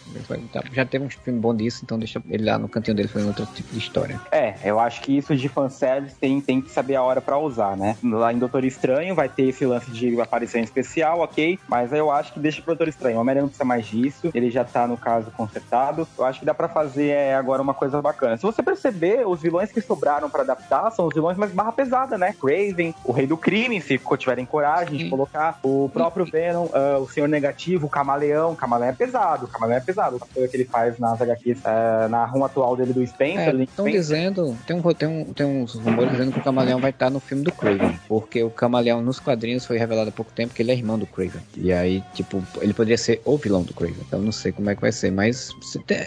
Speaker 4: Já teve um filme bom disso, então deixa ele lá no cantinho dele fazendo outro tipo de história.
Speaker 3: É, eu acho que isso de fanservice tem, tem que saber a hora para usar, né? Lá em Doutor Estranho vai ter esse lance de aparição especial, ok? Mas eu acho que deixa pro Doutor Estranho. O Homem-Aranha não precisa mais disso. Ele já tá, no caso, consertado. Eu acho que dá para fazer é, agora uma coisa bacana. Se você perceber, os vilões que sobraram para adaptar são os vilões mais barra pesada, né? Craven, o Rei do Crime, se tiverem coragem de colocar. O próprio Venom, uh, o Senhor Negativo, o Camaleão. O Camaleão é pesado. O Camaleão é pesado. O que ele faz nas HQs, uh, na ruma atual dele do Spencer.
Speaker 4: Estão é, dizendo, tem, um, tem, um, tem uns rumores dizendo que o Camaleão vai estar no filme do Craven. Porque o Camaleão nos quadrinhos foi revelado há pouco tempo que ele é irmão do Craven. E aí, tipo, ele poderia ser o vilão do Craven. Então não sei como é que vai ser. Mas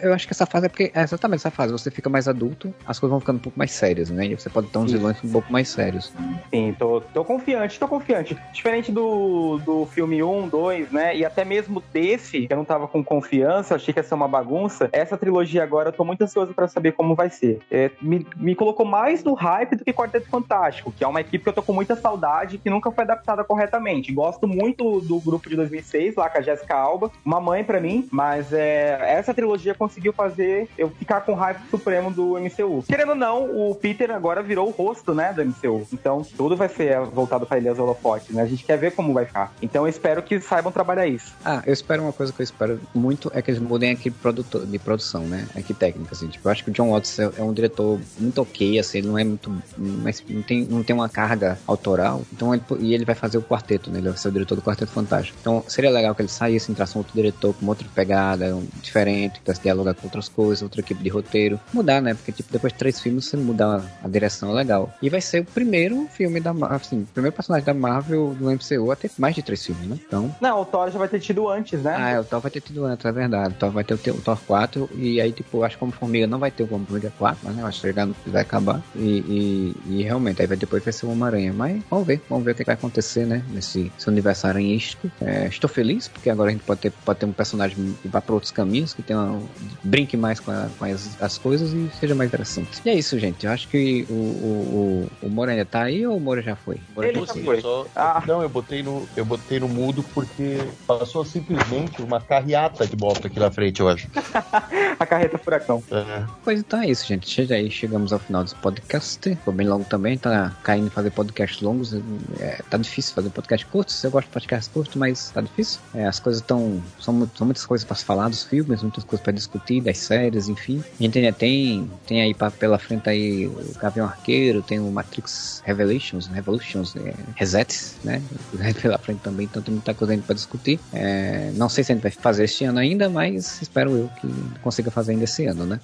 Speaker 4: eu acho que essa fase é porque é exatamente essa fase. Você fica mais adulto, as coisas vão ficando um pouco mais sérias, né? E você pode ter uns vilões um pouco mais sérios.
Speaker 3: Sim, tô, tô confiante, tô confiante. Diferente do, do filme 1, 2, né? E até mesmo desse, eu não tava com confiança, achei que ia ser uma bagunça. Essa trilogia agora eu tô muito ansioso para saber como vai ser. É, me, me colocou mais no hype do que Quarteto Fantástico, que é uma equipe que eu tô com muita saudade que nunca foi adaptada corretamente. Gosto muito do grupo de 2006, lá com a Jessica Alba, uma mãe para mim, mas é, essa trilogia conseguiu fazer eu ficar com hype supremo do MCU. Querendo ou não, o Peter agora virou o rosto, né, do MCU. Então, tudo vai ser voltado para ele as holofotes, né? A gente quer ver como vai ficar. Então, eu espero que saibam trabalhar isso.
Speaker 4: Ah, eu espero uma coisa que eu espero muito é que eles mudem a equipe produtor, de produção, né? A equipe técnica, assim. Tipo, eu acho que o John Watts é, é um diretor muito ok, assim, ele não é muito. Mas não tem, não tem uma carga autoral. Então, ele, e ele vai fazer o quarteto, né? Ele vai ser o diretor do Quarteto Fantástico. Então, seria legal que ele saísse, entrasse um outro diretor com outra pegada, um, diferente, pudesse dialogar com outras coisas, outra equipe de roteiro. Mudar, né? Porque, tipo, depois de três filmes, você mudar a direção é legal. E vai ser o primeiro filme da Marvel, assim, o primeiro personagem da Marvel do MCU a ter mais de três filmes, né? Então.
Speaker 3: Não, o Thor já vai ter tido antes, né?
Speaker 4: Ah, é, o Thor vai ter tido antes, é verdade. O Thor vai ter o, o Thor 4, e aí, tipo, acho que como Formiga não vai ter o Homem-Formiga 4, mas né? Acho que vai acabar. E, e, e, realmente, aí vai, depois vai ser o Homem-Aranha. Mas vamos ver, vamos ver o que vai acontecer, né? Nesse, nesse universo aranhístico. É, estou feliz, porque agora a gente pode ter, pode ter um personagem que vá para outros caminhos, que tenha, brinque mais com, a, com as, as, coisas e seja mais interessante. E é isso, gente. Eu acho que o, o, o, o Moura ainda tá aí ou o Moura já foi?
Speaker 2: Ele já foi. Só... Ah. Não, eu botei, no, eu botei no mudo porque passou simplesmente uma carreata de moto aqui na frente, eu acho.
Speaker 3: a carreta furacão.
Speaker 4: É. Pois então é isso, gente. Aí, chegamos ao final desse podcast. Foi bem longo também, tá caindo em fazer podcasts longos. É, tá difícil fazer podcast curtos. Eu gosto de podcasts curtos, mas tá difícil. É, as coisas estão. São, são muitas coisas para se falar dos filmes, muitas coisas para discutir, das séries, enfim. A gente ainda tem, tem aí pra, pela frente aí o Gavião Arqueiro, tem o Matrix Revelations, Revolutions, é, Resets, né? Pela frente também, então tem muita coisa ainda para discutir. É, não sei se a gente vai fazer este ano ainda, mas espero eu que consiga fazer ainda esse ano, né?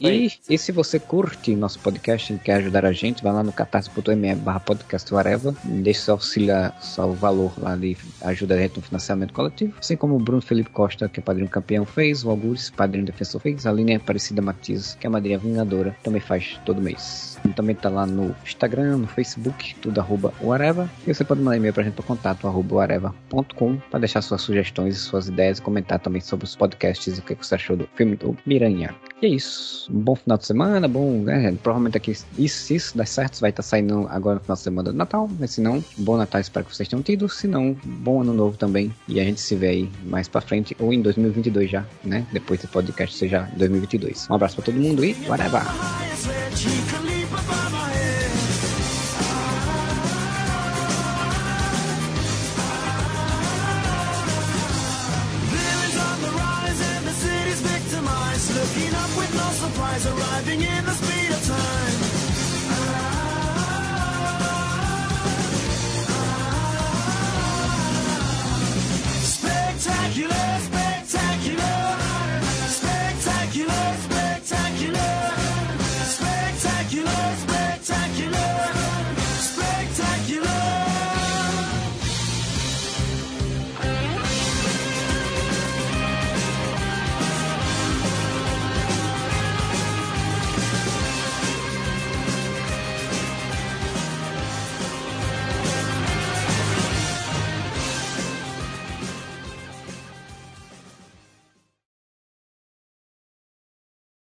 Speaker 4: E, e se você curte nosso podcast e quer ajudar a gente, vai lá no catarse.me barra podcast whatever, deixe seu auxílio, seu valor lá de ajuda a gente no financiamento coletivo, assim como o Bruno Felipe Costa, que é padrinho campeão, fez, o Augusto, padrinho defensor fez, a linha Aparecida Matias, que é a madrinha vingadora, também faz todo mês. Também tá lá no Instagram, no Facebook, tudo arroba whatever, e você pode mandar e-mail pra gente para contato whatever.com para deixar suas sugestões e suas ideias e comentar também sobre os podcasts e o que você achou do filme do Miranha. E é isso. Um bom final de semana, bom, né? Provavelmente aqui, isso, isso dá certo, vai estar tá saindo agora no final de semana do Natal. Mas se não, bom Natal, espero que vocês tenham tido. Se não, bom ano novo também. E a gente se vê aí mais pra frente, ou em 2022 já, né? Depois do podcast seja 2022. Um abraço pra todo mundo e whatever! looking up with no surprise, arriving in the speed of time. Spectacular. spectacular.